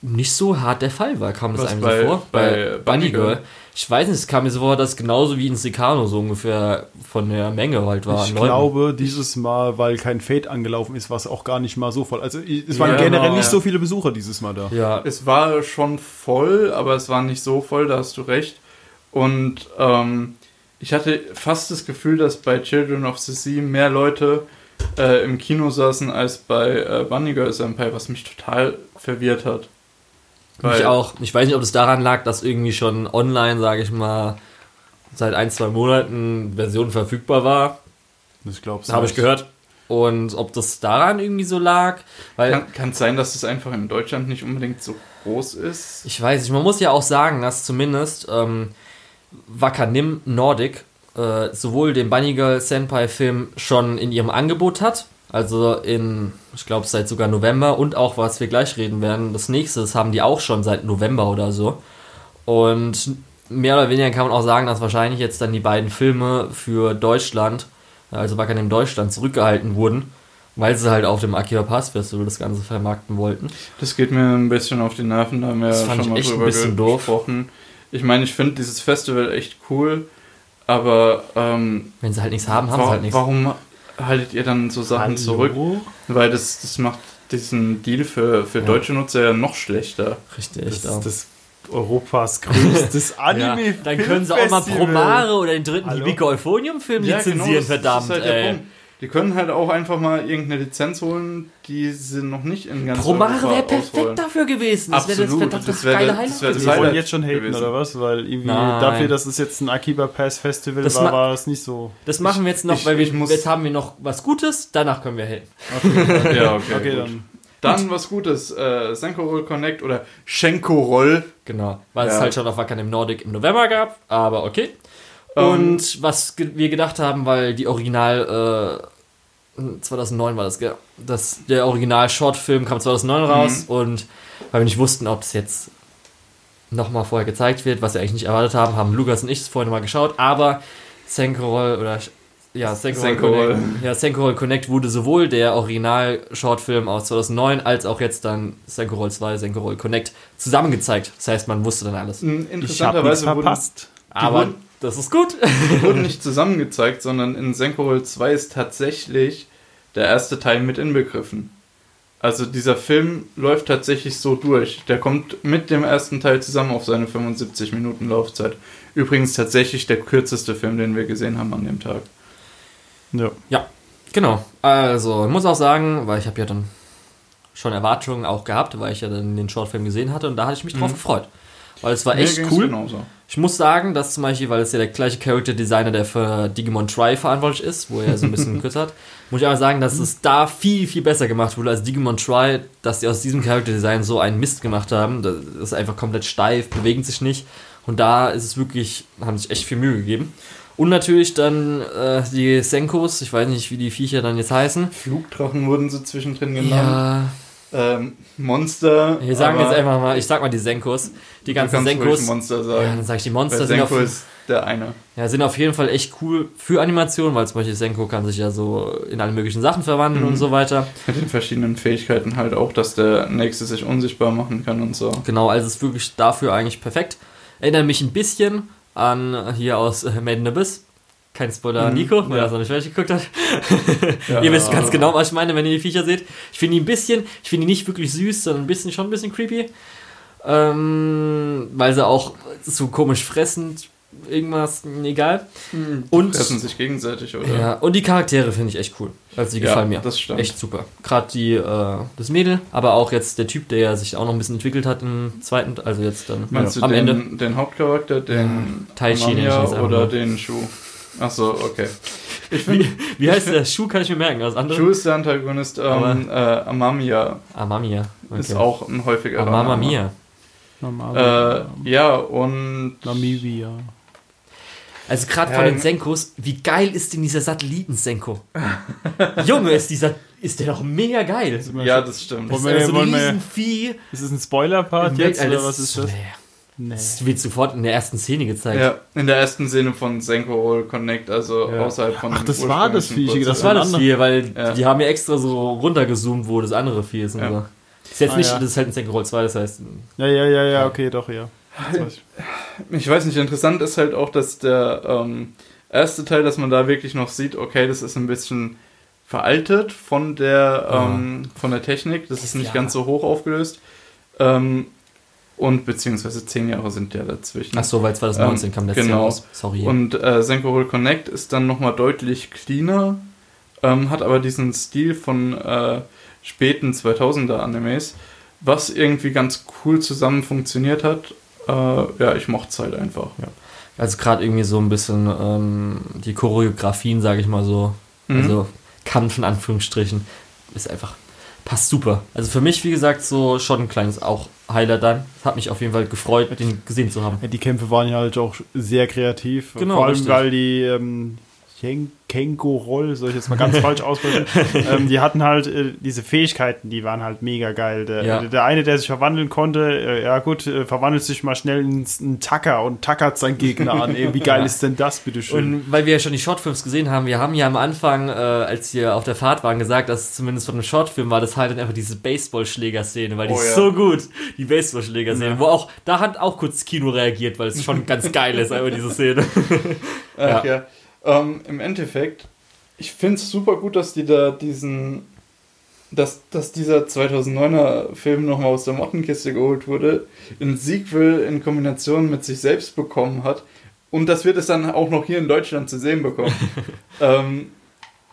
nicht so hart der Fall war, kam das Was einem bei- so vor. bei Bunny Girl? Ich weiß nicht, es kam mir so vor, dass es genauso wie in Secano so ungefähr von der Menge halt war. Ich Leuten. glaube, dieses Mal, weil kein Fade angelaufen ist, war es auch gar nicht mal so voll. Also es waren Ja, generell genau. nicht so viele Besucher dieses Mal da. Ja, Es war schon voll, aber es war nicht so voll, da hast du recht. Und ähm, ich hatte fast das Gefühl, dass bei Children of the Sea mehr Leute äh, im Kino saßen als bei äh, Bunny Girls Empire, was mich total verwirrt hat. ich auch. Ich weiß nicht, ob es daran lag, dass irgendwie schon online, sage ich mal, seit ein, zwei Monaten Version verfügbar war. Ich glaube, Habe ich gehört. Und ob das daran irgendwie so lag, weil Kann, kann es sein, dass es einfach in Deutschland nicht unbedingt so groß ist? ich weiß nicht, man muss ja auch sagen, dass zumindest ähm, Wakanim Nordic äh, sowohl den Bunny Girl Senpai Film schon in ihrem Angebot hat, also in, ich glaube, seit sogar November und auch, was wir gleich reden werden, das nächste, das haben die auch schon seit November oder so. Und mehr oder weniger kann man auch sagen, dass wahrscheinlich jetzt dann die beiden Filme für Deutschland, also Wakanim Deutschland, zurückgehalten wurden, weil sie halt auf dem Akiba Pass Festival das Ganze vermarkten wollten. Das geht mir ein bisschen auf die Nerven, da haben wir Das ja schon mal drüber bisschen doof. Ich meine, ich finde dieses Festival echt cool, aber ähm, Wenn sie halt nichts haben, haben sie halt nichts. warum haltet ihr dann so Sachen zurück? Weil das, das macht diesen Deal für, für Ja. deutsche Nutzer ja noch schlechter. Richtig, Das auch. das Europas größtes Anime. Ja, dann können sie auch mal Promare oder den dritten Hallo? Hibiko Euphonium Film lizenzieren, genau, das- verdammt. Das ist halt der ey. Die können halt auch einfach mal irgendeine Lizenz holen, die sie noch nicht in ganz Promare Europa wäre perfekt ausrollen. dafür gewesen. Das wäre das Absolut, verdammt das wäre- geile das Highlight das gewesen. wollen jetzt schon haten, gewesen. oder was? Weil irgendwie Nein. dafür, dass es jetzt ein Akiba Pass Festival Das war, war es nicht so. Das machen wir jetzt noch, ich- weil wir, ich muss- jetzt haben wir noch was Gutes, danach können wir haten. Ja, okay. Okay, gut. dann. Dann was Gutes. Äh, Senko Roll Connect oder Schenko Roll. Genau, weil es Ja. halt schon auf Wacken im Nordic im November gab, aber okay. Ähm, Und was ge wir gedacht haben, weil die Original, äh, 2009 war das, gell? Das, der Original-Shortfilm kam 2009 raus und weil wir nicht wussten, ob es jetzt nochmal vorher gezeigt wird, was wir eigentlich nicht erwartet haben, haben Lukas und ich es vorhin mal geschaut, aber Senkorol oder ja, Senko, Senko Connect, ja, Senko Roll Connect wurde sowohl der Original-Shortfilm aus 2009 als auch jetzt dann Senko Roll 2, Senko Roll Connect zusammengezeigt. Das heißt, man wusste dann alles. Ich habe nichts Interessanterweise wurden, verpasst. Aber wurden- das ist gut. die wurden nicht zusammengezeigt, sondern in Senko Roll 2 ist tatsächlich der erste Teil mit inbegriffen. Also dieser Film läuft tatsächlich so durch. Der kommt mit dem ersten Teil zusammen auf seine 75 Minuten Laufzeit. Übrigens tatsächlich der kürzeste Film, den wir gesehen haben an dem Tag. Ja. Genau. Also, ich muss auch sagen, weil ich habe ja dann schon Erwartungen auch gehabt, weil ich ja dann den Shortfilm gesehen hatte und da hatte ich mich drauf Mhm. gefreut. Weil es war Mir echt cool. Genauso. Ich muss sagen, dass zum Beispiel, weil es ja der gleiche Character Designer, der für Digimon Try verantwortlich ist, wo er so ein bisschen kürzer hat, muss ich aber sagen, dass es da viel, viel besser gemacht wurde als Digimon Try, dass die aus diesem Character Design so einen Mist gemacht haben. Das ist einfach komplett steif, bewegen sich nicht. Und da ist es wirklich, haben sich echt viel Mühe gegeben. Und natürlich dann äh, die Senkos, ich weiß nicht, wie die Viecher dann jetzt heißen. Flugdrachen wurden so zwischendrin genannt. Ja, Ähm, Monster. wir sagen jetzt einfach mal, ich sag mal die Senkos. Die ganzen Senkos. Monster Ja, sagen. dann sag ich die Weil Monster sind auf, Senko ist der eine. ja, sind auf jeden Fall echt cool für Animationen, weil zum Beispiel Senko kann sich ja so in alle möglichen Sachen verwandeln Mhm. und so weiter. Mit den verschiedenen Fähigkeiten halt auch, dass der nächste sich unsichtbar machen kann und so. Genau, also ist wirklich dafür eigentlich perfekt. Erinnert mich ein bisschen an hier aus äh, Made in Abyss. Kein Spoiler, Mhm, Nico, ja. der das noch nicht fertig geguckt hat. Ja. Ihr wisst ganz genau, was ich meine, wenn ihr die Viecher seht. Ich finde die ein bisschen, ich finde die nicht wirklich süß, sondern ein bisschen, schon ein bisschen creepy. Ähm, weil sie auch so komisch fressend, irgendwas, egal. Und, Fressen sich gegenseitig, oder? ja, und die Charaktere finde ich echt cool. Also die Ja, gefallen mir. das stimmt. Echt super. Gerade die, äh, das Mädel, aber auch jetzt der Typ, der sich auch noch ein bisschen entwickelt hat im zweiten, also jetzt dann Meinst ja, du am den, Ende. den Hauptcharakter, den Taichi nenne ich jetzt oder den Shu? Achso, okay. Ich Wie, wie heißt der? Schuh kann ich mir merken. Das andere? Shu ist der Antagonist. Ähm, äh, Amamiya Mamia. Okay. ist auch ein häufiger Ah, Mama Mia. Äh, ja, und Namibia. Also gerade Ja, von den Senkos, wie geil ist denn dieser Satelliten-Senko? Junge, ist dieser, ist der doch mega geil. ja, das stimmt. Das ist Wollen wir- ja so ein Riesenvieh. Ist es ein Spoiler-Part jetzt Weltall. oder was ist das? Nee, Nee. Das wird sofort in der ersten Szene gezeigt. Ja, in der ersten Szene von Senko Roll Connect, also Ja. außerhalb von. Ach, das war das Viechige, Das war das. Vieh, weil Ja. die haben ja extra so runtergezoomt, wo das andere Vieh ist. Und Ja. so. Das ist jetzt Ah, nicht, ja. das ist halt ein Senko Roll 2, das heißt, Ja, ja, ja, ja, okay, doch, ja. Ich. Ich weiß nicht, interessant ist halt auch, dass der ähm, erste Teil, dass man da wirklich noch sieht, okay, das ist ein bisschen veraltet von der, Ja. ähm, von der Technik, das ist nicht Ja. ganz so hoch aufgelöst. Ähm, und beziehungsweise zehn Jahre sind ja dazwischen. ach so, weil 2019 Ähm, kam letztes genau. Jahr raus. Sorry. Und äh, Senko Roll Connect ist dann nochmal deutlich cleaner, ähm, hat aber diesen Stil von äh, späten 2000er Animes, was irgendwie ganz cool zusammen funktioniert hat. Äh, ja, ich mochte es halt einfach. Also gerade irgendwie so ein bisschen ähm, die Choreografien, sage ich mal so, Mhm. also Kampf in Anführungsstrichen, ist einfach, passt super. Also für mich, wie gesagt, so schon ein kleines auch Highlight dann. Hat mich auf jeden Fall gefreut, den gesehen zu haben. Ja, die Kämpfe waren ja halt auch sehr kreativ. Genau, Vor allem, richtig. weil die ähm, Ken- Kenko-Roll, soll ich jetzt mal ganz falsch aussprechen, ähm, die hatten halt äh, diese Fähigkeiten, die waren halt mega geil. Der, Ja. der eine, der sich verwandeln konnte, äh, ja gut, äh, verwandelt sich mal schnell in einen Tacker und tackert seinen Gegner an. Ey, wie geil Ja. ist denn das, bitteschön? Und weil wir ja schon die Shortfilms gesehen haben, wir haben ja am Anfang, äh, als wir auf der Fahrt waren, gesagt, dass zumindest von dem Shortfilm war das halt dann einfach diese Baseballschläger-Szene, weil die Oh ist ja. so gut, die Baseballschläger-Szene, wo auch, da hat auch kurz das Kino reagiert, weil es schon ganz geil ist, einfach diese Szene. Ach ja. Ähm, Im Endeffekt, ich finde es super gut, dass die da diesen, dass, dass dieser 2009er Film nochmal aus der Mottenkiste geholt wurde, ein Sequel in Kombination mit sich selbst bekommen hat und dass wir das dann auch noch hier in Deutschland zu sehen bekommen. ähm,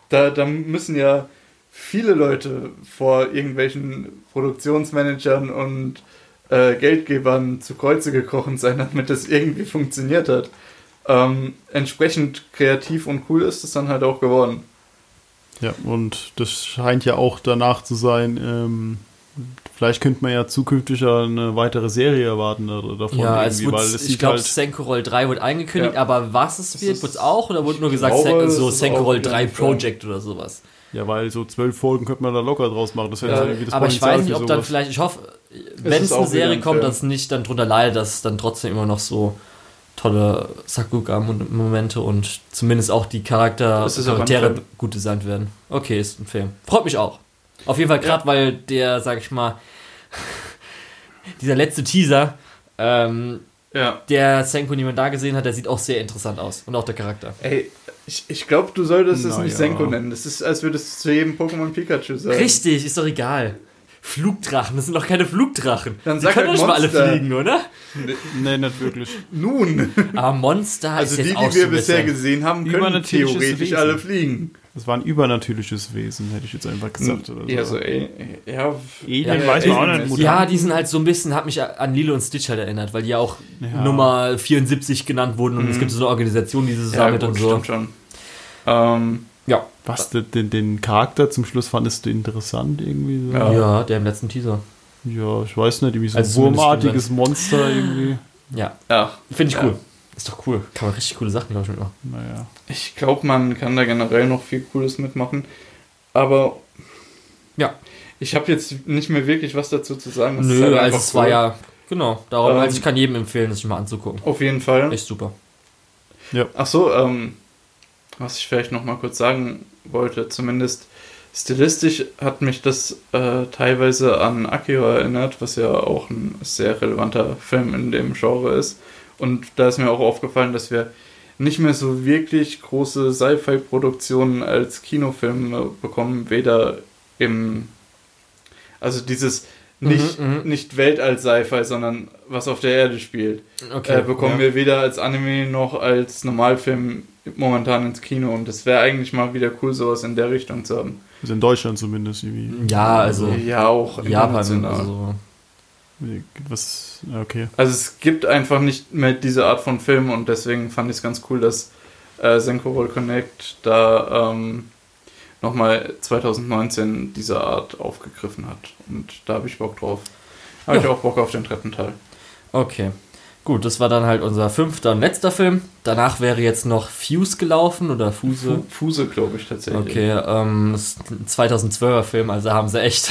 da, da müssen ja viele Leute vor irgendwelchen Produktionsmanagern und äh, Geldgebern zu Kreuze gekrochen sein, damit das irgendwie funktioniert hat. Ähm, entsprechend kreativ und cool ist es dann halt auch geworden. Ja, und das scheint ja auch danach zu sein. Ähm, vielleicht könnte man ja zukünftig ja eine weitere Serie erwarten da- davon. Ja, es wird, weil es ich glaube, halt. Senko Roll 3 wurde angekündigt, Ja. aber was es wird, ist- wird es auch? Oder wurde nur ich gesagt, glaube, Sen- es so ist Senko auch Roll jeden 3 Fall. Project oder sowas? Ja, weil so zwölf Folgen könnte man da locker draus machen. Das wäre Ja, irgendwie das aber ich Potenzial weiß nicht, ob dann vielleicht, ich hoffe, wenn ist es eine Serie kommt, dass es nicht dann drunter leidet, dass es dann trotzdem immer noch so tolle Sakuga-Momente und zumindest auch die Charakter Charaktere gut designt werden. Okay, ist ein Film. Freut mich auch. Auf jeden Fall gerade, weil der, sag ich mal, dieser letzte Teaser, ähm, Ja. der Senko niemand da gesehen hat, der sieht auch sehr interessant aus. Und auch der Charakter. Ey, ich, ich glaube, du solltest es Na nicht ja. Senko nennen. Das ist, als würdest du zu jedem Pokémon Pikachu sagen. Richtig, ist doch egal. Flugdrachen, das sind doch keine Flugdrachen. Dann die können halt doch nicht mal alle fliegen, oder? Nee, nicht wirklich. Nun, Aber Monster also ist die, jetzt die auch wir so bisher gesehen haben, können theoretisch Wesen. alle fliegen. Das war ein übernatürliches Wesen, hätte ich jetzt einfach gesagt. Oder so. Ja, so, ey, ja, Alien Ja, weiß man auch nicht. Ja, die sind halt so ein bisschen, hat mich an Lilo und Stitch halt erinnert, weil die ja auch Ja. Nummer 74 genannt wurden und es gibt so eine Organisation, die sie ja zusammen gut, und so. stimmt schon. Ähm, Ja. Was, den, den, Charakter zum Schluss fandest du interessant irgendwie? So? Ja. ja, der im letzten Teaser. Ja, ich weiß nicht, irgendwie so Also ein wurmartiges Monster irgendwie. Ja, ja, finde ich Ja. cool. Ist doch cool. Kann man richtig coole Sachen, glaube ich, mitmachen. Naja. ich glaube, man kann da generell noch viel Cooles mitmachen. Aber Ja. ich habe jetzt nicht mehr wirklich was dazu zu sagen. Ist Nö, halt also es war ja, genau, darum, Ähm, also ich kann jedem empfehlen, das sich mal anzugucken. Auf jeden Fall. Echt super. Ach so, ähm, was ich vielleicht noch mal kurz sagen wollte, zumindest stilistisch hat mich das äh, teilweise an Akira erinnert, was ja auch ein sehr relevanter Film in dem Genre ist. Und da ist mir auch aufgefallen, dass wir nicht mehr so wirklich große Sci-Fi-Produktionen als Kinofilme bekommen, weder im, also dieses nicht, Mhm, mhm. nicht Weltall-Sci-Fi, sondern was auf der Erde spielt Okay. äh, bekommen ja. wir weder als Anime noch als Normalfilm momentan ins Kino. Und das wäre eigentlich mal wieder cool, sowas in der Richtung zu haben. Also in Deutschland zumindest irgendwie. Ja, also Ja, auch Japan, international. also Was, okay. Also es gibt einfach nicht mehr diese Art von Film und deswegen fand ich es ganz cool, dass äh, Senko Roll Connect da ähm, nochmal 2019 diese Art aufgegriffen hat. Und da habe ich Bock drauf. Habe Ja. ich auch Bock auf den dritten Teil. Okay. Gut, das war dann halt unser fünfter und letzter Film. Danach wäre jetzt noch Fuse gelaufen oder Fuse. Fu- Fuse, glaube ich, tatsächlich. Okay, ähm, das ist ein 2012er Film, also haben sie echt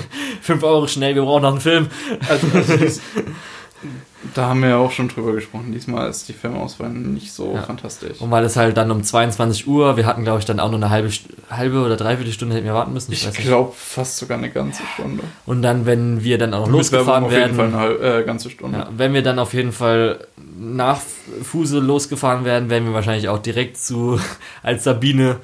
5 Euro schnell, wir brauchen noch einen Film. Also, also dies, da haben wir ja auch schon drüber gesprochen. Diesmal ist die Filmauswahl nicht so Ja. fantastisch. Und weil es halt dann um 22 Uhr, wir hatten glaube ich dann auch nur eine halbe, halbe oder dreiviertel Stunde hätten wir warten müssen. Ich nicht. glaube fast sogar eine ganze Stunde. Und dann, wenn wir dann auch noch Mit Werbung losgefahren auf jeden werden, Fall eine halbe, äh, ganze Stunde. Ja, wenn wir dann auf jeden Fall nach Fuse losgefahren werden, werden wir wahrscheinlich auch direkt zu, als Sabine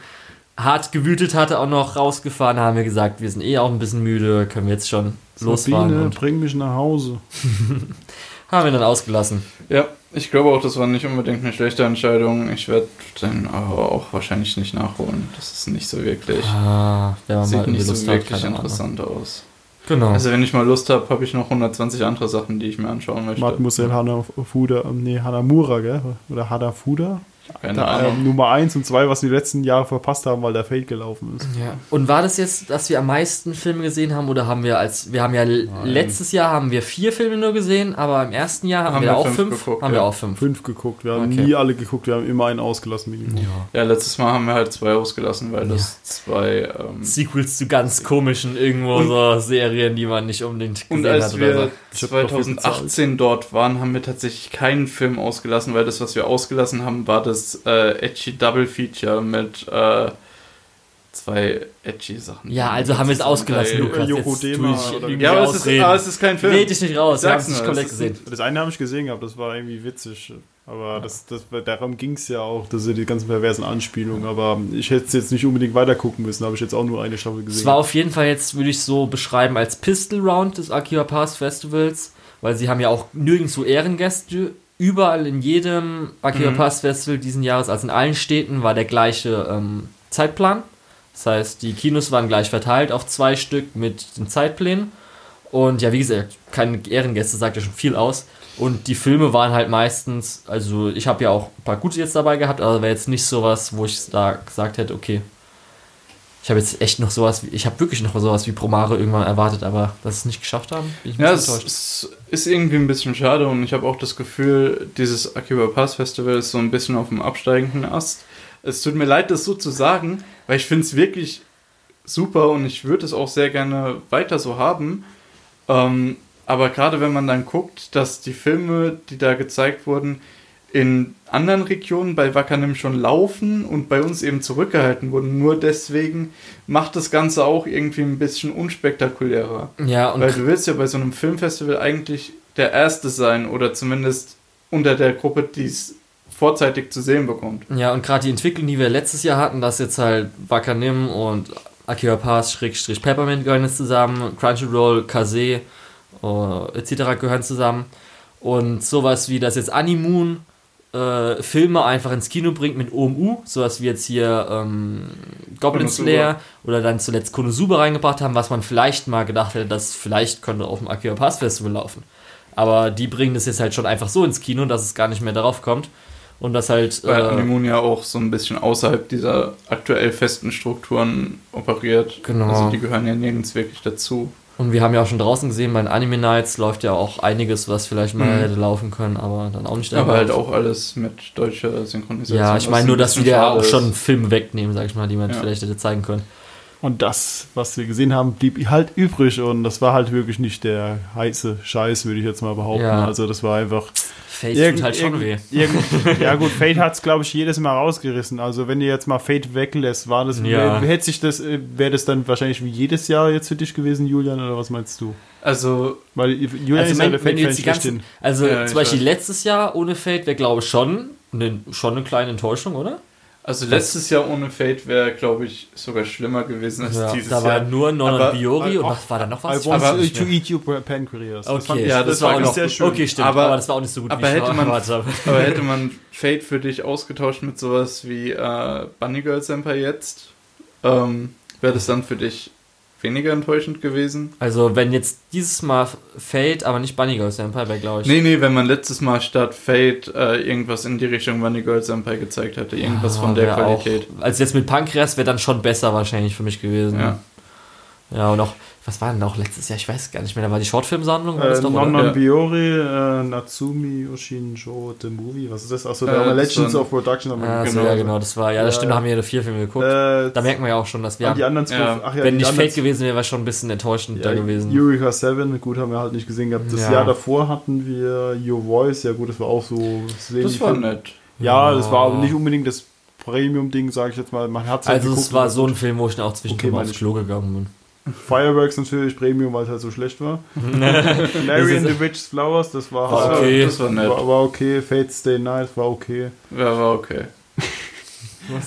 hart gewütet hatte, auch noch rausgefahren, haben wir gesagt, wir sind eh auch ein bisschen müde, können wir jetzt schon losfahren Sabine, und bring mich nach Hause. haben wir dann ausgelassen. Ja, ich glaube auch, das war nicht unbedingt eine schlechte Entscheidung. Ich werde dann aber auch wahrscheinlich nicht nachholen. Das ist nicht so wirklich. Ah, wenn man mal Sieht nicht so Lust hat, wirklich keine Ahnung. interessant aus. Genau. Also wenn ich mal Lust habe, habe ich noch 120 andere Sachen, die ich mir anschauen möchte. Mademoiselle Hanafuda, ähm, nee, Hanamura, gell? Oder Hanafuda? Keine Da, ähm, Ahnung. Nummer 1 und 2, was wir die letzten Jahre verpasst haben, weil der Fade gelaufen ist. ja. Und war das jetzt, dass wir am meisten Filme gesehen haben oder haben wir als, wir haben ja l- letztes Jahr haben wir vier Filme nur gesehen, aber im ersten Jahr haben, Haben wir, wir auch fünf fünf, geguckt, haben ja. wir auch fünf. Fünf geguckt. Wir haben Okay. nie alle geguckt, wir haben immer einen ausgelassen. Minimum. Ja, letztes Mal haben wir halt zwei ausgelassen, weil das zwei. Ähm, Sequels zu ganz komischen irgendwo Und- so Serien, die man nicht unbedingt gesehen Und als hat oder wir so. Ich hab dafür 2018 dort waren, haben wir tatsächlich keinen Film ausgelassen, weil das, was wir ausgelassen haben, war das äh, Edgy Double Feature mit äh, zwei Edgy Sachen. Ja, also haben wir es ausgelassen. Lukas. Jetzt Dema ich oder- irgendwie Ja, aber es, ist, aber es ist kein Film. Red dich nicht raus, Ich wir haben sag's es nicht komplett gesehen. Das eine habe ich gesehen gehabt, das war irgendwie witzig. Aber das, das, darum ging es ja auch, dass die ganzen perversen Anspielungen. Aber ich hätte es jetzt nicht unbedingt weiter gucken müssen, habe ich jetzt auch nur eine Staffel gesehen. Es war auf jeden Fall jetzt, würde ich so beschreiben, als Pistol Round des Akira Pass Festivals, weil sie haben ja auch nirgendwo Ehrengäste. Überall in jedem Akira Mhm. Pass Festival diesen Jahres, also in allen Städten, war der gleiche ähm, Zeitplan. Das heißt, die Kinos waren gleich verteilt auf zwei Stück mit den Zeitplänen. Und ja, wie gesagt, keine Ehrengäste sagt ja schon viel aus. Und die Filme waren halt meistens, also ich habe ja auch ein paar gute jetzt dabei gehabt, aber wäre jetzt nicht sowas, wo ich da gesagt hätte, okay, ich habe jetzt echt noch sowas, wie, ich habe wirklich noch sowas wie Promare irgendwann erwartet, aber dass sie es nicht geschafft haben, bin ich Ja, enttäuscht. es ist irgendwie ein bisschen schade und ich habe auch das Gefühl, dieses Akiba Pass Festival ist so ein bisschen auf dem absteigenden Ast. Es tut mir leid, das so zu sagen, weil ich finde es wirklich super und ich würde es auch sehr gerne weiter so haben. Ähm, aber gerade wenn man dann guckt, dass die Filme, die da gezeigt wurden, in anderen Regionen bei Wakanim schon laufen und bei uns eben zurückgehalten wurden. Nur deswegen macht das Ganze auch irgendwie ein bisschen unspektakulärer. Ja, und Weil du willst ja bei so einem Filmfestival eigentlich der Erste sein oder zumindest unter der Gruppe, die es vorzeitig zu sehen bekommt. Ja, und gerade die Entwicklung, die wir letztes Jahr hatten, dass jetzt halt Wakanim und Akira Pass, Schrägstrich Peppermint gehören jetzt zusammen, Crunchyroll, Kase äh, etc. gehören zusammen. Und sowas wie das jetzt Animoon äh, Filme einfach ins Kino bringt mit OMU, sowas wie jetzt hier ähm, Goblin. Slayer oder dann zuletzt Konosuba reingebracht haben, was man vielleicht mal gedacht hätte, das vielleicht könnte auf dem Akira Pass Festival laufen. Aber die bringen das jetzt halt schon einfach so ins Kino, dass es gar nicht mehr darauf kommt. Und das halt. Weil äh, Animoon ja auch so ein bisschen außerhalb dieser aktuell festen Strukturen operiert. Genau. Also die gehören ja nirgends wirklich dazu. Und wir haben ja auch schon draußen gesehen, bei den Anime Nights läuft ja auch einiges, was vielleicht mal Mhm. hätte laufen können, aber dann auch nicht Aber halt auch alles mit deutscher Synchronisation. Ja, ich meine ein nur, dass wir ja auch schon Filme wegnehmen, sag ich mal, die man Ja. vielleicht hätte zeigen können. Und das, was wir gesehen haben, blieb halt übrig und das war halt wirklich nicht der heiße Scheiß, würde ich jetzt mal behaupten. Ja. Also das war einfach. Fate Irgend- tut halt schon weh. irgend- irgend- ja gut, Fate hat es, glaube ich, jedes Mal rausgerissen. Also wenn ihr jetzt mal Fate weglässt, war das, Ja. wär- hätte sich das, äh, wäre das dann wahrscheinlich wie jedes Jahr jetzt für dich gewesen, Julian, oder was meinst du? Also, Weil Julian Also, ist ja wenn, der Fate-Fan jetzt die ganzen, also Ja, zum Beispiel weiß. letztes Jahr ohne Fate wäre, glaube ich, schon eine, schon eine kleine Enttäuschung, oder? Also letztes Jahr ohne Fate wäre, glaube ich, sogar schlimmer gewesen als Ja, dieses da war Jahr. nur und Biori und was war da noch was? I want aber- to eat your pancreas. Okay, ich- ja, das, das war war auch noch sehr schön. Okay, stimmt, Aber- aber, das war auch nicht so gut, aber wie ich hätte man-. Aber hätte man Fate für dich ausgetauscht mit sowas wie äh, Bunny Girl Senpai jetzt, ähm, wäre das dann für dich weniger enttäuschend gewesen? Also, wenn jetzt dieses Mal Fate, aber nicht Bunny Girl Senpai wäre, glaube ich. Nee, nee, wenn man letztes Mal statt Fate äh, irgendwas in die Richtung Bunny Girl Senpai gezeigt hätte, irgendwas Ah, von der Qualität. Auch, also jetzt mit Pankreas wäre dann schon besser wahrscheinlich für mich gewesen. Ja. Ja, und auch, was war denn auch letztes Jahr? Ich weiß gar nicht mehr. Da war die Shortfilmsammlung, Äh, das doch, non non Biori, äh, Natsumi Oshinjo, The Movie, was ist das? Achso, Äh, da haben wir das Legends of Production. haben wir Ah, so, genau. ja, genau, das war, ja, das Ja. stimmt, da haben wir ja vier Filme geguckt. Äh, da merkt man ja auch schon, dass wir, die anderen zwei, Ja. ach ja, wenn die nicht anderen Fate gewesen wäre, wäre schon ein bisschen enttäuschend da gewesen. Eureka 7, gut, haben wir halt nicht gesehen gehabt. Das Ja. Jahr davor hatten wir Your Voice, ja gut, das war auch so Das war nett. Ja, Ja. das war aber nicht unbedingt das Premium-Ding, sage ich jetzt mal. Man hat also es war so ein Film, wo ich dann auch Okay, zwischendurch mal meine aufs ich. Klo gegangen bin. Fireworks natürlich Premium, weil es halt so schlecht war. Larry and the Witch's Flowers, das war War halt- okay. Das war nett. War, war okay. Fate Stay Night war okay. Ja, war okay.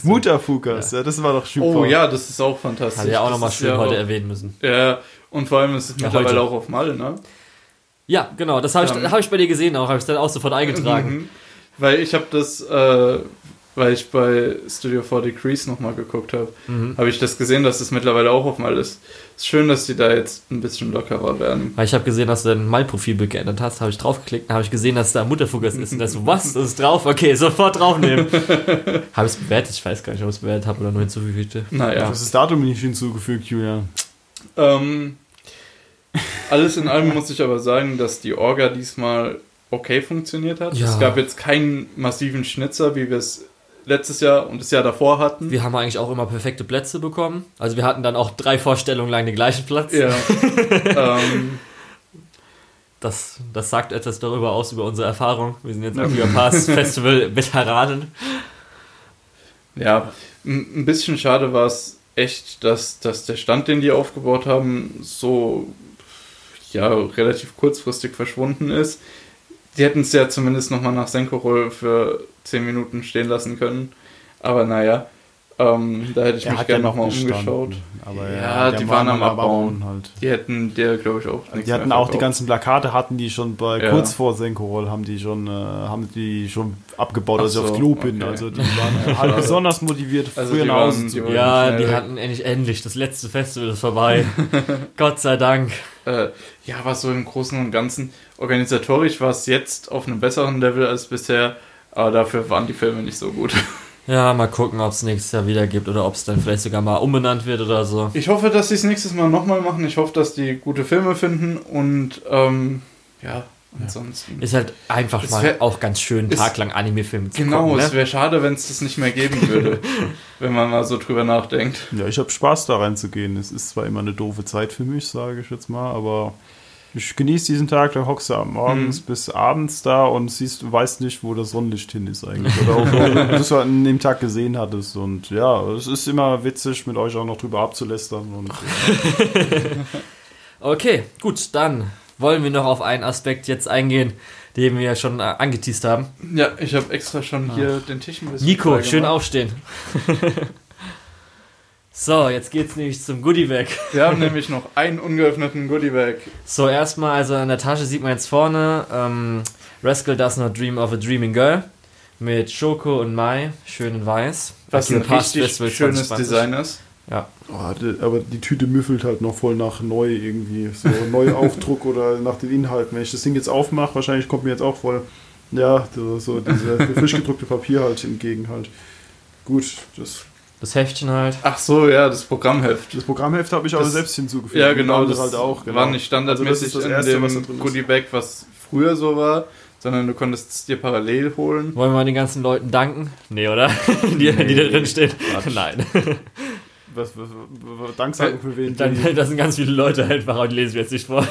Mutterfukas, ja. das war doch super. Oh ja, das ist auch fantastisch. Hatte ja auch nochmal schön ja heute auch- erwähnen müssen. Ja, und vor allem ist es Ja, mittlerweile heute. auch auf Malle, ne? Ja, genau, das habe ich, Ja. hab ich bei dir gesehen, auch habe ich dann auch sofort eingetragen. Mhm. Weil ich habe das, äh, weil ich bei Studio 4 Degrees nochmal geguckt habe, Mhm. habe ich das gesehen, dass es mittlerweile auch auf Malle ist. Ist schön, dass die da jetzt ein bisschen lockerer werden. Weil ich habe gesehen, dass du dein Mai-Profilbild geändert hast, habe ich draufgeklickt, dann habe ich gesehen, dass da Mutterfugas ist. Und dann so, was? Das ist drauf? Okay, sofort draufnehmen. habe ich es bewertet? Ich weiß gar nicht, ob ich es bewertet habe oder nur hinzugefügt. Naja. Das ist Datum nicht hinzugefügt, Julian. Ähm, alles in allem muss ich aber sagen, dass die Orga diesmal okay funktioniert hat. Ja. Es gab jetzt keinen massiven Schnitzer, wie wir es letztes Jahr und das Jahr davor hatten. Wir haben eigentlich auch immer perfekte Plätze bekommen. Also wir hatten dann auch drei Vorstellungen lang den gleichen Platz. Ja. ähm, Das, das sagt etwas darüber aus, über unsere Erfahrung. Wir sind jetzt Aquia Pass Festival Veteranen. Ja, ein ein bisschen schade war es echt, dass, dass der Stand, den die aufgebaut haben, so ja, relativ kurzfristig verschwunden ist. Die hätten es ja zumindest nochmal nach Senkorol für 10 Minuten stehen lassen können. Aber naja, ähm, da hätte ich Der mich ja gerne noch nochmal umgeschaut. Aber Ja, der die war waren am Abbauen. halt. Die hätten der, glaube ich, auch nichts Die hatten mehr auch die ganzen Plakate, hatten die schon bei Ja. kurz vor Senkorol, haben die schon, äh, haben die schon abgebaut, als ich so, aufs Klo bin. okay. Also die waren halt besonders motiviert, Also früher nach Hause zu gehen. Ja, die hatten endlich, endlich, das letzte Festival ist vorbei. Gott sei Dank. Äh, ja, was so im Großen und Ganzen organisatorisch war es jetzt auf einem besseren Level als bisher, aber dafür waren die Filme nicht so gut. Ja, mal gucken, ob es nächstes Jahr wieder gibt oder ob es dann vielleicht sogar mal umbenannt wird oder so. Ich hoffe, dass sie es nächstes Mal nochmal machen. Ich hoffe, dass die gute Filme finden und ähm, ja, ansonsten. Ist halt einfach Es mal wär- auch ganz schön, es- taglang Anime-Filme zu Genau, gucken. es Ne? wäre schade, wenn es das nicht mehr geben würde, wenn man mal so drüber nachdenkt. Ja, ich habe Spaß da reinzugehen. Es ist zwar immer eine doofe Zeit für mich, sage ich jetzt mal, aber Ich genieße diesen Tag, da hockst du am morgens Mhm. bis abends da und siehst, du weißt nicht, wo das Sonnenlicht hin ist eigentlich. Oder auch, wo du es an dem Tag gesehen hattest. Und ja, es ist immer witzig, mit euch auch noch drüber abzulästern. Und Okay, gut, dann wollen wir noch auf einen Aspekt jetzt eingehen, den wir ja schon äh, angeteased haben. Ja, ich habe extra schon hier den Tisch ein bisschen Nico, schön aufstehen. so, jetzt geht's nämlich zum Goodie-Bag. Wir haben nämlich noch einen ungeöffneten Goodie-Bag. So, erstmal, also an der Tasche sieht man jetzt vorne, ähm, Rascal Does Not Dream of a Dreaming Girl mit Schoko und Mai, schön in weiß. Was ein richtig schönes 2020. Design ist. Ja, Oh, aber die Tüte müffelt halt noch voll nach neu irgendwie. So Neuaufdruck oder nach den Inhalten. Wenn ich das Ding jetzt aufmache, wahrscheinlich kommt mir jetzt auch voll, ja, so, so diese frisch gedruckte Papier halt entgegen halt. Gut, das, das Heftchen halt. Ach so, ja, das Programmheft. das Programmheft habe ich aber selbst hinzugefügt. Ja, genau, das halt auch. Genau. war nicht standardmäßig Also das das in Erste, dem. Goodie-Bag, was früher so war, sondern du konntest es dir parallel holen. Wollen wir den ganzen Leuten danken? Nee, oder? die, die da drin stehen. Nein. Was, was, was, Danksagung für wen? Dann, da sind ganz viele Leute einfach, aber die lesen wir jetzt nicht vor.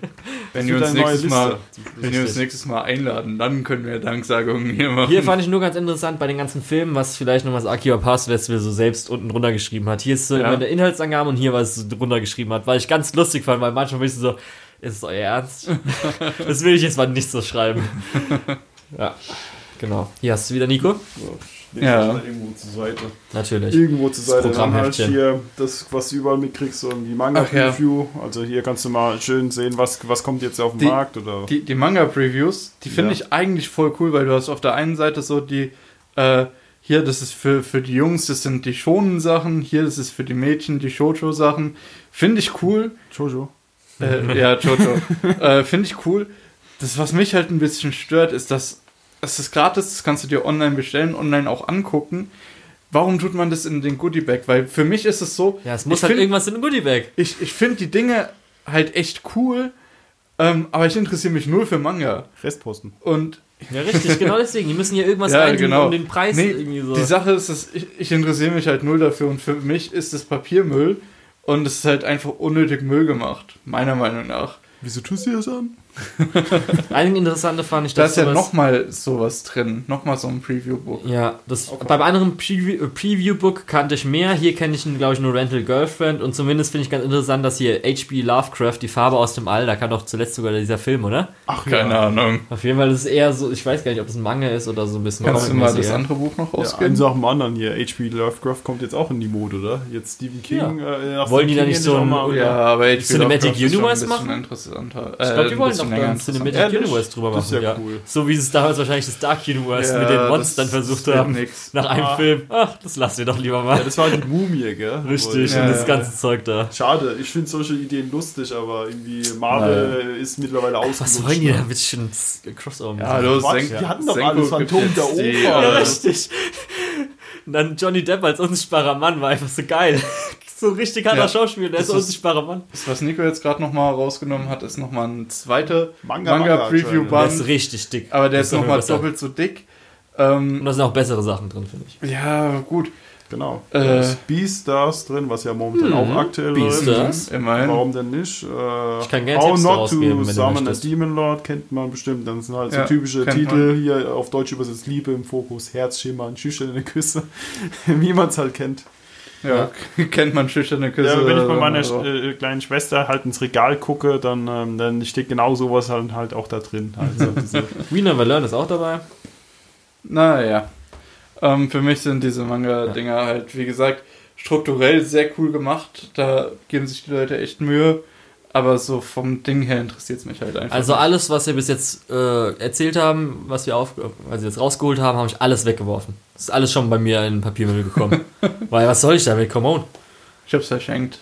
Wenn wir uns eine nächstes Mal, wenn wir uns nächstes Mal einladen, dann können wir Danksagungen hier machen. Hier fand ich nur ganz interessant bei den ganzen Filmen, was vielleicht noch was Akiba Pass Festival so selbst unten drunter geschrieben hat. Hier ist so Ja. immer der Inhaltsangabe und hier was es so drunter geschrieben hat, weil ich ganz lustig fand, weil manchmal bin ich so, ist es euer Ernst? das will ich jetzt mal nicht so schreiben. ja, genau. Hier hast du wieder Nico. Ich Ja. irgendwo zur Seite. Natürlich. Irgendwo zur Seite. Dann halt hier das, was du überall mitkriegst, und die Ach ja. Manga-Preview. Also hier kannst du mal schön sehen, was, was kommt jetzt auf den Die- Markt. Oder Die, die Manga-Previews, die finde Ja. ich eigentlich voll cool, weil du hast auf der einen Seite so die, äh, hier, das ist für, für die Jungs, das sind die schonen Sachen, hier, das ist für die Mädchen die Shoujo-Sachen. Finde ich cool. Jojo. Äh, ja, Jojo. äh, Finde ich cool. Das, was mich halt ein bisschen stört, ist, dass es ist gratis, das kannst du dir online bestellen, online auch angucken. Warum tut man das in den Goodie-Bag? Weil für mich ist es so, Ja, es muss Ich halt find- irgendwas in einem Goodie-Bag. ich, ich finde die Dinge halt echt cool, ähm, aber ich interessiere mich null für Manga. Restposten. Und Ja, richtig, genau deswegen. Die müssen hier irgendwas Ja, reintun, genau. um den Preis Nee, irgendwie so. die Sache ist, dass ich, ich interessiere mich halt null dafür und für mich ist es Papiermüll und es ist halt einfach unnötig Müll gemacht, meiner Meinung nach. Wieso tust du das an? Einige interessante fand ich, Da dass ist ja nochmal sowas drin, nochmal so ein Preview-Book. Ja, das beim anderen Preview- äh, Preview-Book kannte ich mehr. Hier kenne ich, glaube ich, nur Rental Girlfriend. Und zumindest finde ich ganz interessant, dass hier H.P. Lovecraft, die Farbe aus dem All, da kam doch zuletzt sogar dieser Film, oder? Ach Keine Ahnung. Auf jeden Fall ist es eher so, ich weiß gar nicht, ob es ein Manga ist oder so ein bisschen Kannst du mal das andere Buch noch Ja, rausgeben? eins nach dem anderen hier. H.P. Lovecraft kommt jetzt auch in die Mode, oder? Jetzt Stephen King. Äh, nach Wollen die da nicht so ein- mal- ja, aber HP Cinematic Lovecraft ist Universe ein bisschen machen? Interessanter. Ich glaube, die wollen bisschen doch länger ein. Cinematic Ehrlich? Universe drüber Das ist machen. ja Ja, cool. So wie sie es damals wahrscheinlich das Dark Universe mit den Ja, Monstern versucht haben. nix. Nach einem Ah. Film. Ach, das lassen wir doch lieber mal. Ja, das war die Mumie, gell? Richtig, Ja, und das ja, ganze Zeug da. Schade, ich finde solche Ideen lustig, aber irgendwie Marvel ist mittlerweile ausgelutscht. Was wollen die da mit schon Crossover? Ja, los, Quatsch, Senk, die hatten doch Senko alles Phantom der Oper. Ja, richtig. Und dann Johnny Depp als unsichtbarer Mann war einfach so geil. So ein richtig harter Ja. Schauspieler, der ist ist- unsichtbarer Mann. Das, was Nico jetzt gerade nochmal rausgenommen hat, ist nochmal ein zweiter Manga, Manga, Der Manga-Preview-Band. ist richtig dick. aber der Das ist noch nochmal doppelt so dick. Und Ähm, da sind auch bessere Sachen drin, finde ich. ja, gut. Genau. Äh. Da ist Beastars drin, was ja momentan Mhm. auch aktuell Beastars. Das? Immerhin. Warum denn nicht? Äh, Ich kann gerne How Tipps Not to Summon a. Demon Lord kennt man bestimmt. Dann sind halt so Ja, typische Titel hier auf Deutsch übersetzt Liebe im Fokus, Herzschimmer, schüchterne Küsse, wie man es halt kennt. Ja, kennt man schüchterne Küsse. Ja, wenn ich bei meiner äh, kleinen Schwester halt ins Regal gucke, dann, ähm, dann steht genau sowas halt, halt auch da drin. Also We Never Learn ist auch dabei. Naja. Ähm, für mich sind diese Manga-Dinger halt, wie gesagt, strukturell sehr cool gemacht. Da geben sich die Leute echt Mühe. Aber so vom Ding her interessiert es mich halt einfach. Also nicht. alles, was wir bis jetzt äh, erzählt haben, was wir auf, also jetzt rausgeholt haben, habe ich alles weggeworfen. Das ist alles schon bei mir in den Papiermüll gekommen. Weil was soll ich damit? Come on. Ich hab's verschenkt.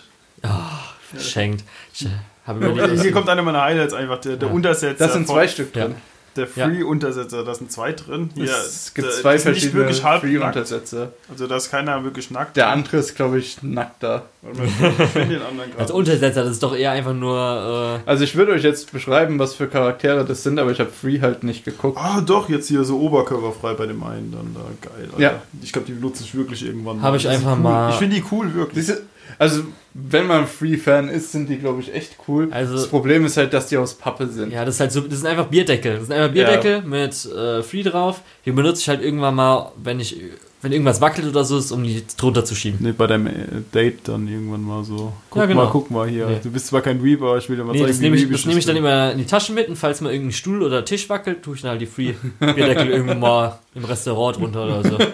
Verschenkt. Ich habe überlegt, Hier kommt einer meiner Highlights einfach, der, der Ja. Untersetzer. Das sind zwei Stück Ja. Der Ja. Free-Untersetzer, da sind zwei drin. Hier, es gibt zwei die sind nicht verschiedene. Free-Untersätze. Also da ist keiner wirklich nackt. Der andere ist, glaube ich, nackt da. Warte mal, Ich finde den anderen Als. Untersetzer, das ist doch eher einfach nur. Also ich würde euch jetzt beschreiben, was für Charaktere das sind, aber ich habe Free halt nicht geguckt. Ah, doch, jetzt hier so oberkörperfrei bei dem einen dann da. Geil, Alter. Ja. Ich glaube, die benutze ich wirklich irgendwann. Hab ich Die sind einfach cool. mal- Ich finde die cool, wirklich. Diese, Also, wenn man Free-Fan ist, sind die, glaube ich, echt cool. Also- das Problem ist halt, dass die aus Pappe sind. Ja, das ist halt so, das sind einfach Bierdeckel. Das sind einfach Bierdeckel mit äh, Free drauf. Die benutze ich halt irgendwann mal, wenn ich, wenn irgendwas wackelt oder so ist, um die drunter zu schieben. Nee, bei deinem äh, Date dann irgendwann mal so. Guck Ja, genau. mal, guck mal hier. Nee. Du bist zwar kein Weeper, aber ich will dir mal Nee, zeigen, das nehme ich, das nehme ich dann immer in die Tasche mit und falls mal irgendein Stuhl oder Tisch wackelt, tue ich dann halt die Free Bierdeckel irgendwann mal im Restaurant drunter oder so.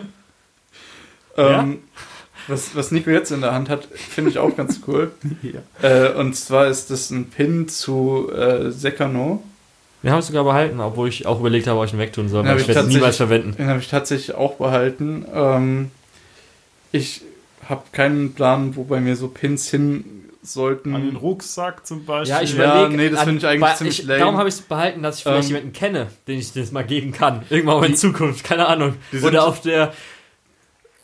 Ähm, was, was Nico jetzt in der Hand hat, finde ich auch ganz cool. Ja. Äh, und zwar ist das ein Pin zu äh, Sekano. Wir haben es sogar behalten, obwohl ich auch überlegt habe, ob ich ihn wegtun soll, Ja, hab ich ich werde es niemals verwenden. Den habe ich tatsächlich auch behalten. Ähm, ich habe keinen Plan, wo bei mir so Pins hin sollten. An den Rucksack zum Beispiel. Ja, ich Ja, überlege. nee, das finde ich eigentlich bei- ziemlich ich, lame. Darum habe ich es behalten, dass ich vielleicht Ähm, jemanden kenne, den ich das mal geben kann. Irgendwann mal in Die- Zukunft, keine Ahnung. Die Oder auf der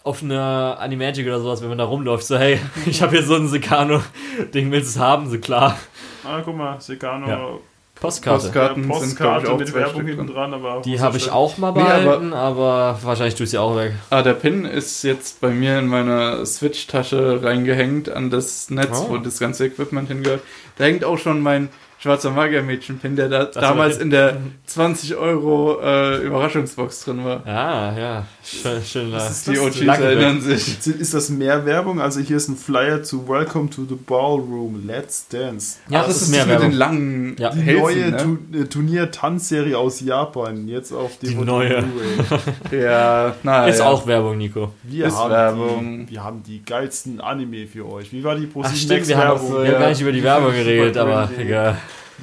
auf einer Animagic oder sowas, wenn man da rumläuft, so hey, ich habe hier so ein Secano, den willst du es haben, so klar. Ah, guck mal, Secano. Ja. Postkarte. Postkarten Ja, sind, ich, Postkarte auch mit Werbung hinten dran, aber Die habe ich auch mal Nee, aber- behalten, aber, wahrscheinlich tue ich sie auch weg. Ah, der Pin ist jetzt bei mir in meiner Switch-Tasche reingehängt an das Netz, Oh. wo das ganze Equipment hingehört. Da hängt auch schon mein schwarzer Magier-Mädchen-Pin, der da war damals in der 20 Euro äh, Überraschungsbox drin war. Ah, ja, schön, schön. Äh, ist Die das OGs erinnern sich. Ist das mehr Werbung? Also hier ist ein Flyer zu Welcome to the Ballroom, Let's Dance. Ja, Ach, das ist mehr das mit Werbung. den langen Ja. Die Hälsen, neue ne? Tu- äh, Turnier-Tanzserie aus Japan, jetzt auf Die DVD neue. Ja, na Ist ja. auch Werbung, Nico. Wir, Ist haben Werbung. Die, wir haben die geilsten Anime für euch. Wie war die Ach ProSieben stimmt, wir haben, Werbung? wir haben ja. gar nicht über die Werbung geredet, aber egal.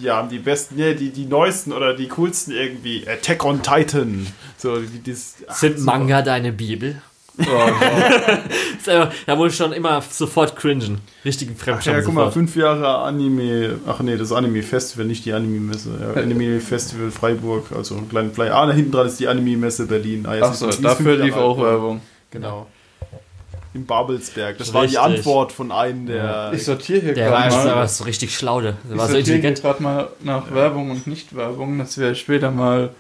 Haben die besten, nee, die, die neuesten oder die coolsten irgendwie. Attack on Titan. So, die, das, ach, Sind super. Manga deine Bibel? Oh, wow. Da wurde ich schon immer sofort cringen. Richtigen Ach Fremdscham ja, guck mal, fünf Jahre Anime, ach nee, das Anime-Festival, nicht die Anime-Messe. Ja, Anime-Festival Freiburg, also ein kleiner Flyer. Ah, da hinten dran ist die Anime-Messe Berlin. Ah, die ist dafür lief auch. Werbung. Genau. In Babelsberg. Das war die Richtig. Antwort von einem der. Ich sortiere hier Der war, gerade der mal. war so richtig schlau, der Ich war so intelligent. gerade mal nach Werbung und Nicht-Werbung, dass wir später mal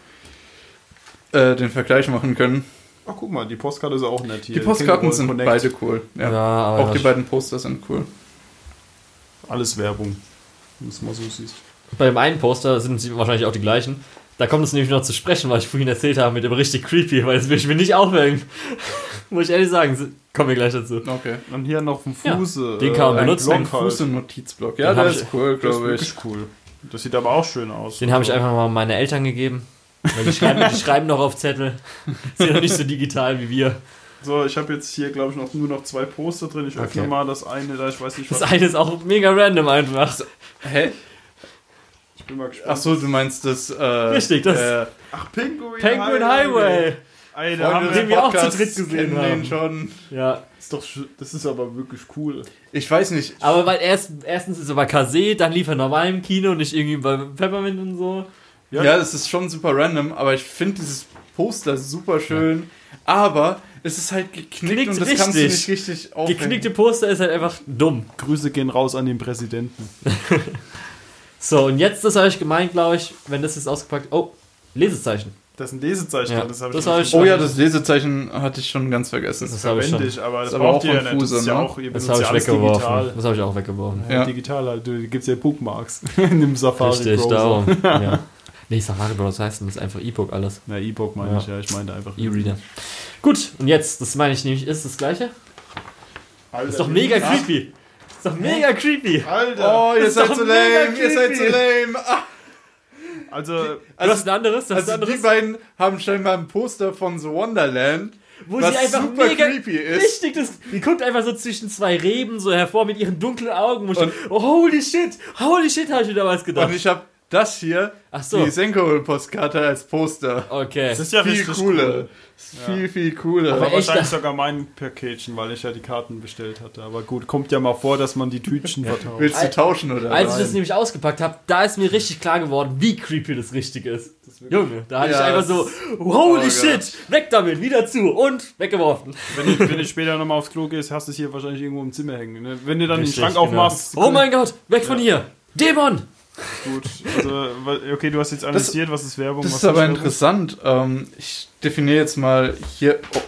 äh, den Vergleich machen können. Ach, guck mal, die Postkarte ist auch nett hier. Die Postkarten sind Connect. beide cool. Ja. Ja, aber auch die beiden Poster sind cool. Alles Werbung. Wenn du es mal so siehst. bei dem einen Poster sind sie wahrscheinlich auch die gleichen. Da kommt es nämlich noch zu sprechen, was ich vorhin erzählt habe mit dem richtig creepy, weil das will ich mir nicht aufhängen. Muss ich ehrlich sagen, kommen wir gleich dazu. Okay. Und hier noch vom Ja, Fuße. den kann man ein benutzen. Ein. Fuß- und Notizblock. Ja, der ich- ist cool, Das ist glaube ich. wirklich cool. Das sieht aber auch schön aus. Den habe ich einfach mal meine Eltern gegeben. Weil die schreiben, die schreiben noch auf Zettel. Sind noch nicht so digital wie wir. So, ich habe jetzt hier, glaube ich, noch, nur noch zwei Poster drin. Ich öffne Okay. mal das eine da, ich weiß nicht, Das was. eine ist auch mega random einfach. Hä? Bin mal gespannt. Ach so, du meinst das. Äh, Richtig, das- Äh, Ach, Penguin, Penguin Highway. Ey, da haben den wir auch zu dritt gesehen kennen haben. den schon. Ja, ist doch, das ist aber wirklich cool. Ich weiß nicht. aber weil erst, erstens ist er bei Kase, dann lief er normal im Kino, nicht irgendwie bei Peppermint und so. Ja. Ja, es ist schon super random, aber ich finde dieses Poster super schön. Aber es ist halt geknickt Knickt und das kannst du richtig. nicht richtig aufhängen. Geknickte Poster ist halt einfach dumm. Grüße gehen raus an den Präsidenten. So, und jetzt, das habe ich gemeint, glaube ich, wenn das ist ausgepackt. Oh, Lesezeichen. Das ist ein Lesezeichen, Ja, das habe das ich, hab ich- Oh ja, das Lesezeichen hatte ich schon ganz vergessen. Das habe ich schon. aber das Ist aber auch von nicht. Das ist Fuse, ja ne? auch, ihr Das habe ja ich alles weggeworfen. digital. Das habe ich auch weggeworfen. Ja. Ja. Digital halt, du gibt's ja Bookmarks in dem Safari Richtig, Browser. darum. ja. Nee, Safari Bros heißt das ist einfach E-Book alles. Na, E-Book meine Ja. ich, ja, ich meinte einfach E-Reader. Gut, und jetzt, das meine ich nämlich, ist das gleiche? Alter, Ist doch mega Ach, creepy. Ist doch mega creepy. Alter! Oh, ihr Das seid so lame, ihr seid so lame. Ah, Also, Du hast ein anderes, ein also die anderes. beiden haben scheinbar ein Poster von The Wonderland, Wo was sie einfach super mega creepy ist. Richtig, das, die guckt einfach so zwischen zwei Reben so hervor mit ihren dunklen Augen. Und, Und- oh, holy shit, holy shit, habe ich wieder was gedacht. Und ich habe das hier, Ach so. die Senko-Postkarte als Poster. Okay. das ist ja viel richtig cooler. cool. Viel, viel cooler. Aber echt, wahrscheinlich sogar mein Package, weil ich ja die Karten bestellt hatte. Aber gut, kommt ja mal vor, dass man die Tütchen vertauscht. Willst du tauschen oder Als ich was? das nämlich ausgepackt habe, da ist mir richtig klar geworden, wie creepy das richtig ist. Junge, da hatte Ja, ich einfach so, holy oh shit, weg damit, wieder zu und weggeworfen. Wenn ich, wenn ich später nochmal aufs Klo gehst, hast du es hier wahrscheinlich irgendwo im Zimmer hängen. Ne? Wenn du dann Richtig, den Schrank genau. aufmachst. Oh mein Gott, weg von hier. Dämon! Gut, also, okay, du hast jetzt analysiert, was ist Werbung, Das was ist aber interessant. Ähm, ich definiere jetzt mal hier. Oh,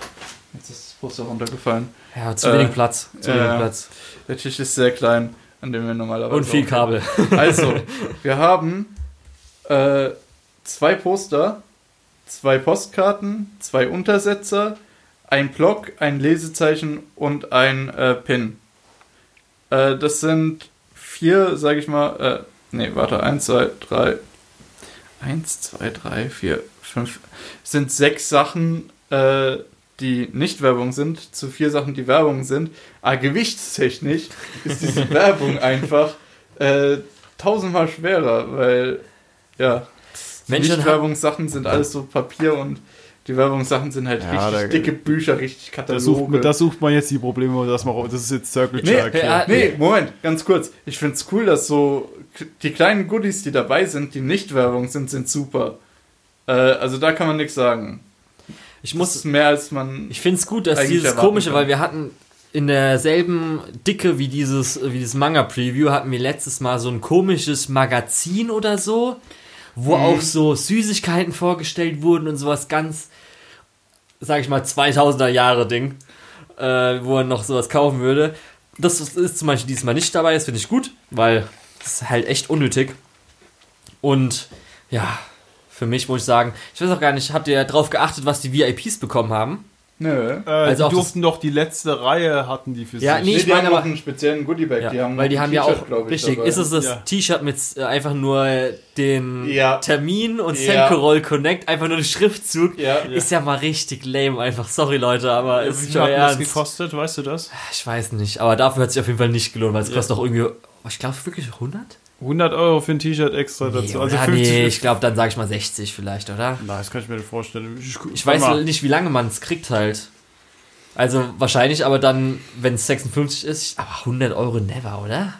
jetzt ist Poster runtergefallen. Ja, zu Äh, wenig Platz. Zu wenig ja. Platz. Der Tisch ist sehr klein, an dem wir normalerweise. Und viel. Kabel. Also, wir haben äh, zwei Poster, zwei Postkarten, zwei Untersetzer, ein Block, ein Lesezeichen und ein äh, Pin. Äh, das sind vier, sag ich mal, äh, nee, warte, eins, zwei, drei, eins, zwei, drei, vier, fünf, sind sechs Sachen, äh, die nicht Werbung sind, zu vier Sachen, die Werbung sind. Aber gewichtstechnisch ist diese Werbung einfach äh, tausendmal schwerer, weil, ja, Menschen Nicht-Werbungssachen sind alles so Papier und die Werbungssachen sind halt Ja, richtig da- dicke Bücher, richtig Da Kataloge. sucht, man- da sucht man jetzt die Probleme, dass man, das ist jetzt Circle Nee, Jerk. ja, Nee, Moment, ganz kurz. Ich find's cool, dass so die kleinen Goodies, die dabei sind, die nicht Werbung sind, sind super. Äh, also da kann man nichts sagen. Ich Das muss ist mehr als man. Ich finde es gut, dass dieses komische, kann. weil wir hatten in derselben Dicke wie dieses, wie dieses Manga-Preview, hatten wir letztes Mal so ein komisches Magazin oder so, wo Mhm. auch so Süßigkeiten vorgestellt wurden und sowas ganz, sag ich mal, 2000er Jahre Ding, äh, wo man noch sowas kaufen würde. Das ist zum Beispiel diesmal nicht dabei, das finde ich gut, weil das ist halt echt unnötig. Und ja, für mich muss ich sagen, ich weiß auch gar nicht, habt ihr darauf geachtet, was die VIPs bekommen haben? Nö. Äh, Also die durften doch die letzte Reihe hatten die für Ja, sich. nee, ich die meine haben aber- einen speziellen Goodiebag. Ja, die haben weil die haben ja auch, richtig, dabei. ist es das Ja. T-Shirt mit äh, einfach nur den Ja. Termin und Ja. Senko-Roll Connect, einfach nur den Schriftzug, Ja. ist ja mal richtig lame einfach. Sorry Leute, aber Wie ist hat denn das ernst. gekostet, weißt du das? Ich weiß nicht, aber dafür hat es sich auf jeden Fall nicht gelohnt, weil es Ja. kostet auch irgendwie, ich glaube wirklich 100? 100 Euro für ein T-Shirt extra Nee, dazu. oder? Also 50. nee, ich glaube dann sage ich mal 60 vielleicht, oder? Nein, das kann ich mir nicht vorstellen. Ich, Ich weiß mal. nicht, wie lange man es kriegt halt. Also wahrscheinlich aber dann, wenn es 56 ist, aber 100 Euro never, oder?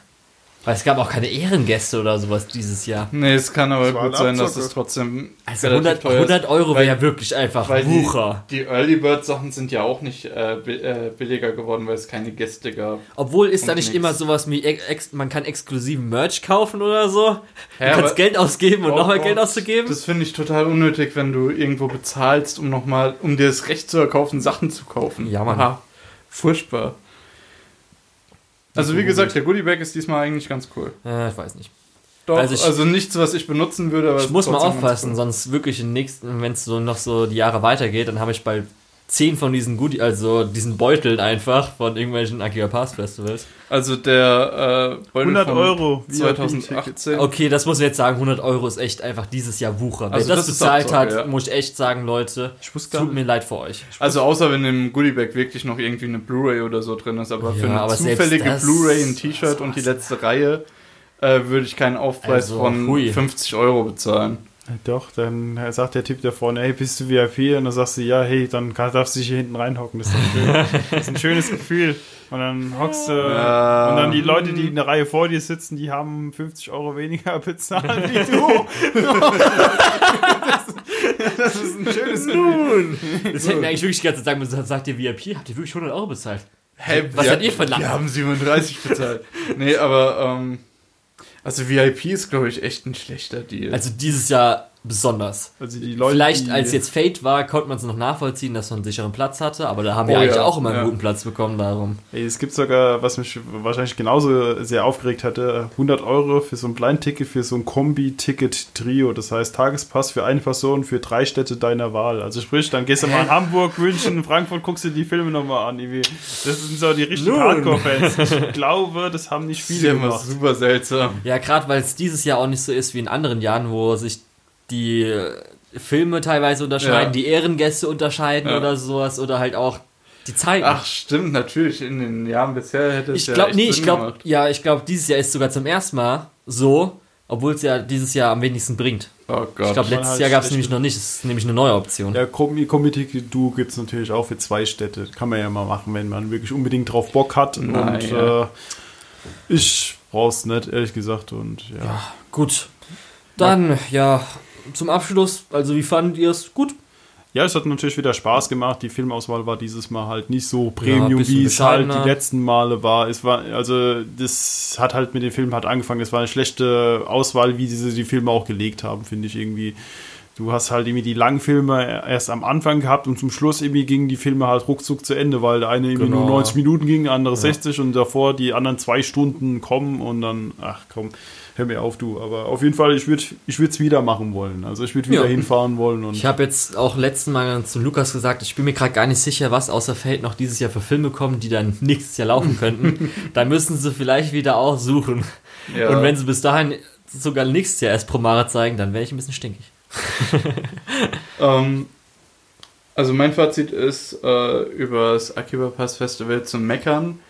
Weil es gab auch keine Ehrengäste oder sowas dieses Jahr. Nee, es kann aber Das gut ein sein, dass es trotzdem Also relativ 100, teuer ist. 100 Euro wäre ja wirklich einfach Weil Wucher. die, die Early Bird Sachen sind ja auch nicht äh, äh, billiger geworden, weil es keine Gäste gab. Obwohl ist da nicht nix. immer sowas wie, ex man kann exklusiven Merch kaufen oder so. Du Ja, kannst Geld ausgeben und Oh nochmal Geld auszugeben. Das finde ich total unnötig, wenn du irgendwo bezahlst, um nochmal, um dir das Recht zu erkaufen, Sachen zu kaufen. Ja, Mann. Aha, furchtbar. Also wie gesagt, der Goodiebag ist diesmal eigentlich ganz cool. Äh, ich weiß nicht. Doch, Also also, ich- nichts, was ich benutzen würde, aber Ich muss mal aufpassen, cool. sonst wirklich im nächsten, wenn es so noch so die Jahre weitergeht, dann habe ich bald 10 von diesen Goodie, also diesen Beuteln einfach von irgendwelchen Akira Pass Festivals. Also der äh, Beutel 100 von Euro. VIP-Ticket. 2018. Okay, das muss ich jetzt sagen, 100 Euro ist echt einfach dieses Jahr Wucher. Wer Also das, das ist bezahlt hat, ja. muss ich echt sagen, Leute, tut nicht. mir leid für euch. Also außer wenn im Goodiebag wirklich noch irgendwie eine Blu-ray oder so drin ist, aber für Ja, eine aber zufällige das- Blu-ray, ein T-Shirt und die letzte Reihe äh, würde ich keinen Aufpreis Also, von hui. 50 Euro bezahlen. Doch, dann sagt der Typ da vorne, hey, bist du VIP? Und dann sagst du, ja, hey, dann darfst du dich hier hinten reinhocken. Das ist, schön. das ist ein schönes Gefühl. Und dann hockst du, Ja. und dann die Leute, die in der Reihe vor dir sitzen, die haben 50 Euro weniger bezahlt wie du. das, das ist ein schönes Gefühl. Das hätten wir eigentlich wirklich die ganze Zeit sagen, sagt ihr VIP, habt ihr wirklich 100 Euro bezahlt? Hey, Was hat ihr verlangt? Wir haben 37 bezahlt. nee, aber ähm, also VIP ist, glaube ich, echt ein schlechter Deal. Also dieses Jahr besonders. Also die Leute, Vielleicht die, als jetzt Fate war, konnte man es noch nachvollziehen, dass man einen sicheren Platz hatte, aber da haben wir Oh eigentlich ja, auch immer einen ja. guten Platz bekommen darum. Ey, es gibt sogar, was mich wahrscheinlich genauso sehr aufgeregt hatte, 100 Euro für so ein Blind-Ticket, für so ein Kombi-Ticket-Trio. Das heißt Tagespass für eine Person für drei Städte deiner Wahl. Also sprich, dann gehst du mal in Hamburg, München, Frankfurt, guckst du die Filme nochmal an. irgendwie. Das sind so die richtigen. Hardcore-Fans. Ich glaube, das haben nicht das ist viele ja immer gemacht. super seltsam. Ja, gerade weil es dieses Jahr auch nicht so ist wie in anderen Jahren, wo sich die Filme teilweise unterscheiden, Ja. die Ehrengäste unterscheiden Ja. oder sowas oder halt auch die Zeiten. Ach, stimmt, natürlich. In den Jahren bisher hätte es ich ja glaube, echt nee, ich glaube, ja, ich glaube, dieses Jahr ist sogar zum ersten Mal so, obwohl es ja dieses Jahr am wenigsten bringt. Oh Gott. Ich glaube, letztes halt Jahr gab es nämlich noch nicht, das ist nämlich eine neue Option. Ja, Kombi-Ticket du gibt es natürlich auch für zwei Städte. Kann man ja mal machen, wenn man wirklich unbedingt drauf Bock hat. Nein, und ja. äh, ich brauch's nicht, ehrlich gesagt. Und ja. Ja, gut. Dann, ja, zum Abschluss, also wie fandet ihr es? Gut. Ja, es hat natürlich wieder Spaß gemacht. Die Filmauswahl war dieses Mal halt nicht so Premium, bisschen wie es halt die letzten Male war. Es war, also, das hat halt mit dem Film hat angefangen. Es war eine schlechte Auswahl, wie sie die Filme auch gelegt haben, finde ich irgendwie. du hast halt irgendwie die langen Filme erst am Anfang gehabt und zum Schluss irgendwie gingen die Filme halt ruckzuck zu Ende, weil der eine irgendwie Genau. nur 90 Minuten ging, der andere 60 und davor die anderen zwei Stunden kommen und dann, ach komm, hör mir auf, du. Aber auf jeden Fall, ich würde ich es wieder machen wollen. Also ich würde wieder Ja. hinfahren wollen und Ich habe jetzt auch letzten Mal zu Lukas gesagt, ich bin mir gerade gar nicht sicher, was außer Fate noch dieses Jahr für Filme kommen, die dann nächstes Jahr laufen könnten. da müssen sie vielleicht wieder auch suchen. Ja. Und wenn sie bis dahin sogar nächstes Jahr erst Promare zeigen, dann wäre ich ein bisschen stinkig. Ähm, also mein Fazit ist, äh, über das Akiba Pass Festival zu meckern,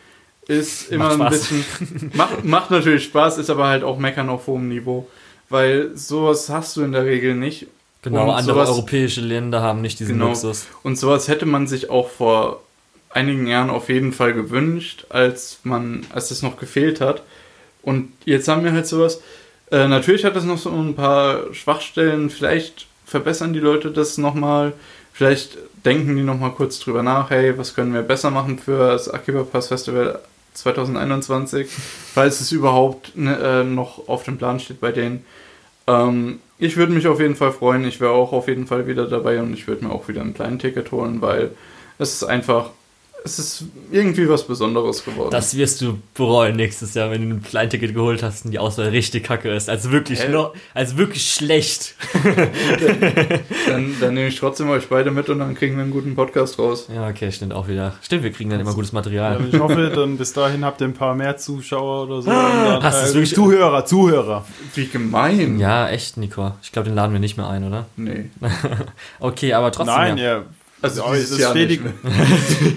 ist immer ein bisschen, macht, macht natürlich Spaß, ist aber halt auch meckern auf hohem Niveau. Weil sowas hast du in der Regel nicht. Genau, Und andere sowas- europäische Länder haben nicht diesen Genau. Luxus. Und sowas hätte man sich auch vor einigen Jahren auf jeden Fall gewünscht, als man, als es noch gefehlt hat. Und jetzt haben wir halt sowas. Äh, natürlich hat es noch so ein paar Schwachstellen. Vielleicht verbessern die Leute das nochmal. Vielleicht denken die nochmal kurz drüber nach, hey, was können wir besser machen für das Akiba Pass Festival 2021, falls es überhaupt ne, äh, noch auf dem Plan steht bei denen. Ähm, ich würde mich auf jeden Fall freuen. Ich wäre auch auf jeden Fall wieder dabei und ich würde mir auch wieder ein kleines Ticket holen, weil es ist einfach, es ist irgendwie was Besonderes geworden. Das wirst du bereuen nächstes Jahr, wenn du ein Kleinticket geholt hast und die Auswahl richtig kacke ist. Also wirklich, no, also wirklich schlecht. dann, dann nehme ich trotzdem euch beide mit und dann kriegen wir einen guten Podcast raus. Ja, okay, stimmt auch wieder. Stimmt, wir kriegen dann immer gutes Ja, Material. ich hoffe, dann bis dahin habt ihr ein paar mehr Zuschauer oder so. Und dann, Hast äh, wirklich- Zuhörer, Zuhörer. Wie gemein. Ja, echt, Nico. Ich glaube, den laden wir nicht mehr ein, oder? Nee. Okay, aber trotzdem. Nein, ja. ja. Also Ja, ist Jahr stetig,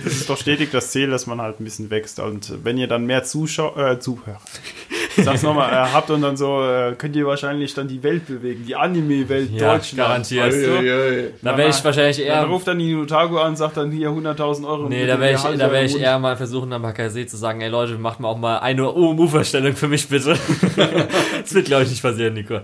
das ist doch stetig das Ziel, dass man halt ein bisschen wächst. Und wenn ihr dann mehr Zuschauer, äh, Zuhörer, sag's nochmal, äh, habt und dann so, äh, könnt ihr wahrscheinlich dann die Welt bewegen, die Anime-Welt Ja, Deutschland. garantiert. Weißt du? Da wäre ich wahrscheinlich Dann eher. ruft dann die Notago an, sagt dann hier 100.000 Euro. Nee, da wäre ich, da wär ich eher mal versuchen, am Bakasee zu sagen, ey Leute, macht mal auch mal eine UMU-Verstellung für mich bitte. das wird, glaube ich, nicht passieren, Nico.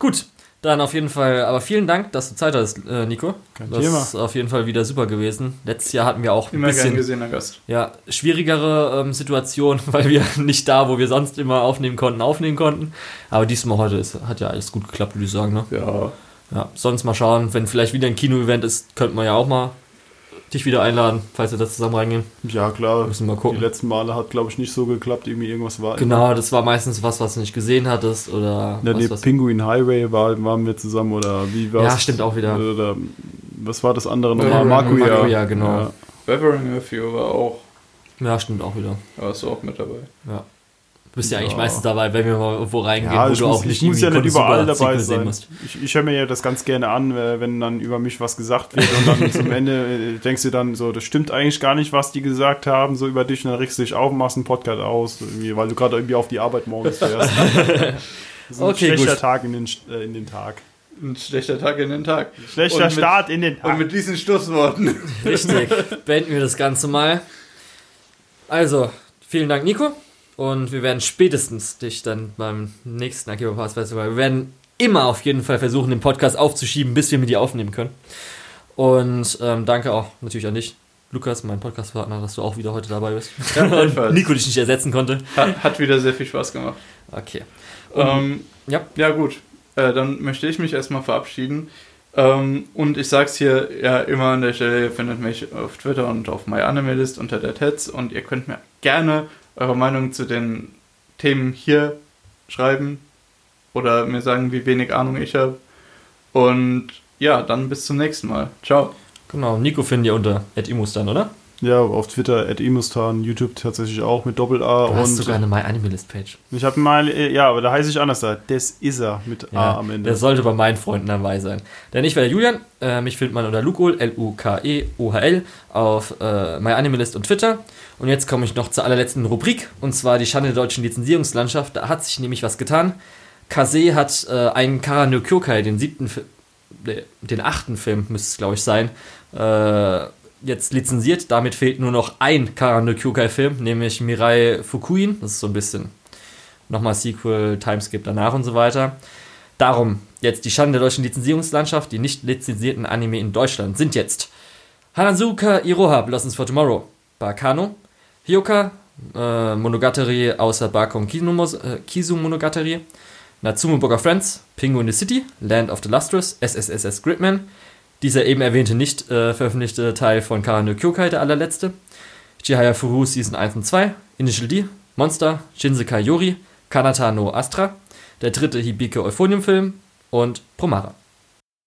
Gut, dann auf jeden Fall, aber vielen Dank, dass du Zeit hast, äh, Nico. Kein das Thema. ist auf jeden Fall wieder super gewesen. Letztes Jahr hatten wir auch ein Immer gern bisschen gesehener Gast. ja, schwierigere ähm, Situation, weil wir nicht da, wo wir sonst immer aufnehmen konnten, aufnehmen konnten. Aber diesmal heute ist, hat ja alles gut geklappt, würde ich sagen. Ne? Ja. Ja, sonst mal schauen, wenn vielleicht wieder ein Kino-Event ist, könnten wir ja auch mal dich wieder einladen, falls wir da zusammen reingehen. Ja, klar. Müssen wir mal Die gucken. letzten Male hat, glaube ich, nicht so geklappt. Irgendwie irgendwas war. Genau, das war meistens was, was du nicht gesehen hattest oder Ja, was, nee, was Penguin Highway war, waren wir zusammen oder wie war's? Ja, stimmt auch wieder. Oder, was war das andere nochmal? Makuya. Makuya, genau. Ja. Bevering with You war auch, Ja, stimmt auch wieder. da warst du auch mit dabei. Ja. Du bist ja, Ja. eigentlich meistens dabei, wenn wir mal irgendwo reingehen, Ja, wo ich du muss, auch nicht ich muss ja nicht überall dabei sein. musst. Ich, ich höre mir ja das ganz gerne an, äh, wenn dann über mich was gesagt wird und dann zum Ende äh, denkst du dann so, das stimmt eigentlich gar nicht, was die gesagt haben, so über dich und dann regst du dich auf und machst einen Podcast aus, weil du gerade irgendwie auf die Arbeit morgens fährst. Das ist ein Okay, schlechter gut. Tag in den, äh, in den Tag. Ein schlechter Tag in den Tag. Schlechter mit- Start in den Tag. Und mit diesen Schlussworten. Richtig. Beenden wir das Ganze mal. Also, vielen Dank, Nico. Und wir werden spätestens dich dann beim nächsten Akiba Pass Festival, wir werden immer auf jeden Fall versuchen, den Podcast aufzuschieben, bis wir mit dir aufnehmen können. Und ähm, danke auch natürlich an dich, Lukas, mein Podcastpartner, dass du auch wieder heute dabei bist. Ja, gleichfalls. Nico dich nicht ersetzen konnte. Hat, hat wieder sehr viel Spaß gemacht. Okay. Ähm, ja. ja, gut. Äh, dann möchte ich mich erstmal verabschieden. Ähm, und ich sag's hier ja immer an der Stelle, ihr findet mich auf Twitter und auf MyAnimeList unter der Tetz und ihr könnt mir gerne eure Meinung zu den Themen hier schreiben oder mir sagen, wie wenig Ahnung ich habe. Und ja, dann bis zum nächsten Mal. Ciao. Genau, Nico findet ihr unter Imus dann, oder? Ja, auf Twitter, at Imustan, YouTube tatsächlich auch mit Doppel-A. Du hast und sogar eine MyAnimeList-Page. ich habe mal, äh, ja, aber da heiße ich anders da. Des is er mit Ja, A am Ende. der sollte bei meinen Freunden dabei sein. Denn ich wäre der Julian, äh, mich findet man unter Lukol, L-U-K-E-O-H-L, auf äh, MyAnimeList und Twitter. Und jetzt komme ich noch zur allerletzten Rubrik, und zwar die Schande der deutschen Lizenzierungslandschaft. Da hat sich nämlich was getan. Kase hat äh, einen Kara no Kyokai, den siebten, den achten Film, müsste es glaube ich sein, äh, jetzt lizenziert. Damit fehlt nur noch ein Kara no Kyokai-Film, nämlich Mirai Fukuin. Das ist so ein bisschen nochmal Sequel, Timeskip danach und so weiter. Darum, jetzt die Schande der deutschen Lizenzierungslandschaft. Die nicht lizenzierten Anime in Deutschland sind jetzt Hanazuka Iroha, Blossoms for Tomorrow, Bakano, Hyoka, äh, Monogatari außer Bakon Kizu, äh, Kizu Monogatari, Natsume Book of Friends, Penguin the City, Land of the Lustrous, SSSS Gridman, dieser eben erwähnte nicht äh, veröffentlichte Teil von Karano Kyokai, der allerletzte, Chihaya Furu Season 1 und 2, Initial D, Monster, Shinsekai Yori, Kanata no Astra, der dritte Hibike Euphonium Film und Promara.